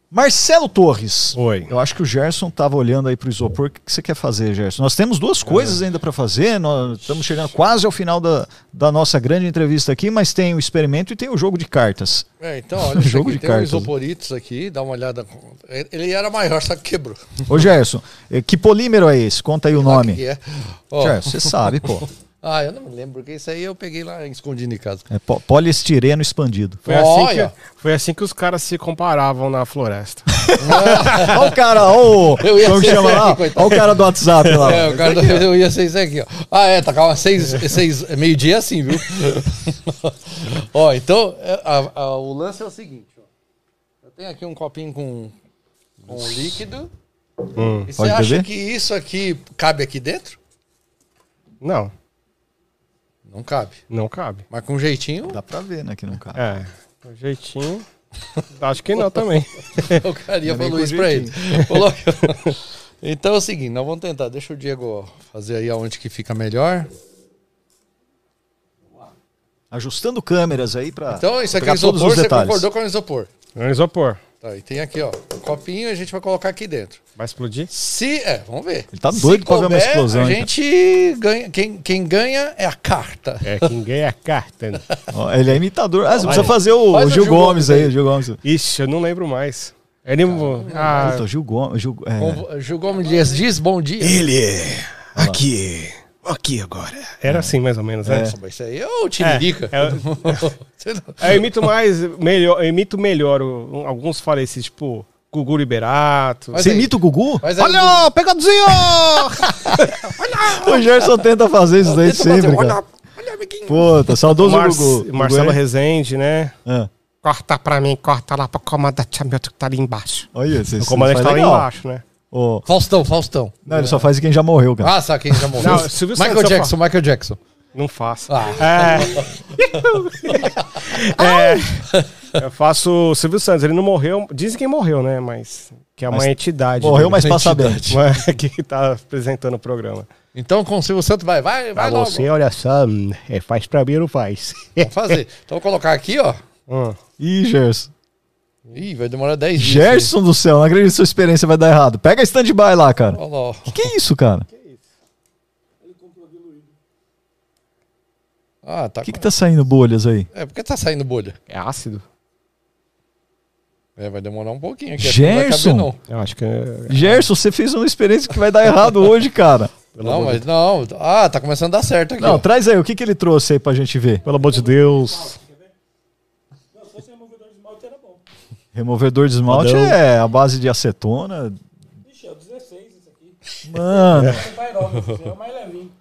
[SPEAKER 1] Marcelo Torres.
[SPEAKER 6] Oi.
[SPEAKER 1] Eu acho que o Gerson tava olhando aí pro isopor. O que que você quer fazer, Gerson? Nós temos duas coisas ainda para fazer. Nós estamos chegando quase ao final da, da nossa grande entrevista aqui, mas tem o experimento e tem o jogo de cartas.
[SPEAKER 5] É, então, olha,
[SPEAKER 1] Jogo de
[SPEAKER 5] tem um
[SPEAKER 1] cartas.
[SPEAKER 5] isoporitos aqui, dá uma olhada. Ele era maior, só que quebrou.
[SPEAKER 1] Ô, Gerson, eh, que polímero é esse? Conta aí o nome.
[SPEAKER 5] que é. Ó,
[SPEAKER 1] Gerson, você sabe, pô.
[SPEAKER 5] Ah, eu não me lembro, porque isso aí eu peguei lá escondido em casa.
[SPEAKER 1] É po- poliestireno expandido.
[SPEAKER 6] Foi assim, que, foi assim que os caras se comparavam na floresta.
[SPEAKER 1] Olha o cara, olha o.
[SPEAKER 5] Eu ia
[SPEAKER 1] Como chama lá? Olha o cara do WhatsApp lá.
[SPEAKER 5] É, o cara do- eu ia ser isso aqui, ó. Ah, é, tá calma, seis, seis, meio-dia é assim, viu? ó, então, é, a- a- o lance é o seguinte, ó. Eu tenho aqui um copinho com, com líquido. e você acha
[SPEAKER 1] beber?
[SPEAKER 5] que isso aqui cabe aqui dentro?
[SPEAKER 6] Não,
[SPEAKER 5] Não cabe.
[SPEAKER 6] não cabe.
[SPEAKER 5] Mas com jeitinho,
[SPEAKER 1] Dá pra ver, né, que não cabe.
[SPEAKER 6] É, um jeitinho. Acho que não também.
[SPEAKER 5] o carinha
[SPEAKER 1] Nem
[SPEAKER 5] falou
[SPEAKER 1] com
[SPEAKER 5] isso pra ele. Então é o seguinte, nós vamos tentar. Deixa o Diego fazer aí aonde que fica melhor.
[SPEAKER 1] Ajustando câmeras aí pra.
[SPEAKER 5] Então, isso aqui é isopor,
[SPEAKER 1] os
[SPEAKER 5] você
[SPEAKER 1] detalhes.
[SPEAKER 5] concordou com o isopor.
[SPEAKER 6] É isopor.
[SPEAKER 5] Tá, e tem aqui, ó, um copinho e a gente vai colocar aqui dentro.
[SPEAKER 6] Vai explodir?
[SPEAKER 5] Se. É, vamos ver.
[SPEAKER 1] Ele tá doido pra ver uma explosão,
[SPEAKER 5] A gente ganha. Quem, quem ganha é a carta.
[SPEAKER 6] É, quem ganha é a carta. né?
[SPEAKER 1] Ó, ele é imitador. Ah, você precisa fazer o,
[SPEAKER 5] Faz
[SPEAKER 1] o
[SPEAKER 5] o
[SPEAKER 1] Gil
[SPEAKER 5] Gil
[SPEAKER 1] Gomes,
[SPEAKER 5] Gomes
[SPEAKER 1] aí, o Gil Gomes.
[SPEAKER 6] Ixi, eu não lembro mais. Ele. Ah,
[SPEAKER 1] Puta, o Gil Gomes. Gil, é.
[SPEAKER 5] Gil Gomes diz, diz bom dia.
[SPEAKER 3] Ele é aqui. Aqui agora.
[SPEAKER 6] era assim mais ou menos, né?
[SPEAKER 5] Nossa, mas isso aí é o Tiririca.
[SPEAKER 6] É, é, eu imito mais, melhor, eu imito melhor. o- Alguns falecidos, tipo, Gugu Liberato.
[SPEAKER 5] Mas
[SPEAKER 1] Você
[SPEAKER 5] aí-
[SPEAKER 1] imita o Gugu?
[SPEAKER 5] Mas aí-
[SPEAKER 6] Olha, pegadinho!
[SPEAKER 1] O Gerson tenta fazer isso daí
[SPEAKER 5] Tenta fazer,
[SPEAKER 1] sempre, cara.
[SPEAKER 5] olha, olha, amiguinho.
[SPEAKER 1] Puta, saudoso
[SPEAKER 6] Mar
[SPEAKER 1] Gugu.
[SPEAKER 6] Marcelo
[SPEAKER 1] Gugu é-
[SPEAKER 6] Rezende, né?
[SPEAKER 1] Ah,
[SPEAKER 6] Corta pra mim, corta lá pro comandante Hamilton que tá ali embaixo.
[SPEAKER 1] olha, você,
[SPEAKER 6] O comandante
[SPEAKER 1] faz
[SPEAKER 6] tá ali embaixo, né?
[SPEAKER 1] Ô,
[SPEAKER 5] Faustão, Faustão.
[SPEAKER 1] não, ele só faz quem já morreu, cara.
[SPEAKER 5] Ah, sabe quem já morreu?
[SPEAKER 6] Não, Silvio
[SPEAKER 5] Michael Jackson, Michael Jackson.
[SPEAKER 6] Não faço.
[SPEAKER 5] Ah.
[SPEAKER 6] É. é, eu faço o Silvio Santos, ele não morreu. Dizem que morreu, né? Mas que é uma
[SPEAKER 1] Mas
[SPEAKER 6] entidade.
[SPEAKER 1] morreu,
[SPEAKER 6] né?
[SPEAKER 1] mas passa bem.
[SPEAKER 6] Que tá apresentando o programa.
[SPEAKER 5] Então, com o Silvio Santos, vai, vai, vai
[SPEAKER 6] Pra
[SPEAKER 5] logo.
[SPEAKER 6] você, olha só, hum, é, faz pra mim ou não faz?
[SPEAKER 5] Vamos fazer. Então, vou colocar aqui, ó.
[SPEAKER 6] Hum.
[SPEAKER 1] Ih, Gerson.
[SPEAKER 5] Ih, vai demorar 10 dias.
[SPEAKER 1] Gerson do céu, não acredito que sua experiência vai dar errado. Pega a stand-by lá, cara.
[SPEAKER 5] Olha lá, ó.
[SPEAKER 1] Que que é isso, cara?
[SPEAKER 5] Ah, tá.
[SPEAKER 1] O que que tá saindo bolhas aí?
[SPEAKER 5] É, porque tá saindo bolha.
[SPEAKER 6] É ácido?
[SPEAKER 5] É, vai demorar um pouquinho aqui. que não
[SPEAKER 1] Gerson?
[SPEAKER 5] caber, não.
[SPEAKER 6] Eu acho que é.
[SPEAKER 1] Gerson, você fez uma experiência que vai dar errado hoje, cara.
[SPEAKER 5] Não, mas não. Ah, tá começando a dar certo aqui.
[SPEAKER 1] Não,
[SPEAKER 5] ó.
[SPEAKER 1] traz aí, o que que ele trouxe aí pra gente ver?
[SPEAKER 6] Pelo amor de Deus.
[SPEAKER 1] Removedor de esmalte
[SPEAKER 6] Padrão.
[SPEAKER 1] é a base de acetona.
[SPEAKER 7] Ixi, é o 16 isso aqui.
[SPEAKER 1] Mano, o
[SPEAKER 7] É Pyrox, é o mais levinho.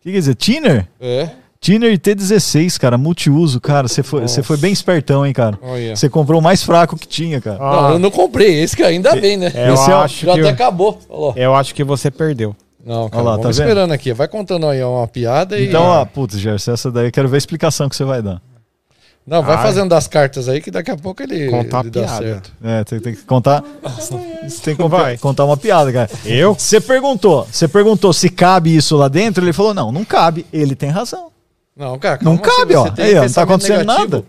[SPEAKER 1] que quer dizer? Thinner?
[SPEAKER 5] É.
[SPEAKER 1] Thinner T16, cara, multiuso, cara. Você foi, você foi bem espertão, hein, cara.
[SPEAKER 5] Olha.
[SPEAKER 1] Você comprou o mais fraco que tinha, cara.
[SPEAKER 5] Não, eu não comprei esse que ainda bem, né?
[SPEAKER 6] Eu
[SPEAKER 1] Esse é
[SPEAKER 6] acho
[SPEAKER 5] Já
[SPEAKER 6] que.
[SPEAKER 5] até acabou. Olha lá.
[SPEAKER 6] Eu acho que você perdeu.
[SPEAKER 5] Não, cara,
[SPEAKER 1] lá, tá
[SPEAKER 5] esperando aqui. Vai contando aí uma piada e...
[SPEAKER 1] Então, ó, putz, Gerson, essa daí eu quero ver a explicação que você vai dar.
[SPEAKER 5] Não, vai
[SPEAKER 6] Ai.
[SPEAKER 5] fazendo das cartas aí que daqui a pouco ele,
[SPEAKER 6] Contar
[SPEAKER 5] ele
[SPEAKER 6] a
[SPEAKER 5] dá
[SPEAKER 6] piada.
[SPEAKER 5] certo.
[SPEAKER 1] É, tem, tem que contar. Você tem que contar,
[SPEAKER 6] Vai.
[SPEAKER 1] contar uma piada, cara.
[SPEAKER 6] Eu?
[SPEAKER 1] Você perguntou, você perguntou se cabe isso lá dentro, ele falou: não, não cabe. Ele tem razão.
[SPEAKER 5] Não, cara,
[SPEAKER 1] Não cabe,
[SPEAKER 5] você-
[SPEAKER 1] ó.
[SPEAKER 5] você
[SPEAKER 1] Aí, ó, não tá acontecendo
[SPEAKER 5] negativo.
[SPEAKER 1] nada.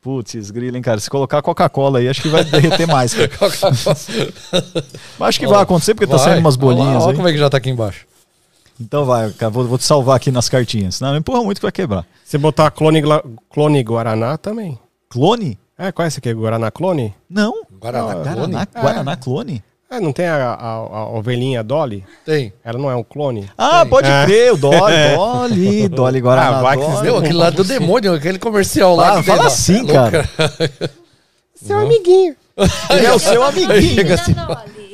[SPEAKER 1] Putz, grilo, hein, cara. Se colocar Coca-Cola aí, acho que vai derreter mais, cara. Mas acho que vai acontecer porque tá
[SPEAKER 5] Vai.
[SPEAKER 1] saindo umas
[SPEAKER 5] Olha lá,
[SPEAKER 1] bolinhas
[SPEAKER 5] Olha como é que já tá aqui embaixo.
[SPEAKER 1] Então vai, cara, vou, vou te salvar aqui nas cartinhas. Senão não empurra muito que vai quebrar.
[SPEAKER 6] Se botar clone, clone Guaraná também.
[SPEAKER 1] Clone?
[SPEAKER 6] É, qual é esse aqui? Guaraná clone?
[SPEAKER 1] Não.
[SPEAKER 5] Guaraná Clone?
[SPEAKER 1] Guaraná, Guaraná clone?
[SPEAKER 6] É, não tem a, a- a ovelhinha Dolly?
[SPEAKER 5] Tem.
[SPEAKER 6] Ela não é um clone?
[SPEAKER 1] Ah,
[SPEAKER 5] Tem.
[SPEAKER 1] pode
[SPEAKER 6] É.
[SPEAKER 1] crer, o Dolly, Dolly, Dolly Guaraná.
[SPEAKER 6] Ah, vai que
[SPEAKER 1] Dolly.
[SPEAKER 5] Meu, aquele lá do demônio, aquele comercial lá.
[SPEAKER 1] Ah, fala assim,
[SPEAKER 5] É
[SPEAKER 1] cara.
[SPEAKER 6] Seu amiguinho.
[SPEAKER 1] Ele é o seu amiguinho.
[SPEAKER 5] Chega assim,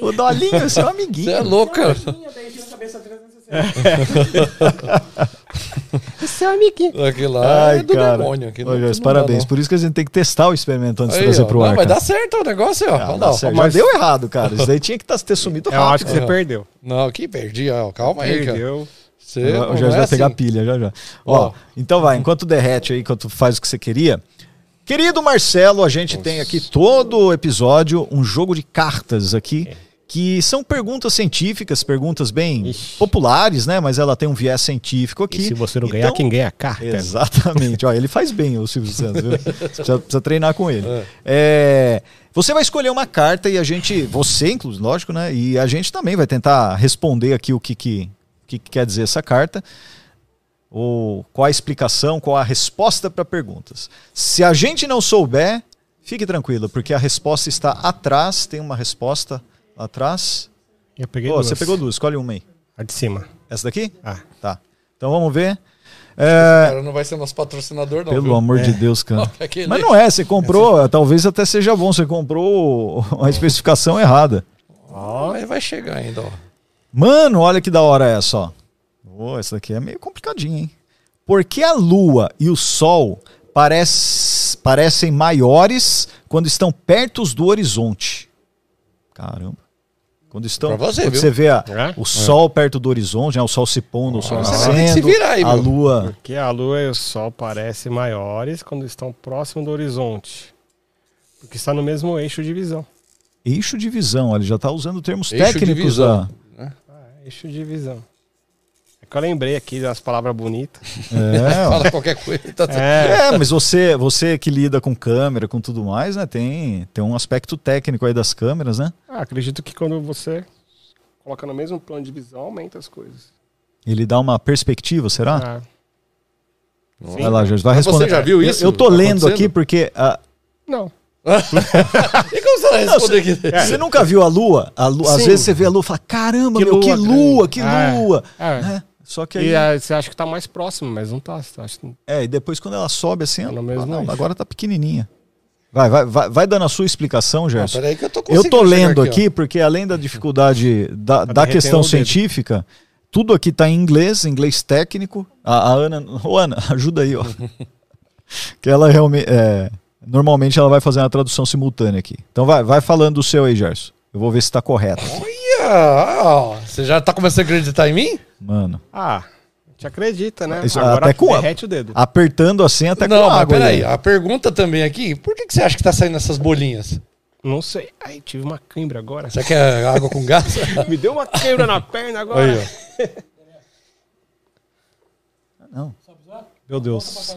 [SPEAKER 1] O Dolinho é o seu
[SPEAKER 5] Você
[SPEAKER 1] amiguinho.
[SPEAKER 5] é louco, cara.
[SPEAKER 6] Seu amiguinho.
[SPEAKER 5] Aquele lá
[SPEAKER 1] Ai,
[SPEAKER 5] é do
[SPEAKER 1] cara.
[SPEAKER 5] demônio. não-
[SPEAKER 1] Gerson,
[SPEAKER 5] não dá,
[SPEAKER 1] parabéns.
[SPEAKER 5] não.
[SPEAKER 1] Por isso que a gente tem que testar o experimento antes de
[SPEAKER 5] Aí,
[SPEAKER 1] trazer
[SPEAKER 5] ó.
[SPEAKER 1] pro
[SPEAKER 5] Não,
[SPEAKER 1] ar.
[SPEAKER 5] vai dar certo o negócio, ó.
[SPEAKER 1] Ah,
[SPEAKER 5] Não, não.
[SPEAKER 6] Mas-
[SPEAKER 1] Já deu errado, cara. Isso daí tinha que tá- ter sumido
[SPEAKER 6] Eu
[SPEAKER 1] rápido.
[SPEAKER 6] acho que você
[SPEAKER 5] Aham.
[SPEAKER 6] perdeu.
[SPEAKER 5] Não, que perdi, ó. Calma aí, cara.
[SPEAKER 6] Perdeu.
[SPEAKER 5] Você é
[SPEAKER 1] vai pegar
[SPEAKER 5] assim.
[SPEAKER 1] pilha já já.
[SPEAKER 5] Ó.
[SPEAKER 1] Ó, então vai, enquanto derrete aí, enquanto faz o que você queria. Querido Marcelo, a gente tem aqui todo o episódio um jogo de cartas aqui. Que são perguntas científicas, perguntas bem
[SPEAKER 6] Ixi.
[SPEAKER 1] populares, né? Mas ela tem um viés científico aqui.
[SPEAKER 6] E se você não ganhar,
[SPEAKER 1] Então-
[SPEAKER 6] quem ganha é a carta?
[SPEAKER 1] Exatamente. Ó, ele faz bem, o Silvio Santos. Viu? Você precisa, precisa treinar com ele. É, você vai escolher uma carta e a gente, você, inclusive, lógico, né? E a gente também vai tentar responder aqui o que, que, que que quer dizer essa carta. Ou qual a explicação, qual a resposta para perguntas. Se a gente não souber, fique tranquilo, porque a resposta está atrás. Tem uma resposta lá atrás.
[SPEAKER 6] Eu peguei
[SPEAKER 1] Pô,
[SPEAKER 6] duas.
[SPEAKER 1] você pegou duas, escolhe uma aí.
[SPEAKER 6] A de cima.
[SPEAKER 1] Essa daqui?
[SPEAKER 6] Ah.
[SPEAKER 1] Tá. Então vamos ver.
[SPEAKER 5] O
[SPEAKER 1] É,
[SPEAKER 5] cara não vai ser nosso patrocinador, não.
[SPEAKER 1] pelo
[SPEAKER 5] viu?
[SPEAKER 1] amor de Deus, cara.
[SPEAKER 5] Aquele-
[SPEAKER 1] Mas não é, você comprou, talvez até seja bom, você comprou a especificação errada.
[SPEAKER 5] Ó, mas vai chegar ainda, ó.
[SPEAKER 1] Mano, olha que da hora essa, ó. Ô, essa daqui é meio complicadinha, hein? Por que a Lua e o Sol parece- parecem maiores quando estão perto do horizonte? Caramba. Quando estão.
[SPEAKER 5] Pra você,
[SPEAKER 1] quando
[SPEAKER 5] viu?
[SPEAKER 1] você vê a-
[SPEAKER 6] É?
[SPEAKER 1] o Sol perto do horizonte, né, o Sol se pondo, o Sol
[SPEAKER 5] vai ter que se
[SPEAKER 1] nascendo,
[SPEAKER 5] virar aí,
[SPEAKER 1] a
[SPEAKER 5] meu.
[SPEAKER 1] Lua.
[SPEAKER 6] Porque a Lua e o Sol parecem maiores quando estão próximos do horizonte. Porque está no mesmo eixo de visão.
[SPEAKER 1] Eixo de visão, ele já tá usando termos
[SPEAKER 5] Eixo de
[SPEAKER 1] técnicos.
[SPEAKER 5] visão.
[SPEAKER 1] ah.
[SPEAKER 6] Ah, eixo de visão. É que eu lembrei aqui das palavras bonitas.
[SPEAKER 1] É.
[SPEAKER 5] Fala qualquer coisa. Tá
[SPEAKER 6] É,
[SPEAKER 1] É, mas você, você que lida com câmera, com tudo mais, né? Tem, tem um aspecto técnico aí das câmeras, né?
[SPEAKER 6] ah, acredito que quando você coloca no mesmo plano de visão, aumenta as coisas.
[SPEAKER 1] Ele dá uma perspectiva, será?
[SPEAKER 6] Ah,
[SPEAKER 1] Vai lá, Jorge, vai
[SPEAKER 5] Mas
[SPEAKER 1] responder.
[SPEAKER 5] você já viu
[SPEAKER 1] Eu-
[SPEAKER 5] isso
[SPEAKER 1] Eu, tô lendo
[SPEAKER 5] acontecendo?
[SPEAKER 1] aqui porque. ah,
[SPEAKER 6] não.
[SPEAKER 5] E como você vai responder aqui?
[SPEAKER 1] Você nunca viu a lua? A lua às vezes você vê a lua e fala: caramba,
[SPEAKER 6] Que
[SPEAKER 1] meu, que
[SPEAKER 6] lua
[SPEAKER 1] lua,
[SPEAKER 6] grande."
[SPEAKER 1] que
[SPEAKER 6] É.
[SPEAKER 1] lua.
[SPEAKER 6] É.
[SPEAKER 1] Só que aí.
[SPEAKER 6] E ah, você acha que tá mais próximo, mas não tá. Que-
[SPEAKER 1] É, e depois quando ela sobe assim, ela,
[SPEAKER 6] mesmo
[SPEAKER 1] ah, não, agora tá pequenininha. Vai, vai, vai, vai dando a sua explicação, Gerson.
[SPEAKER 5] peraí que eu tô
[SPEAKER 1] Eu tô lendo
[SPEAKER 5] ó.
[SPEAKER 1] aqui, porque além da dificuldade da, da questão
[SPEAKER 6] o dedo.
[SPEAKER 1] científica, tudo aqui tá em inglês, inglês técnico. A, a Ana, ô Ana, ajuda aí, ó. que ela realmente, é, normalmente ela vai fazer uma tradução simultânea aqui. Então vai, vai falando do seu aí, Gerson. Eu vou ver se tá correto.
[SPEAKER 5] Olha, ó, você já tá começando a acreditar em mim?
[SPEAKER 1] Mano,
[SPEAKER 6] Ah, a gente acredita, né?
[SPEAKER 1] Isso,
[SPEAKER 6] Agora
[SPEAKER 1] até com a-
[SPEAKER 6] derrete o dedo.
[SPEAKER 1] apertando assim até
[SPEAKER 5] não,
[SPEAKER 1] com
[SPEAKER 5] mas
[SPEAKER 1] água.
[SPEAKER 5] peraí.
[SPEAKER 1] aí.
[SPEAKER 5] A pergunta também aqui, por que, que você acha que tá saindo essas bolinhas?
[SPEAKER 6] Não sei. Ai, tive uma cãibra agora.
[SPEAKER 5] Será que é água com gás?
[SPEAKER 6] Me deu uma cãibra na perna agora.
[SPEAKER 5] Aí, ó.
[SPEAKER 1] Não.
[SPEAKER 6] Meu Deus.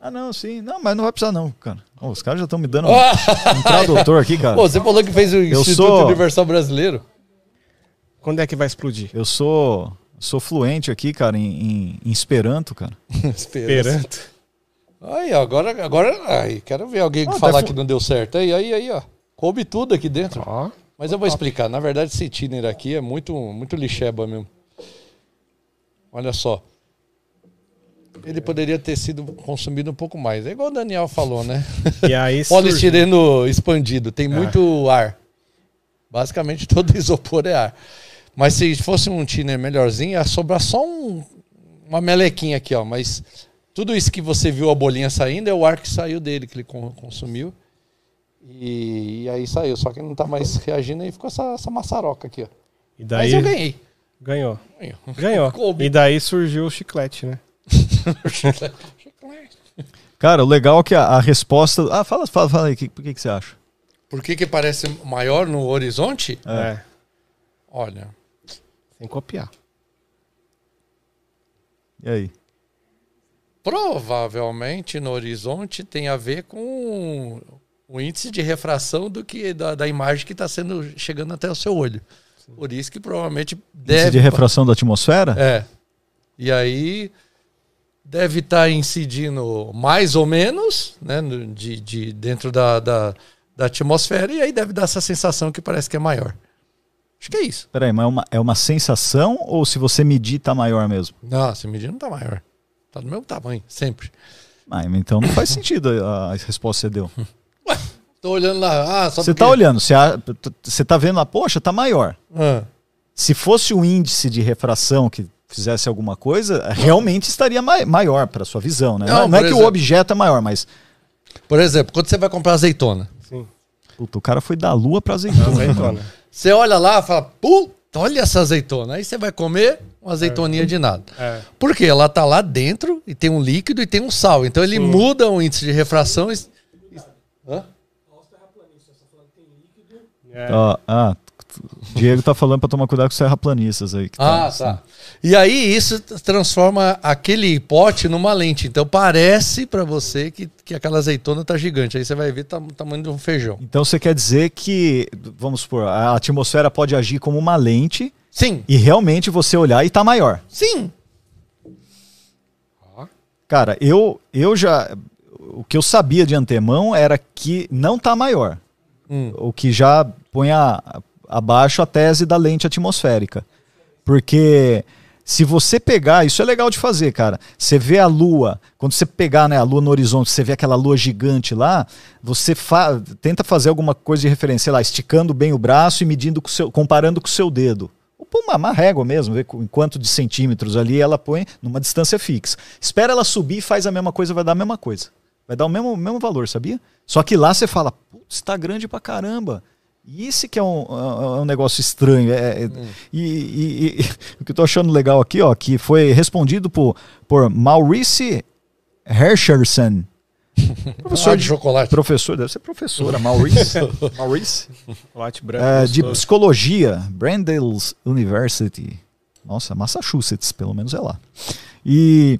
[SPEAKER 1] Ah, não, sim. Não, mas não vai precisar não, cara. Ó, os caras já estão me dando
[SPEAKER 5] Ah!
[SPEAKER 1] um tradutor aqui, cara.
[SPEAKER 5] Pô, você falou que fez o Instituto
[SPEAKER 1] sou-
[SPEAKER 5] Universal Brasileiro.
[SPEAKER 6] Quando é que vai explodir?
[SPEAKER 1] Eu sou sou fluente aqui, cara, em, em, em Esperanto, cara.
[SPEAKER 5] Esperando. Aí, ó, agora, agora, aí, quero ver alguém
[SPEAKER 1] Ah,
[SPEAKER 5] falar
[SPEAKER 1] tá
[SPEAKER 5] que não deu certo. Aí, aí, aí, ó. Coube tudo aqui dentro.
[SPEAKER 6] Ó.
[SPEAKER 5] Mas eu vou explicar. Na verdade, esse thinner aqui é muito, muito lixeba mesmo. Olha só. Ele poderia ter sido consumido um pouco mais. É igual o Daniel falou, né?
[SPEAKER 6] E aí surge-
[SPEAKER 5] Poliestireno expandido. Tem muito ar. Basicamente todo isopor é ar. Mas se fosse um thinner melhorzinho, ia sobrar só um- uma melequinha aqui, ó. Mas tudo isso que você viu a bolinha saindo é o ar que saiu dele, que ele con- consumiu. E, e aí saiu. Só que não tá mais reagindo e ficou essa, essa maçaroca aqui, ó.
[SPEAKER 6] E
[SPEAKER 5] Mas
[SPEAKER 6] daí
[SPEAKER 5] eu ganhei.
[SPEAKER 6] ganhou.
[SPEAKER 5] Ganhou.
[SPEAKER 6] Ganhou. E daí surgiu o chiclete, né?
[SPEAKER 1] Cara, o legal é que a, a resposta. Ah, fala, fala, fala aí, que, por que, que você acha?
[SPEAKER 5] Por que, que parece maior no horizonte?
[SPEAKER 6] É.
[SPEAKER 5] Olha.
[SPEAKER 6] Sem copiar.
[SPEAKER 1] E aí?
[SPEAKER 5] Provavelmente no horizonte tem a ver com o índice de refração do que da, da imagem que está sendo chegando até o seu olho. Por isso que provavelmente
[SPEAKER 1] Índice
[SPEAKER 5] deve
[SPEAKER 1] de refração da atmosfera?
[SPEAKER 5] é. E aí deve estar incidindo mais ou menos, né, de, de dentro da, da, da atmosfera e aí deve dar essa sensação que parece que é maior. Acho que é isso.
[SPEAKER 1] Peraí, mas é uma, é uma sensação ou se você medir tá maior mesmo?
[SPEAKER 5] Não, se medir não tá maior. Tá do mesmo tamanho, sempre.
[SPEAKER 1] Ah, então não faz sentido a, a resposta que você deu.
[SPEAKER 5] Tô olhando lá, ah, só
[SPEAKER 1] Você
[SPEAKER 5] porque...
[SPEAKER 1] tá olhando, você, você tá vendo lá, poxa, tá maior.
[SPEAKER 5] Ah.
[SPEAKER 1] Se fosse o índice de refração que fizesse alguma coisa, realmente estaria mai- maior para sua visão, né?
[SPEAKER 5] Não,
[SPEAKER 1] Não, não é
[SPEAKER 5] por
[SPEAKER 1] que o
[SPEAKER 5] exemplo-
[SPEAKER 1] objeto é maior, mas
[SPEAKER 5] Por exemplo, quando você vai comprar azeitona,
[SPEAKER 1] puta, o cara foi da lua para azeitona.
[SPEAKER 6] Azeitona.
[SPEAKER 5] Você olha lá e fala, puta, olha essa azeitona. Aí você vai comer uma azeitoninha de nada.
[SPEAKER 6] É.
[SPEAKER 5] Por quê? Ela tá lá dentro e tem um líquido e tem um sal. Então ele muda o índice de refração. e- Hã?
[SPEAKER 6] É.
[SPEAKER 1] Ó, ah, Diego tá falando para tomar cuidado com os terraplanistas aí. que
[SPEAKER 5] Ah, tá. E aí isso transforma aquele pote numa lente. Então parece pra você que, que aquela azeitona tá gigante. Aí você vai ver tá, o tamanho de um feijão.
[SPEAKER 1] Então você quer dizer que, vamos supor, a atmosfera pode agir como uma lente
[SPEAKER 5] Sim,
[SPEAKER 1] e realmente você olhar e tá maior.
[SPEAKER 5] sim.
[SPEAKER 1] Cara, eu, eu já. O que eu sabia de antemão era que não tá maior.
[SPEAKER 5] Hum.
[SPEAKER 1] O que já põe a- abaixo a tese da lente atmosférica. Porque Se você pegar, isso é legal de fazer, cara. Você vê a lua, quando você pegar né, a lua no horizonte, você vê aquela lua gigante lá, você fa- tenta fazer alguma coisa de referência, sei lá, esticando bem o braço e medindo com seu, comparando com o seu dedo. Uma, uma régua mesmo, com- em quanto de centímetros ali ela põe numa distância fixa. Espera ela subir e faz a mesma coisa, vai dar a mesma coisa. Vai dar o mesmo, mesmo valor, sabia? Só que lá você fala, putz, tá grande pra caramba. E esse que é um, é um negócio estranho. é- é- e, e- e- o que eu tô achando legal aqui, ó, que foi respondido por, por Maurice Herscherson.
[SPEAKER 5] Professor de chocolate.
[SPEAKER 1] Professor, deve ser professora, Maurice. Maurice.
[SPEAKER 6] Chocolate branco.
[SPEAKER 1] É, de psicologia, Brandeis University. Nossa, Massachusetts, pelo menos é lá. E,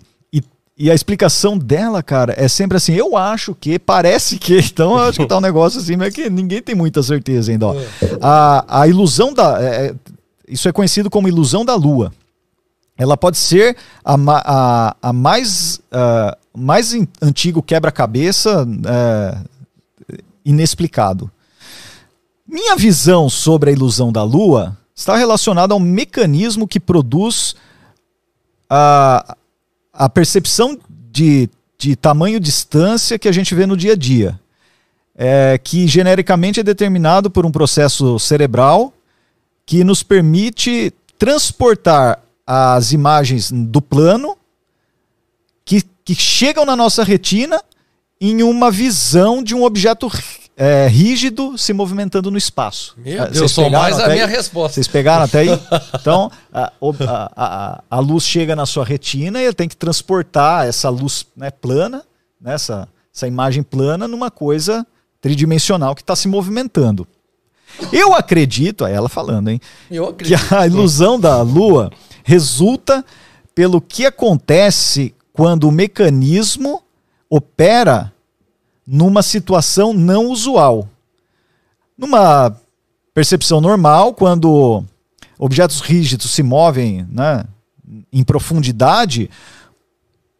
[SPEAKER 1] e, a explicação dela, cara, é sempre assim: eu acho que, parece que, então eu acho que tá um negócio assim, mas que ninguém tem muita certeza ainda. Ó. A, a ilusão da. é, é, isso é conhecido como ilusão da lua. Ela pode ser a, a, a mais, ah, mais antigo quebra-cabeça é, inexplicado. Minha visão sobre a ilusão da Lua está relacionada ao mecanismo que produz a, a percepção de, de tamanho distância que a gente vê no dia a dia. É, que genericamente é determinado por um processo cerebral que nos permite transportar as imagens do plano que, que chegam na nossa retina em uma visão de um objeto é, rígido se movimentando no espaço.
[SPEAKER 5] Meu
[SPEAKER 1] Ah,
[SPEAKER 5] Deus, sou mais a minha
[SPEAKER 1] aí?
[SPEAKER 5] resposta.
[SPEAKER 1] Vocês pegaram até aí? Então, a, a- a- a luz chega na sua retina e ele tem que transportar essa luz né, plana, né, essa, essa imagem plana, numa coisa tridimensional que está se movimentando. Eu acredito, é ela falando, hein?
[SPEAKER 5] Eu
[SPEAKER 1] que a ilusão da Lua resulta pelo que acontece quando o mecanismo opera numa situação não usual. Numa percepção normal, quando objetos rígidos se movem né, em profundidade,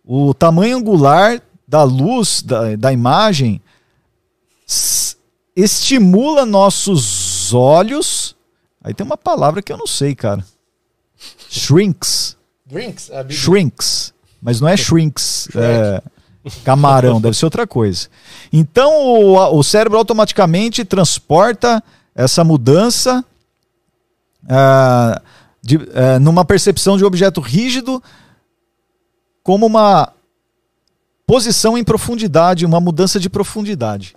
[SPEAKER 1] o tamanho angular da luz da, da imagem estimula nossos olhos. Aí tem uma palavra que eu não sei, cara. Shrinks.
[SPEAKER 5] Drinks? Bíblia.
[SPEAKER 1] Shrinks. Mas não é shrinks. é, camarão, deve ser outra coisa. Então o, o cérebro automaticamente transporta essa mudança ah, de- eh, numa percepção de objeto rígido como uma posição em profundidade, uma mudança de profundidade.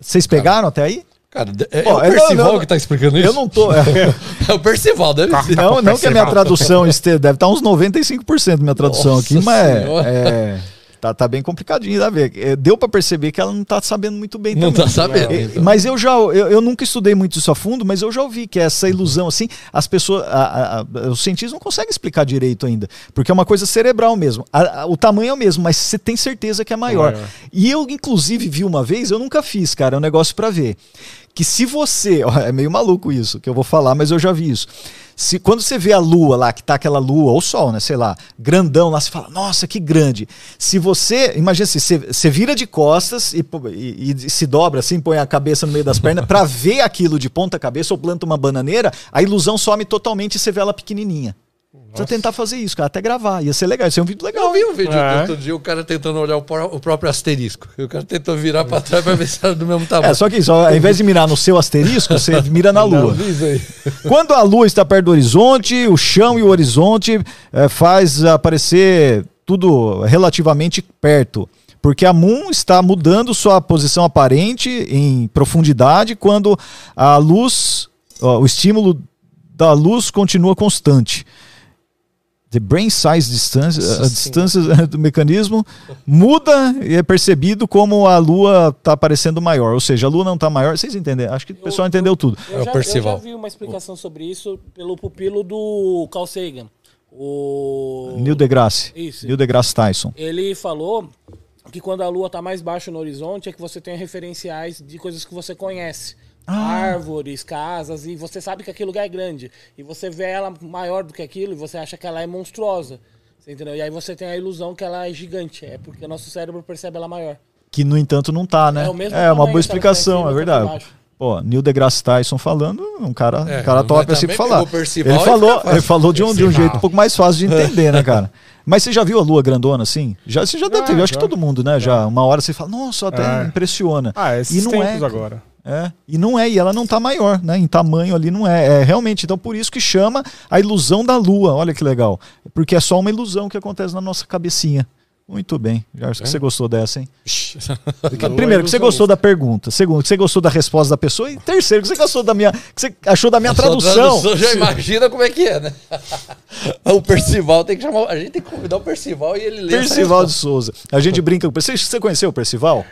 [SPEAKER 1] Vocês pegaram até aí?
[SPEAKER 5] Cara, é, é
[SPEAKER 1] Ó,
[SPEAKER 5] o
[SPEAKER 1] não-
[SPEAKER 5] Percival
[SPEAKER 1] não-
[SPEAKER 5] que tá explicando isso?
[SPEAKER 1] Eu não tô.
[SPEAKER 5] É o Percival, deve ser.
[SPEAKER 1] Não, não que a minha tradução esteja, deve estar uns 95% da minha tradução
[SPEAKER 5] Nossa
[SPEAKER 1] aqui, mas é, é, tá, tá bem complicadinho da ver. É, Deu pra perceber que ela não tá sabendo muito bem
[SPEAKER 5] Não
[SPEAKER 1] também.
[SPEAKER 5] tá sabendo.
[SPEAKER 1] É, Mas eu já, eu, eu nunca estudei muito isso a fundo, mas eu já ouvi que essa ilusão, assim, as pessoas, a- a- os cientistas não conseguem explicar direito ainda, porque é uma coisa cerebral mesmo. A- o tamanho é o mesmo, mas você tem certeza que é maior.
[SPEAKER 6] Maior.
[SPEAKER 1] E eu, inclusive, vi uma vez, eu nunca fiz, cara, é um negócio pra ver. Que se você. ó, É meio maluco isso que eu vou falar, mas eu já vi isso. Se, quando você vê a lua lá, que tá aquela lua, ou o sol, né? Sei lá, grandão lá, você fala, nossa, que grande. Se você. Imagina assim, você, você vira de costas e, e- e se dobra assim, põe a cabeça no meio das pernas, pra ver aquilo de ponta cabeça ou planta uma bananeira, a ilusão some totalmente e você vê ela pequenininha. Precisa tentar fazer isso, cara, até gravar. Ia ser legal, ia ser um vídeo legal.
[SPEAKER 5] Eu vi um vídeo
[SPEAKER 6] É.
[SPEAKER 5] outro dia, o cara tentando olhar o, pró- o próprio asterisco. E o cara tentou virar pra trás pra ver se era do mesmo tamanho.
[SPEAKER 1] É, só que isso, ao invés de mirar no seu asterisco, você mira na lua.
[SPEAKER 5] Não.
[SPEAKER 1] Quando a lua está perto do horizonte, o chão e o horizonte eh, faz aparecer tudo relativamente perto. Porque a Moon está mudando sua posição aparente em profundidade quando a luz, ó, o estímulo da luz continua constante. The brain size distance, a distância do mecanismo muda e é percebido como a Lua está parecendo maior. Ou seja, a Lua não está maior. Vocês entenderam? Acho que o pessoal entendeu tudo.
[SPEAKER 7] Eu,
[SPEAKER 5] É
[SPEAKER 7] já, eu já vi uma explicação sobre isso pelo pupilo do Carl Sagan. O...
[SPEAKER 1] Neil deGrasse.
[SPEAKER 7] Isso.
[SPEAKER 1] Neil deGrasse Tyson.
[SPEAKER 7] Ele falou que quando a lua está mais baixa no horizonte é que você tem referenciais de coisas que você conhece. Árvores, casas, e você sabe que aquele lugar é grande. E você vê ela maior do que aquilo e você acha que ela é monstruosa. Você entendeu? E aí você tem a ilusão que ela é gigante. É porque o nosso cérebro percebe ela maior.
[SPEAKER 1] Que, no entanto, não tá, né?
[SPEAKER 7] É o mesmo
[SPEAKER 1] É uma boa explicação, é verdade. Pô, Neil deGrasse Tyson falando, um cara,
[SPEAKER 5] É,
[SPEAKER 1] um cara top assim pra falar. Ele falou, ele falou de um, de um jeito um pouco mais fácil de entender, né, cara? Mas você já viu a lua grandona assim? Já, você já deve ter,
[SPEAKER 6] Já,
[SPEAKER 1] eu acho que
[SPEAKER 6] já.
[SPEAKER 1] todo mundo, né? Já, uma hora você fala, nossa, até
[SPEAKER 6] É.
[SPEAKER 1] impressiona.
[SPEAKER 6] Ah, esses
[SPEAKER 1] E não
[SPEAKER 6] tempos
[SPEAKER 1] é,
[SPEAKER 6] agora.
[SPEAKER 1] É, e não é, e ela não tá maior, né? Em tamanho ali não é. É realmente, então por isso que chama a ilusão da lua. Olha que legal. Porque é só uma ilusão que acontece na nossa cabecinha. Muito bem. Acho que você gostou dessa, hein? Primeiro, que você gostou da pergunta. Segundo, que você gostou da resposta da pessoa. E terceiro, que você gostou da minha. Que você achou da minha
[SPEAKER 5] sua
[SPEAKER 1] tradução.
[SPEAKER 5] já imagina como é que é, né? o Percival tem que chamar. A gente tem que convidar o Percival e ele lê.
[SPEAKER 1] Percival de. Souza. A gente brinca com você. Você conheceu o Percival?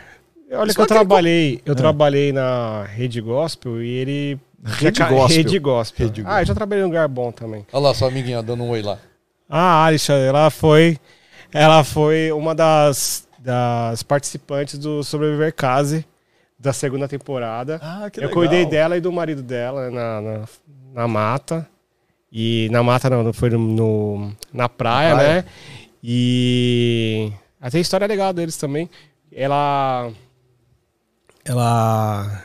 [SPEAKER 6] Olha
[SPEAKER 1] Isso
[SPEAKER 6] que eu
[SPEAKER 1] é
[SPEAKER 6] trabalhei, eu trabalhei na Rede Gospel e ele...
[SPEAKER 1] Rede Gospel.
[SPEAKER 6] Rede Gospel.
[SPEAKER 5] Rede
[SPEAKER 6] Ah, eu já trabalhei em lugar bom também.
[SPEAKER 5] Olha lá, sua amiguinha dando um oi lá.
[SPEAKER 6] A Alisha, ela foi, ela foi uma das, das participantes do Sobreviver Case da segunda temporada.
[SPEAKER 1] Ah, que
[SPEAKER 6] eu cuidei dela e do marido dela na, na, na mata. E na mata não, não foi no, no- na praia,
[SPEAKER 1] Na praia.
[SPEAKER 6] né? E até a história legal deles também. Ela ela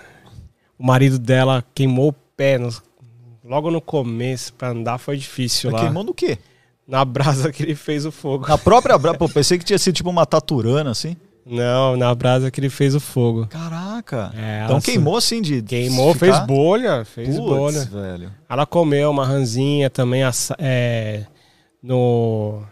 [SPEAKER 6] o marido dela queimou o pé no- logo no começo pra andar foi difícil
[SPEAKER 1] Mas
[SPEAKER 6] lá.
[SPEAKER 1] queimou no quê?
[SPEAKER 6] Na brasa que ele fez o fogo.
[SPEAKER 1] Na própria. bra- Pô, pensei que tinha sido tipo uma taturana, assim.
[SPEAKER 6] Não, na brasa que ele fez o fogo.
[SPEAKER 1] Caraca.
[SPEAKER 6] É,
[SPEAKER 1] então queimou assim de.
[SPEAKER 6] Queimou,
[SPEAKER 1] ficar-
[SPEAKER 6] fez bolha, fez
[SPEAKER 1] Putz,
[SPEAKER 6] bolha.
[SPEAKER 1] velho.
[SPEAKER 6] Ela comeu uma ranzinha também é, no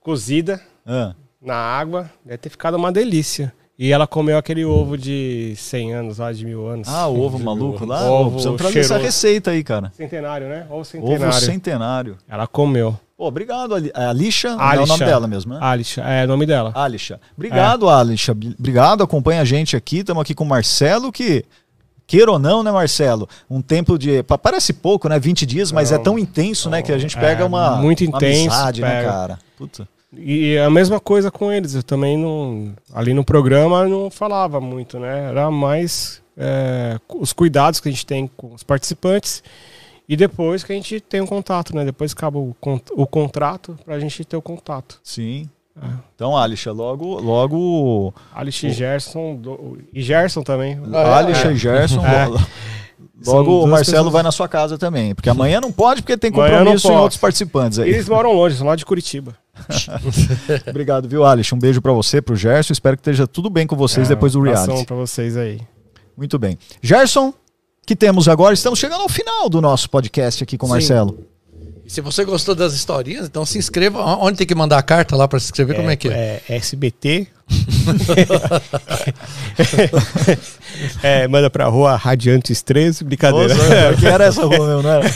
[SPEAKER 6] cozida
[SPEAKER 1] Ah.
[SPEAKER 6] na água, deve ter ficado uma delícia. E ela comeu aquele ovo de 100 anos, lá de mil anos.
[SPEAKER 1] Ah, o ovo maluco lá?
[SPEAKER 6] Ovo
[SPEAKER 1] Precisamos trazer essa
[SPEAKER 6] cheiroso.
[SPEAKER 1] receita aí, cara.
[SPEAKER 6] Centenário, né? Ovo centenário.
[SPEAKER 1] Ovo centenário.
[SPEAKER 6] Ela comeu.
[SPEAKER 1] Pô, obrigado, Ali- a Alicia. É o nome dela mesmo, né?
[SPEAKER 6] Alisha, é o nome dela.
[SPEAKER 1] Alisha. Obrigado, Alisha. Obrigado, acompanha a gente aqui. Estamos aqui com o Marcelo, que, queira ou não, né, Marcelo? Um tempo de. pa- Parece pouco, né? 20 dias, mas é
[SPEAKER 6] Não.
[SPEAKER 1] tão intenso, né? Que a gente pega
[SPEAKER 6] É,
[SPEAKER 1] uma.
[SPEAKER 6] muito
[SPEAKER 1] uma
[SPEAKER 6] intenso,
[SPEAKER 1] amizade, né,
[SPEAKER 6] pega.
[SPEAKER 1] cara? Puta.
[SPEAKER 6] E a mesma coisa com eles, eu também não. Ali no programa não falava muito, né? Era mais é, os cuidados que a gente tem com os participantes e depois que a gente tem um contato, né? Depois acaba o, o contrato pra gente ter o contato.
[SPEAKER 1] Sim.
[SPEAKER 6] É.
[SPEAKER 1] Então, Alisha, logo. logo
[SPEAKER 6] Alice e Gerson, do- e Gerson também.
[SPEAKER 5] Ah, é?
[SPEAKER 1] Alisha e Gerson.
[SPEAKER 6] É.
[SPEAKER 1] Logo o Marcelo
[SPEAKER 6] pessoas-
[SPEAKER 1] vai na sua casa também. Porque amanhã não pode, porque tem compromisso em outros participantes aí.
[SPEAKER 6] Eles moram longe, são lá de Curitiba.
[SPEAKER 1] Obrigado, viu, Alisha? Um beijo pra você, pro Gerson. Espero que esteja tudo bem com vocês
[SPEAKER 6] É,
[SPEAKER 1] depois do reality.
[SPEAKER 6] pra vocês aí.
[SPEAKER 1] Muito bem. Gerson, que temos agora? Estamos chegando ao final do nosso podcast aqui com o. Marcelo.
[SPEAKER 5] E se você gostou das historinhas, então se inscreva. Onde tem que mandar a carta lá para se inscrever? Como é que é?
[SPEAKER 6] É SBT. é, manda pra rua Radiantes 13, brincadeira.
[SPEAKER 1] Nossa, que era essa rua mesmo, não era?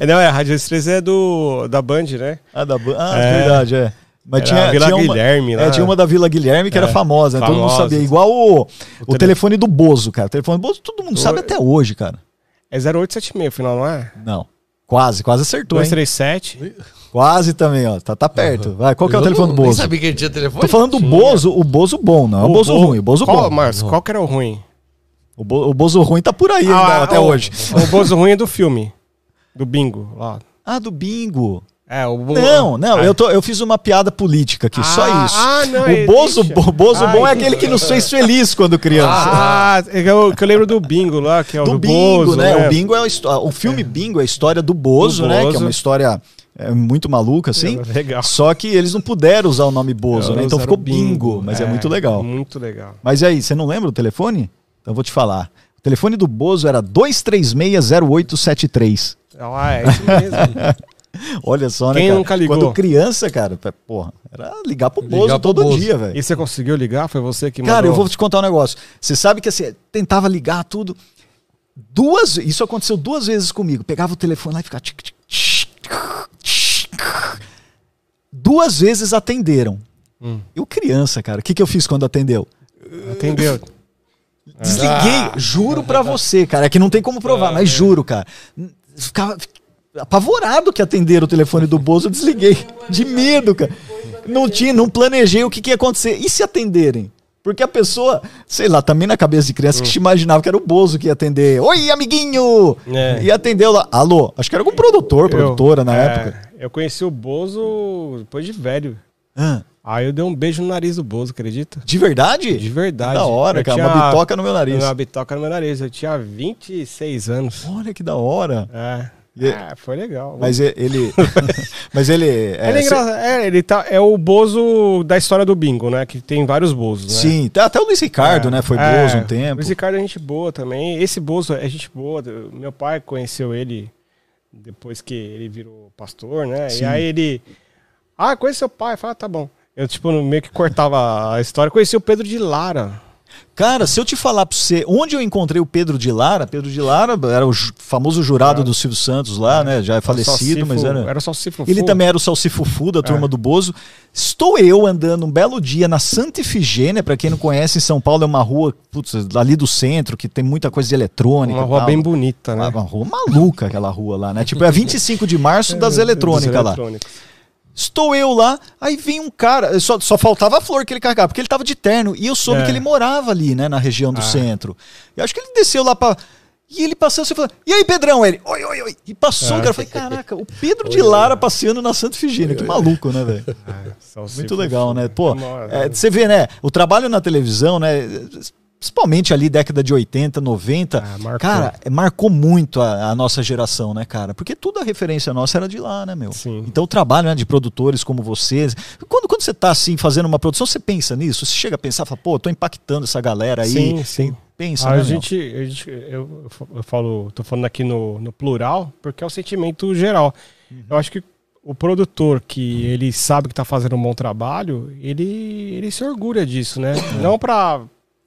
[SPEAKER 6] É, não, é, Radiantes 13 é do, da Band, né?
[SPEAKER 1] Ah, da, Ban- ah
[SPEAKER 6] É.
[SPEAKER 1] verdade, é. Mas
[SPEAKER 6] Era
[SPEAKER 1] tinha,
[SPEAKER 6] a Vila
[SPEAKER 1] tinha uma,
[SPEAKER 6] Guilherme
[SPEAKER 1] é,
[SPEAKER 6] lá.
[SPEAKER 1] tinha uma da Vila Guilherme que era
[SPEAKER 6] É,
[SPEAKER 1] famosa, né? todo mundo
[SPEAKER 6] famosa.
[SPEAKER 1] sabia. Igual o, o,
[SPEAKER 6] tele-
[SPEAKER 1] telefone do Bozo, cara. O telefone do Bozo todo mundo sabe
[SPEAKER 6] O-
[SPEAKER 1] até hoje, cara.
[SPEAKER 6] É 0876, final, não é?
[SPEAKER 1] Não. Quase, quase acertou, hein?
[SPEAKER 6] 237.
[SPEAKER 1] Quase também, ó. Tá, tá perto. Vai, qual que é o
[SPEAKER 5] Eu
[SPEAKER 1] telefone do
[SPEAKER 5] Nem
[SPEAKER 1] Bozo?
[SPEAKER 5] sabia que ele tinha telefone.
[SPEAKER 1] Tô falando do Bozo, o Bozo bom, não é o Bozo ruim, o Bozo
[SPEAKER 6] qual,
[SPEAKER 1] bom.
[SPEAKER 6] Márcio, qual que era o ruim?
[SPEAKER 1] O, Bo- o Bozo ruim tá por aí ainda,
[SPEAKER 6] Ah,
[SPEAKER 1] até
[SPEAKER 6] o-
[SPEAKER 1] hoje.
[SPEAKER 6] O Bozo ruim é do filme. Do bingo, lá.
[SPEAKER 1] Ah, do bingo.
[SPEAKER 6] É, o Bo-
[SPEAKER 1] Não, não, eu, tô, eu fiz uma piada política aqui, só
[SPEAKER 6] Ah,
[SPEAKER 1] isso.
[SPEAKER 6] ah, não,
[SPEAKER 1] o Bozo,
[SPEAKER 6] existe.
[SPEAKER 1] o Bozo
[SPEAKER 6] Ah,
[SPEAKER 1] bom é aquele que nos fez feliz quando criança.
[SPEAKER 6] Ah, é que eu, que eu lembro do bingo lá, que é o
[SPEAKER 1] do
[SPEAKER 6] do,
[SPEAKER 1] bingo,
[SPEAKER 6] Bozo,
[SPEAKER 1] né? O bingo é a o filme Bingo é a história do Bozo,
[SPEAKER 6] Do
[SPEAKER 1] né? Que é
[SPEAKER 6] Bozo.
[SPEAKER 1] uma história é, muito maluca, assim.
[SPEAKER 6] É, legal.
[SPEAKER 1] Só que eles não puderam usar o nome Bozo, né?
[SPEAKER 6] Eles
[SPEAKER 1] Então
[SPEAKER 6] usaram
[SPEAKER 1] ficou bingo, mas é, muito legal.
[SPEAKER 6] Muito legal.
[SPEAKER 1] Mas e aí, você não lembra o telefone? Então eu vou te falar. O telefone do Bozo era 2360873.
[SPEAKER 6] Ah, é isso mesmo.
[SPEAKER 1] Olha só, né,
[SPEAKER 6] Quem
[SPEAKER 1] cara?
[SPEAKER 6] nunca ligou?
[SPEAKER 1] Quando criança, cara, porra, era ligar pro
[SPEAKER 5] Ligar
[SPEAKER 1] Bozo
[SPEAKER 5] pro
[SPEAKER 1] todo
[SPEAKER 5] Bozo.
[SPEAKER 1] dia, velho.
[SPEAKER 6] e você conseguiu ligar? Foi você que
[SPEAKER 1] Cara,
[SPEAKER 6] mandou?
[SPEAKER 1] eu vou te contar um negócio. Você sabe que assim, tentava ligar tudo. Duas, isso aconteceu duas vezes comigo. Pegava o telefone lá e ficava. tic, tic, tic, tic. Duas vezes atenderam.
[SPEAKER 6] Hum.
[SPEAKER 1] Eu criança, cara. O que, que eu fiz quando atendeu?
[SPEAKER 6] Atendeu.
[SPEAKER 1] Desliguei, juro pra você, cara. É que não tem como provar, mas juro, cara. Ficava apavorado que atenderam o telefone do Bozo, eu desliguei. De medo, cara. Não tinha, não planejei o que, que ia acontecer. E se atenderem? Porque a pessoa, sei lá, também na cabeça de criança que se imaginava que era o Bozo que ia atender. Oi, amiguinho!
[SPEAKER 6] É.
[SPEAKER 1] E atendeu lá. Alô, acho que era algum produtor, produtora na
[SPEAKER 6] Eu- é,
[SPEAKER 1] época.
[SPEAKER 6] Eu conheci o Bozo depois de velho.
[SPEAKER 1] Ah,
[SPEAKER 6] Aí eu dei um beijo no nariz do Bozo, acredita?
[SPEAKER 1] De verdade?
[SPEAKER 6] De verdade.
[SPEAKER 1] Da hora,
[SPEAKER 6] Eu
[SPEAKER 1] cara.
[SPEAKER 6] tinha-
[SPEAKER 1] Uma bitoca no meu nariz.
[SPEAKER 6] Uma bitoca no meu nariz. Eu tinha 26 anos.
[SPEAKER 1] Olha que da hora.
[SPEAKER 6] É. É, foi legal.
[SPEAKER 1] Mas e- ele. mas ele. É,
[SPEAKER 6] Ele é, é, ele tá, é o Bozo da história do bingo, né? Que tem vários Bozos, né?
[SPEAKER 1] Sim, tá- até o Luiz Ricardo,
[SPEAKER 6] É,
[SPEAKER 1] né? Foi
[SPEAKER 6] é,
[SPEAKER 1] Bozo um tempo.
[SPEAKER 6] Luiz Ricardo é gente boa também. Esse Bozo é gente boa. Meu pai conheceu ele depois que ele virou pastor, né?
[SPEAKER 1] Sim.
[SPEAKER 6] E aí ele. Ah, conhece seu pai? Fala, tá bom. Eu, tipo, meio que cortava a história. Conheci o Pedro de Lara.
[SPEAKER 1] Cara, se eu te falar pra você, onde eu encontrei o Pedro de Lara, Pedro de Lara era o famoso jurado do Silvio Santos lá, né? Já é falecido, mas era.
[SPEAKER 6] Era cifro.
[SPEAKER 1] Ele também era o Salsifufu da turma
[SPEAKER 6] É.
[SPEAKER 1] do Bozo. Estou eu andando um belo dia na Santa Ifigênia, pra quem não conhece, em São Paulo é uma rua putz, ali do centro, que tem muita coisa de eletrônica.
[SPEAKER 6] Uma rua bem bonita, né?
[SPEAKER 1] Uma, uma rua maluca aquela rua lá, né? Tipo, é 25 de março das
[SPEAKER 6] Dos
[SPEAKER 1] eletrônicas lá. Estou eu lá, aí vem um cara, só, só faltava a flor que ele carregava, porque ele tava de terno, e eu soube
[SPEAKER 6] É.
[SPEAKER 1] que ele morava ali, né, na região do
[SPEAKER 6] Ah.
[SPEAKER 1] centro. E acho que ele desceu lá pra. E ele passando, você falou, e aí, Pedrão? Ele, oi, oi, oi. E passou,
[SPEAKER 6] É.
[SPEAKER 1] cara. Eu falei, caraca, o Pedro de Lara passeando na Santa Figênia, que maluco, né, velho?
[SPEAKER 6] Só
[SPEAKER 1] Muito legal, né? Pô, é, você vê, né? O trabalho na televisão, né? Principalmente ali década de 80, 90,
[SPEAKER 6] Ah, marcou.
[SPEAKER 1] cara, marcou muito a, a nossa geração, né, cara? Porque toda a referência nossa era de lá, né, meu?
[SPEAKER 6] Sim.
[SPEAKER 1] Então o trabalho né, de produtores como vocês. Quando, quando você tá assim fazendo uma produção, você pensa nisso? Você chega a pensar, fala, pô, tô impactando essa galera aí.
[SPEAKER 6] Sim, sim.
[SPEAKER 1] Pensa,
[SPEAKER 6] A
[SPEAKER 1] né,
[SPEAKER 6] gente, a gente- eu, eu falo, tô falando aqui no, no plural, porque é o sentimento geral.
[SPEAKER 1] Uhum.
[SPEAKER 6] Eu acho que o produtor que ele sabe que tá fazendo um bom trabalho, ele, ele se orgulha disso, né?
[SPEAKER 1] É.
[SPEAKER 6] Não pra,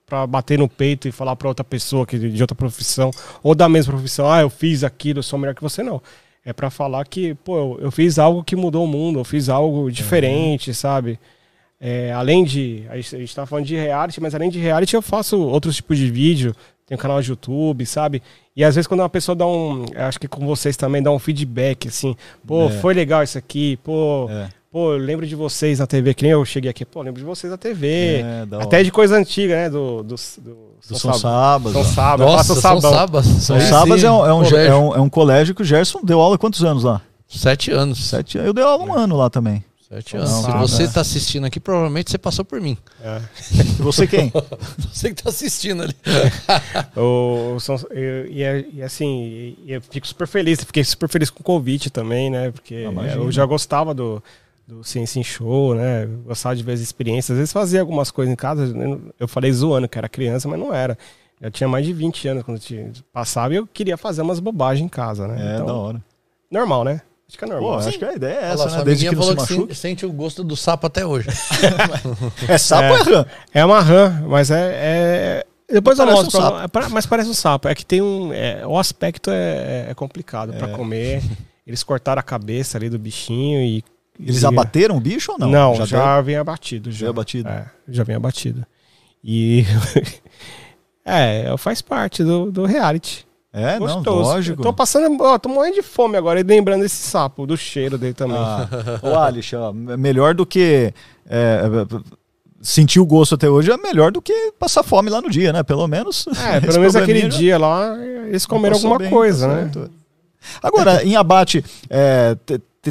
[SPEAKER 6] pra bater no peito e falar pra outra pessoa que de outra profissão, ou da mesma profissão, ah, eu fiz aquilo, eu sou melhor que você, não. É pra falar que, pô, eu, eu fiz algo que mudou o mundo, eu fiz algo diferente, sabe? É, além de. A gente, a gente tá falando de reality, mas além de reality, eu faço outros tipos de vídeo. Tenho canal de YouTube, sabe? E às vezes quando uma pessoa dá um. Acho que com vocês também dá um feedback, assim. Pô,
[SPEAKER 1] É.
[SPEAKER 6] foi legal isso aqui. Pô,
[SPEAKER 1] É.
[SPEAKER 6] pô, eu lembro de vocês na TV. Que nem eu cheguei aqui. Pô, lembro de vocês na TV.
[SPEAKER 1] É,
[SPEAKER 6] Até
[SPEAKER 1] hora.
[SPEAKER 6] de coisa antiga, né? Do, do, do,
[SPEAKER 1] Do São Sabas.
[SPEAKER 6] São. Sabas. eu
[SPEAKER 5] Nossa,
[SPEAKER 6] faço
[SPEAKER 5] São. Sabas.
[SPEAKER 1] São Sabas é um, é, um,
[SPEAKER 5] colégio.
[SPEAKER 1] é, um, é um colégio que o Gerson deu aula há quantos anos lá?
[SPEAKER 5] Sete anos.
[SPEAKER 1] Sete Eu dei aula um ano lá também.
[SPEAKER 5] Sete
[SPEAKER 6] São
[SPEAKER 5] anos. Se você tá assistindo aqui, provavelmente você passou por mim.
[SPEAKER 6] É.
[SPEAKER 1] Você quem?
[SPEAKER 5] Você que tá assistindo ali.
[SPEAKER 6] O, são- e, é- e assim, e eu fico super feliz, fiquei super feliz com o convite também, né? Porque
[SPEAKER 1] Ah,
[SPEAKER 6] eu já gostava do, do Ciência em Show, né? Gostava de ver as experiências. Às vezes fazia algumas coisas em casa, eu- falei zoando que era criança, mas não era. Eu tinha mais de 20 anos quando eu passava e eu queria fazer umas bobagens em casa, né?
[SPEAKER 1] É,
[SPEAKER 6] Então,
[SPEAKER 1] da hora.
[SPEAKER 6] normal, né? Acho que é
[SPEAKER 1] Pô,
[SPEAKER 6] normal.
[SPEAKER 1] acho que a ideia é
[SPEAKER 5] Olha lá,
[SPEAKER 1] essa,
[SPEAKER 5] sua
[SPEAKER 1] né? Desde que se
[SPEAKER 5] falou que
[SPEAKER 1] machuque.
[SPEAKER 5] sen- sente o gosto do sapo até hoje.
[SPEAKER 1] É sapo ou é rã?
[SPEAKER 6] É uma rã, mas é. é- Depois eu mostro,
[SPEAKER 1] um
[SPEAKER 6] pra-
[SPEAKER 1] sapo.
[SPEAKER 6] é pra- mas parece um sapo. É que tem um. é, o aspecto é, é complicado pra comer. Eles cortaram a cabeça ali do bichinho e.
[SPEAKER 1] Eles
[SPEAKER 6] e-
[SPEAKER 1] abateram o bicho ou não?
[SPEAKER 6] Não, já,
[SPEAKER 1] deram?
[SPEAKER 6] vem abatido. Já
[SPEAKER 1] Já abatido.
[SPEAKER 6] É, já vem abatido. E. é, faz parte do, do reality.
[SPEAKER 1] É, não,
[SPEAKER 6] Gostoso.
[SPEAKER 1] lógico.
[SPEAKER 6] Eu tô passando. Ó, tô morrendo de fome agora, e lembrando desse sapo, do cheiro dele também.
[SPEAKER 1] Ah, ô Alice, ó, melhor do que é, sentir o gosto até hoje é melhor do que passar fome lá no dia, né? Pelo menos.
[SPEAKER 6] É, pelo menos aquele
[SPEAKER 1] já
[SPEAKER 6] dia lá, eles comeram alguma
[SPEAKER 1] bem,
[SPEAKER 6] coisa,
[SPEAKER 1] tá
[SPEAKER 6] né?
[SPEAKER 1] certo. Agora, em abate, é,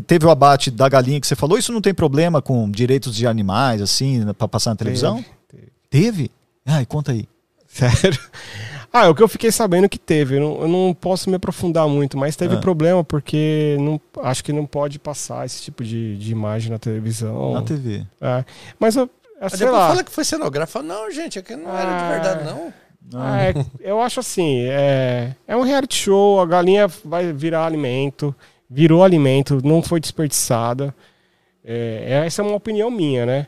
[SPEAKER 1] teve o abate da galinha que você falou, isso não tem problema com direitos de animais, assim, pra passar na televisão?
[SPEAKER 6] Teve,
[SPEAKER 1] Teve? Ai, conta aí.
[SPEAKER 6] Sério? Ah, é o que eu fiquei sabendo que teve. Eu não, eu não posso me aprofundar muito, mas teve
[SPEAKER 1] Ah.
[SPEAKER 6] problema porque não, acho que não pode passar esse tipo de, de imagem na televisão.
[SPEAKER 1] Na TV.
[SPEAKER 6] É. Mas eu,
[SPEAKER 5] Mas
[SPEAKER 6] sei
[SPEAKER 5] depois
[SPEAKER 6] lá.
[SPEAKER 5] fala que foi cenógrafo. Não, gente, aqui não era de
[SPEAKER 6] Ah.
[SPEAKER 5] verdade, não.
[SPEAKER 6] Ah, é- eu acho assim, é, é um reality show, a galinha vai virar alimento, virou alimento, não foi desperdiçada. É, essa é uma opinião minha, né?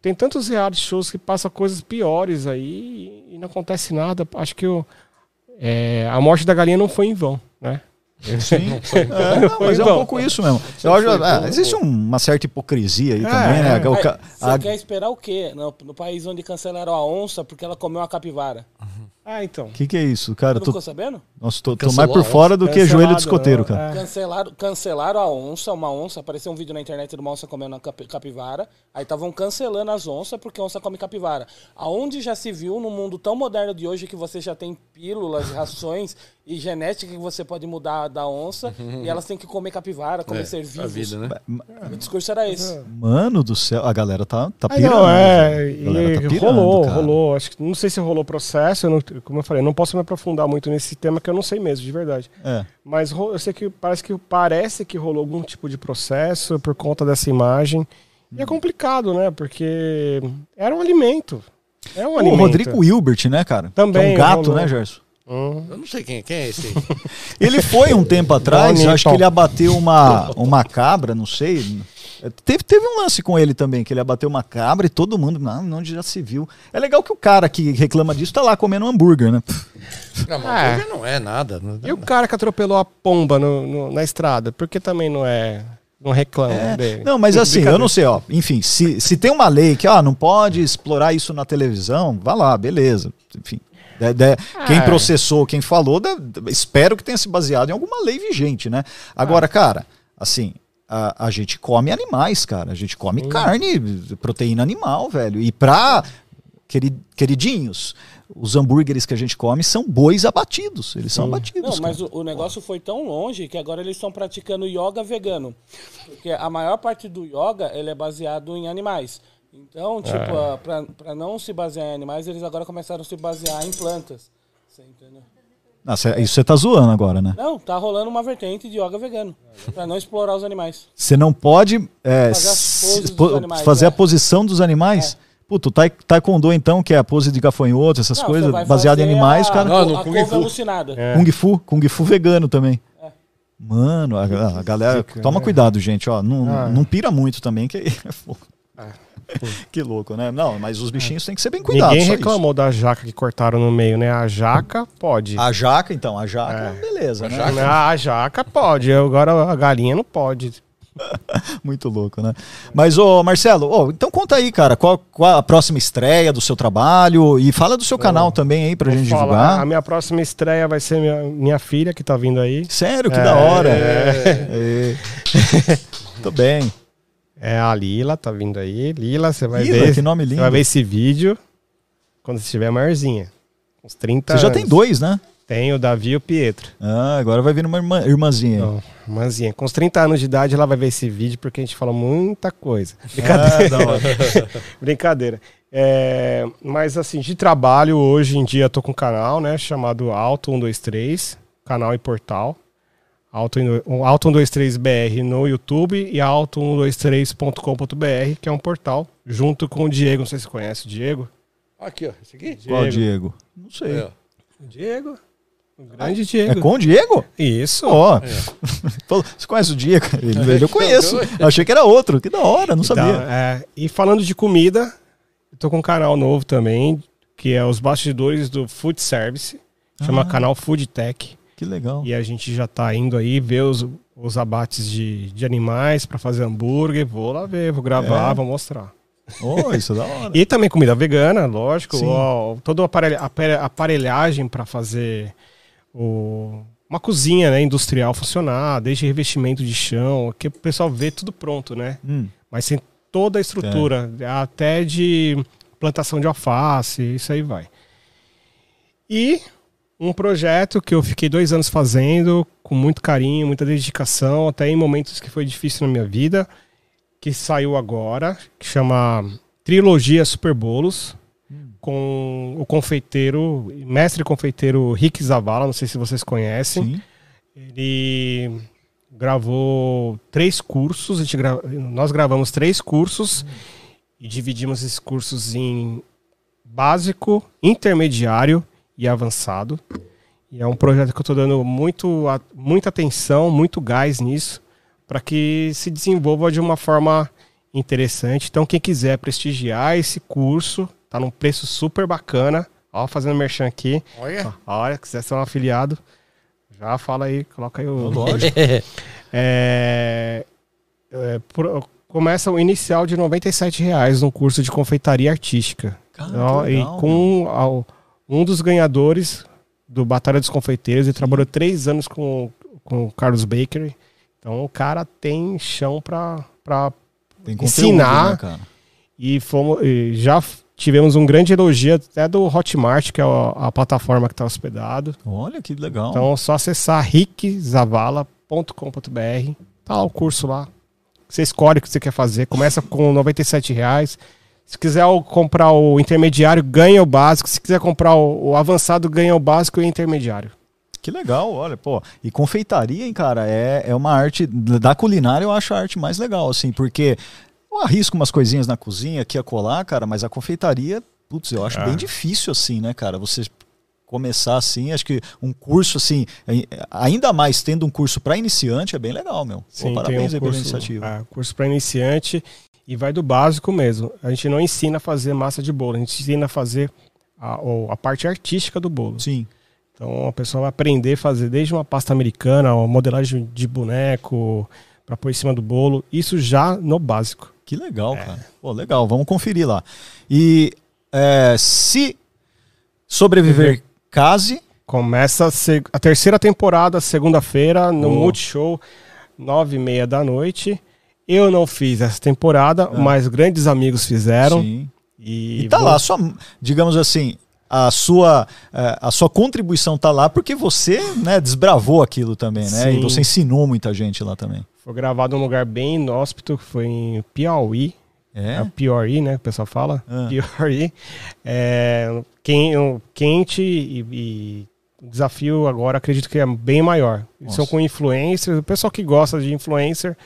[SPEAKER 6] Tem tantos reality shows que passam coisas piores aí e não acontece nada. Acho que o, é, a morte da galinha não foi em vão, né?
[SPEAKER 1] Sim. É, não, mas é um
[SPEAKER 6] bom.
[SPEAKER 1] pouco isso mesmo. Eu acho, ah, existe um- uma certa hipocrisia aí também, né?
[SPEAKER 6] é.
[SPEAKER 1] O
[SPEAKER 7] Você
[SPEAKER 1] a-
[SPEAKER 7] quer esperar o quê? No, no país onde cancelaram a onça porque ela comeu uma capivara.
[SPEAKER 6] Ah, então.
[SPEAKER 1] O que, que é isso, cara?
[SPEAKER 7] Não
[SPEAKER 1] tô,
[SPEAKER 7] ficou sabendo?
[SPEAKER 1] nossa, tô, tô mais por
[SPEAKER 5] a
[SPEAKER 1] fora do que joelho de escoteiro,
[SPEAKER 6] não,
[SPEAKER 1] cara.
[SPEAKER 6] é.
[SPEAKER 7] Cancelaram, cancelaram a onça, uma onça. Apareceu um vídeo na internet de uma onça comendo uma capi- capivara. Aí estavam cancelando as onças porque a onça come capivara. Aonde já se viu no mundo tão moderno de hoje que você já tem pílulas, rações e genética que você pode mudar da onça e elas têm que comer capivara, comer
[SPEAKER 5] É,
[SPEAKER 7] ser
[SPEAKER 5] a
[SPEAKER 7] vivos.
[SPEAKER 5] vida, né?
[SPEAKER 7] O discurso era esse.
[SPEAKER 1] Mano do céu, a galera tá, tá
[SPEAKER 6] Ah,
[SPEAKER 1] pirando.
[SPEAKER 6] não, é,
[SPEAKER 1] galera
[SPEAKER 6] e
[SPEAKER 1] tá pirando,
[SPEAKER 6] rolou,
[SPEAKER 1] cara.
[SPEAKER 6] rolou. Acho que não sei se rolou processo, eu não- como eu falei, não posso me aprofundar muito nesse tema que eu não sei mesmo, de verdade.
[SPEAKER 1] É.
[SPEAKER 6] Mas eu sei que parece que parece que rolou algum tipo de processo por conta dessa imagem. E é complicado, né? Porque era um alimento. É um
[SPEAKER 1] O
[SPEAKER 6] alimento.
[SPEAKER 1] Rodrigo Hilbert, né, cara? Que é
[SPEAKER 6] Também
[SPEAKER 1] um gato,
[SPEAKER 6] rolou.
[SPEAKER 1] né, Gerson?
[SPEAKER 6] Hum.
[SPEAKER 5] Eu não sei quem, quem é esse aí.
[SPEAKER 1] Ele foi um tempo atrás, acho que ele abateu uma, uma cabra, não sei. Teve, teve um lance com ele também, que ele abateu uma cabra e todo mundo, não, onde já se viu. É legal que o cara que reclama disso tá lá comendo um hambúrguer, né?
[SPEAKER 5] Não, mas hambúrguer não é nada. Não,
[SPEAKER 6] E o cara que atropelou a pomba no- no- na estrada, por que também não é. Não reclama dele?
[SPEAKER 1] Não, mas assim, eu não sei, ó. Enfim, se, se tem uma lei que ó, não pode explorar isso na televisão, vá lá, beleza. Enfim. De- de- quem
[SPEAKER 6] É.
[SPEAKER 1] processou, quem falou, de- de- espero que tenha se baseado em alguma lei vigente, né? Agora, cara, assim, a, a gente come animais, cara. A gente come carne, proteína animal, velho. E pra. queri- Queridinhos, os hambúrgueres que a gente come são bois abatidos. Eles são abatidos.
[SPEAKER 7] Não, mas o, o negócio foi tão longe que agora eles estão praticando yoga vegano. Porque a maior parte do yoga ele é baseado em animais. Então, tipo,
[SPEAKER 6] É.
[SPEAKER 7] ah, pra, pra não se basear em animais, eles agora começaram a se basear em plantas. Você entendeu?
[SPEAKER 1] Nossa, isso você tá zoando agora, né?
[SPEAKER 7] Não, tá rolando uma vertente de yoga vegano. Pra não explorar os animais.
[SPEAKER 1] Você não pode é,
[SPEAKER 7] Fazer as
[SPEAKER 1] se-
[SPEAKER 7] poses dos
[SPEAKER 1] po-
[SPEAKER 7] animais,
[SPEAKER 1] fazer
[SPEAKER 7] é.
[SPEAKER 1] a posição dos animais. Puta, o tai- taekwondo, então, que é a pose de gafanhoto, essas
[SPEAKER 7] Não,
[SPEAKER 1] coisas, baseado em animais,
[SPEAKER 7] a,
[SPEAKER 1] cara.
[SPEAKER 5] Não, no
[SPEAKER 7] a
[SPEAKER 5] Kung Fu.
[SPEAKER 7] alucinada.
[SPEAKER 6] É.
[SPEAKER 1] Kung Fu, Kung Fu vegano também.
[SPEAKER 7] É.
[SPEAKER 1] Mano, a, a galera, toma
[SPEAKER 6] né?
[SPEAKER 1] cuidado, gente, ó, não,
[SPEAKER 6] Ah.
[SPEAKER 1] não pira muito também, que é fogo. Que louco, né? Não, mas os bichinhos têm que ser bem cuidados.
[SPEAKER 6] Ninguém reclamou da jaca que cortaram no meio, né? A jaca pode.
[SPEAKER 1] A jaca, então, a jaca,
[SPEAKER 6] É.
[SPEAKER 1] beleza, né?
[SPEAKER 6] A jaca pode, agora a galinha não pode.
[SPEAKER 1] Muito louco, né? Mas, ô Marcelo, ô, então conta aí, cara, qual, qual a próxima estreia do seu trabalho e fala do seu canal também aí pra
[SPEAKER 6] Vou
[SPEAKER 1] gente
[SPEAKER 6] falar,
[SPEAKER 1] divulgar.
[SPEAKER 6] A minha próxima estreia vai ser minha, minha filha que tá vindo aí.
[SPEAKER 1] Sério, que
[SPEAKER 6] É,
[SPEAKER 1] da hora.
[SPEAKER 6] é.
[SPEAKER 1] É. Tô bem.
[SPEAKER 6] É a Lila, tá vindo aí. Lila, você vai
[SPEAKER 1] Lila,
[SPEAKER 6] ver.
[SPEAKER 1] que nome lindo.
[SPEAKER 6] Você vai ver esse vídeo quando você estiver maiorzinha. Uns 30
[SPEAKER 1] Você já
[SPEAKER 6] anos.
[SPEAKER 1] tem dois, né?
[SPEAKER 6] Tem o Davi e o Pietro.
[SPEAKER 1] Ah, agora vai vir uma irmã, irmãzinha.
[SPEAKER 6] Não, irmãzinha. Com uns 30 anos de idade, ela vai ver esse vídeo porque a gente fala muita coisa.
[SPEAKER 1] Ah,
[SPEAKER 6] Brincadeira.
[SPEAKER 1] hora.
[SPEAKER 6] Brincadeira. É, mas assim, de trabalho, hoje em dia tô com um canal, né? Chamado Alto 123, canal e portal. Um Alto 123BR no YouTube e alto123.com.br, que é um portal, junto com o Diego. Não sei se você conhece o Diego.
[SPEAKER 5] Aqui, ó. Esse aqui?
[SPEAKER 1] Qual Diego? Não sei.
[SPEAKER 6] O Diego? O grande
[SPEAKER 1] É
[SPEAKER 6] Diego.
[SPEAKER 1] com o Diego?
[SPEAKER 6] Isso.
[SPEAKER 1] Ó. Falou, Você conhece o Diego? Ele, ele eu conheço. Eu achei que era outro. Que da hora, não sabia.
[SPEAKER 6] Então, é, e falando de comida, eu tô com um canal novo também, que é os bastidores do Food Service. Chama
[SPEAKER 1] Ah.
[SPEAKER 6] canal Food Tech.
[SPEAKER 1] Que legal.
[SPEAKER 6] E a gente já tá indo aí ver os, os abates de, de animais para fazer hambúrguer. Vou lá ver, vou gravar,
[SPEAKER 1] É?
[SPEAKER 6] vou mostrar.
[SPEAKER 1] Oh, isso é da hora.
[SPEAKER 6] E também comida vegana, lógico. Ó, toda a aparelha- apare- aparelhagem para fazer o- uma cozinha né, industrial funcionar, desde revestimento de chão, que o pessoal vê tudo pronto, né?
[SPEAKER 1] Hum,
[SPEAKER 6] Mas tem toda a estrutura, até de plantação de alface, isso aí vai. E um projeto que eu fiquei dois anos fazendo, com muito carinho, muita dedicação, até em momentos que foi difícil na minha vida, que saiu agora, que chama Trilogia Super Bolos, com o confeiteiro, mestre confeiteiro Rick Zavala, não sei se vocês conhecem.
[SPEAKER 1] sim.
[SPEAKER 6] Ele gravou três cursos, gra- nós gravamos três cursos e dividimos esses cursos em básico, intermediário e avançado. E é um projeto que eu estou dando muito, muita atenção, muito gás nisso, para que se desenvolva de uma forma interessante. Então, quem quiser prestigiar esse curso, tá num preço super bacana. Ó, fazendo merchan aqui.
[SPEAKER 5] Olha.
[SPEAKER 6] Olha, quiser ser um afiliado, já fala aí, coloca aí o.
[SPEAKER 1] Lógico.
[SPEAKER 6] É, é, por- começa o inicial de 97 reais no curso de confeitaria artística.
[SPEAKER 1] Cara,
[SPEAKER 6] Ó,
[SPEAKER 1] que
[SPEAKER 6] e
[SPEAKER 1] legal,
[SPEAKER 6] com ao- um dos ganhadores do Batalha dos Confeiteiros, ele trabalhou três anos com, com o Carlos Bakery. Então o cara tem chão para ensinar.
[SPEAKER 1] né, cara?
[SPEAKER 6] e fomos e já tivemos um grande elogio até do Hotmart, que é a, a plataforma que está hospedado.
[SPEAKER 1] Olha que legal.
[SPEAKER 6] Então é só acessar rickzavala.com.br. Tá lá o curso lá. Você escolhe o que você quer fazer. Começa com 97 reais. Se quiser comprar o intermediário, ganha o básico. Se quiser comprar o, o avançado, ganha o básico e o intermediário.
[SPEAKER 1] Que legal, olha, pô. E confeitaria, hein, cara, é, é uma arte. Da culinária eu acho a arte mais legal, assim, porque eu arrisco umas coisinhas na cozinha aqui a colar, cara, mas a confeitaria, putz, eu acho
[SPEAKER 6] Ah.
[SPEAKER 1] bem difícil, assim, né, cara? Você começar assim, acho que um curso assim, ai- ainda mais tendo um curso para iniciante, é bem legal, meu. Pô,
[SPEAKER 6] Sim,
[SPEAKER 1] parabéns
[SPEAKER 6] tem
[SPEAKER 1] aí
[SPEAKER 6] um
[SPEAKER 1] pela
[SPEAKER 6] curso,
[SPEAKER 1] iniciativa.
[SPEAKER 6] é, curso para iniciante e vai do básico mesmo. A gente não ensina a fazer massa de bolo, a gente ensina a fazer a, a parte artística do bolo.
[SPEAKER 1] Sim.
[SPEAKER 6] Então a pessoa vai aprender a fazer desde uma pasta americana, uma modelagem de boneco para pôr em cima do bolo, isso já no básico.
[SPEAKER 1] Que legal, cara. Pô, legal, vamos conferir lá. E é, se sobreviver case,
[SPEAKER 6] Começa a terceira temporada, segunda-feira, no
[SPEAKER 1] Oh.
[SPEAKER 6] Multishow, nove e meia da noite. Eu não fiz essa temporada,
[SPEAKER 1] Ah.
[SPEAKER 6] mas grandes amigos fizeram.
[SPEAKER 1] sim.
[SPEAKER 6] E,
[SPEAKER 1] E tá
[SPEAKER 6] vou-
[SPEAKER 1] lá, sua, digamos assim, a sua, eh, a sua contribuição tá lá porque você né, desbravou aquilo também, né? E
[SPEAKER 6] Sim.
[SPEAKER 1] você ensinou muita gente lá também.
[SPEAKER 6] Foi gravado num lugar bem inóspito, que foi em Piauí. É,
[SPEAKER 1] É?
[SPEAKER 6] Piauí, né? Que o pessoal fala.
[SPEAKER 1] Ah.
[SPEAKER 6] Piauí. É, quen- um, quente e, e o desafio agora acredito que é bem maior. Eles São
[SPEAKER 1] Nossa.
[SPEAKER 6] com influencers. O pessoal que gosta de influencer,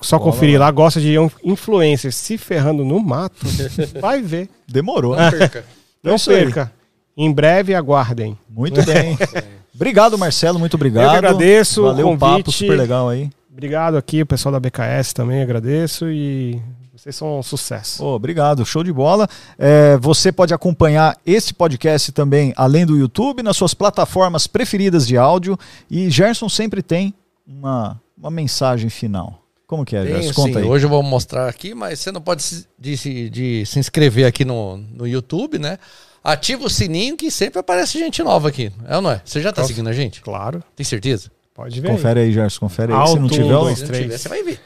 [SPEAKER 6] só
[SPEAKER 1] Cola
[SPEAKER 6] conferir
[SPEAKER 1] lá.
[SPEAKER 6] lá, gosta de influencer se ferrando no mato, vai ver.
[SPEAKER 1] Demorou.
[SPEAKER 5] Não perca.
[SPEAKER 6] Não
[SPEAKER 1] É
[SPEAKER 6] perca. Em breve aguardem.
[SPEAKER 1] Muito bem. obrigado, Marcelo, muito obrigado.
[SPEAKER 6] Eu que agradeço
[SPEAKER 1] Valeu o papo, super legal aí.
[SPEAKER 6] Obrigado aqui, o pessoal da BKS também, agradeço e vocês são um sucesso.
[SPEAKER 1] Ô, obrigado, show de bola. É, você pode acompanhar esse podcast também, além do YouTube, nas suas plataformas preferidas de áudio. E Gerson sempre tem uma, uma mensagem final. Como que é,
[SPEAKER 5] Tenho,
[SPEAKER 1] Gerson? Conta
[SPEAKER 5] sim.
[SPEAKER 1] aí.
[SPEAKER 5] Hoje eu vou mostrar aqui, mas você não pode se, de, se- de se inscrever aqui no, no YouTube, né? Ativa o sininho que sempre aparece gente nova aqui. É ou não é? Você já tá
[SPEAKER 6] Nossa.
[SPEAKER 5] seguindo a gente?
[SPEAKER 6] Claro,
[SPEAKER 5] Tem certeza?
[SPEAKER 6] pode ver. aí.
[SPEAKER 1] Confere aí, Gerson, confere aí. Se
[SPEAKER 6] Alto,
[SPEAKER 1] não tiver,
[SPEAKER 6] um, dois,
[SPEAKER 5] Se não
[SPEAKER 6] três.
[SPEAKER 5] tiver, você vai ver.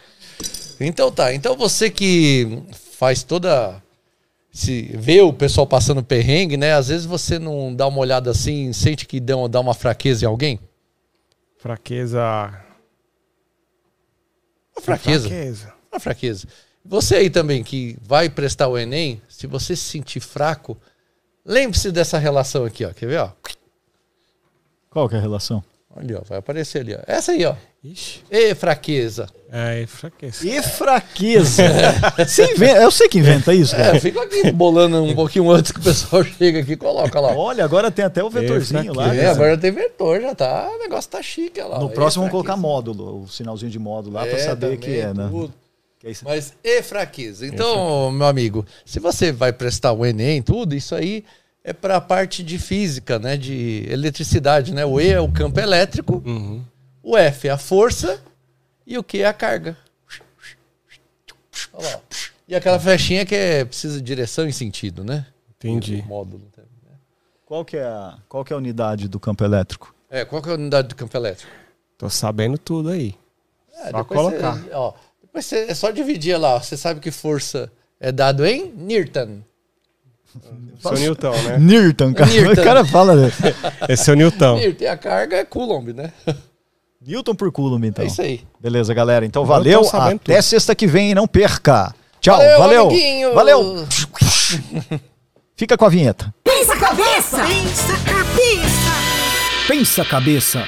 [SPEAKER 5] Então tá. Então você que faz toda. Se vê o pessoal passando perrengue, né? Às vezes você não dá uma olhada assim, sente que dá uma fraqueza em alguém.
[SPEAKER 6] Fraqueza.
[SPEAKER 5] Uma fraqueza.
[SPEAKER 6] Fraqueza.
[SPEAKER 5] Uma fraqueza. Você aí também que vai prestar o Enem, se você se sentir fraco, lembre-se dessa relação aqui, ó. Quer ver, ó?
[SPEAKER 1] Qual que é a relação?
[SPEAKER 5] Olha, ó, vai aparecer ali, ó. Essa aí, ó.
[SPEAKER 6] Ixi.
[SPEAKER 5] E fraqueza.
[SPEAKER 6] É, fraqueza.
[SPEAKER 1] E fraqueza. Você inventa- eu sei que inventa isso,
[SPEAKER 5] É,
[SPEAKER 1] cara.
[SPEAKER 5] eu fico aqui bolando um pouquinho antes que o pessoal chega aqui, coloca lá.
[SPEAKER 1] Olha, agora tem até o vetorzinho lá.
[SPEAKER 6] fraqueza.
[SPEAKER 5] É, agora tem vetor, já tá. O negócio tá chique, lá.
[SPEAKER 1] No próximo
[SPEAKER 5] E
[SPEAKER 1] vamos colocar
[SPEAKER 5] fraqueza.
[SPEAKER 1] módulo, o sinalzinho de módulo lá pra
[SPEAKER 5] É,
[SPEAKER 1] saber que
[SPEAKER 5] também,
[SPEAKER 1] é, né?
[SPEAKER 5] tudo.
[SPEAKER 1] Que é isso.
[SPEAKER 5] Mas e fraqueza. Então, meu amigo, se você vai prestar o Enem, tudo, isso aí é para a parte de física, né? De eletricidade, né? O E é o campo elétrico,
[SPEAKER 6] Uhum.
[SPEAKER 5] O F é a força e o Q é a carga. Olha lá. E aquela flechinha que é, precisa de direção e sentido, né?
[SPEAKER 6] Entendi.
[SPEAKER 5] Módulo. né?
[SPEAKER 1] Qual que é a, qual que é a unidade do campo elétrico?
[SPEAKER 5] É, qual que é a unidade do campo elétrico?
[SPEAKER 6] Tô sabendo tudo aí.
[SPEAKER 5] É,
[SPEAKER 6] Só colocar.
[SPEAKER 5] Você, ó, depois você, é só dividir lá. ó. Você sabe que força é dado em Newton.
[SPEAKER 6] Seu Newton, né?
[SPEAKER 1] Newton, cara.
[SPEAKER 5] Newton.
[SPEAKER 1] O cara fala. né?
[SPEAKER 6] Esse é o Newton.
[SPEAKER 5] Newton. E a carga é Coulomb, né?
[SPEAKER 1] Newton por Coulomb, então.
[SPEAKER 5] É isso aí.
[SPEAKER 1] Beleza, galera. Então
[SPEAKER 6] Eu
[SPEAKER 1] valeu. Até
[SPEAKER 6] tudo.
[SPEAKER 1] sexta que vem e não perca. Tchau,
[SPEAKER 5] Valeu,
[SPEAKER 1] valeu. Valeu. Fica com a vinheta.
[SPEAKER 2] Pensa cabeça!
[SPEAKER 8] Pensa cabeça.
[SPEAKER 1] Pensa cabeça.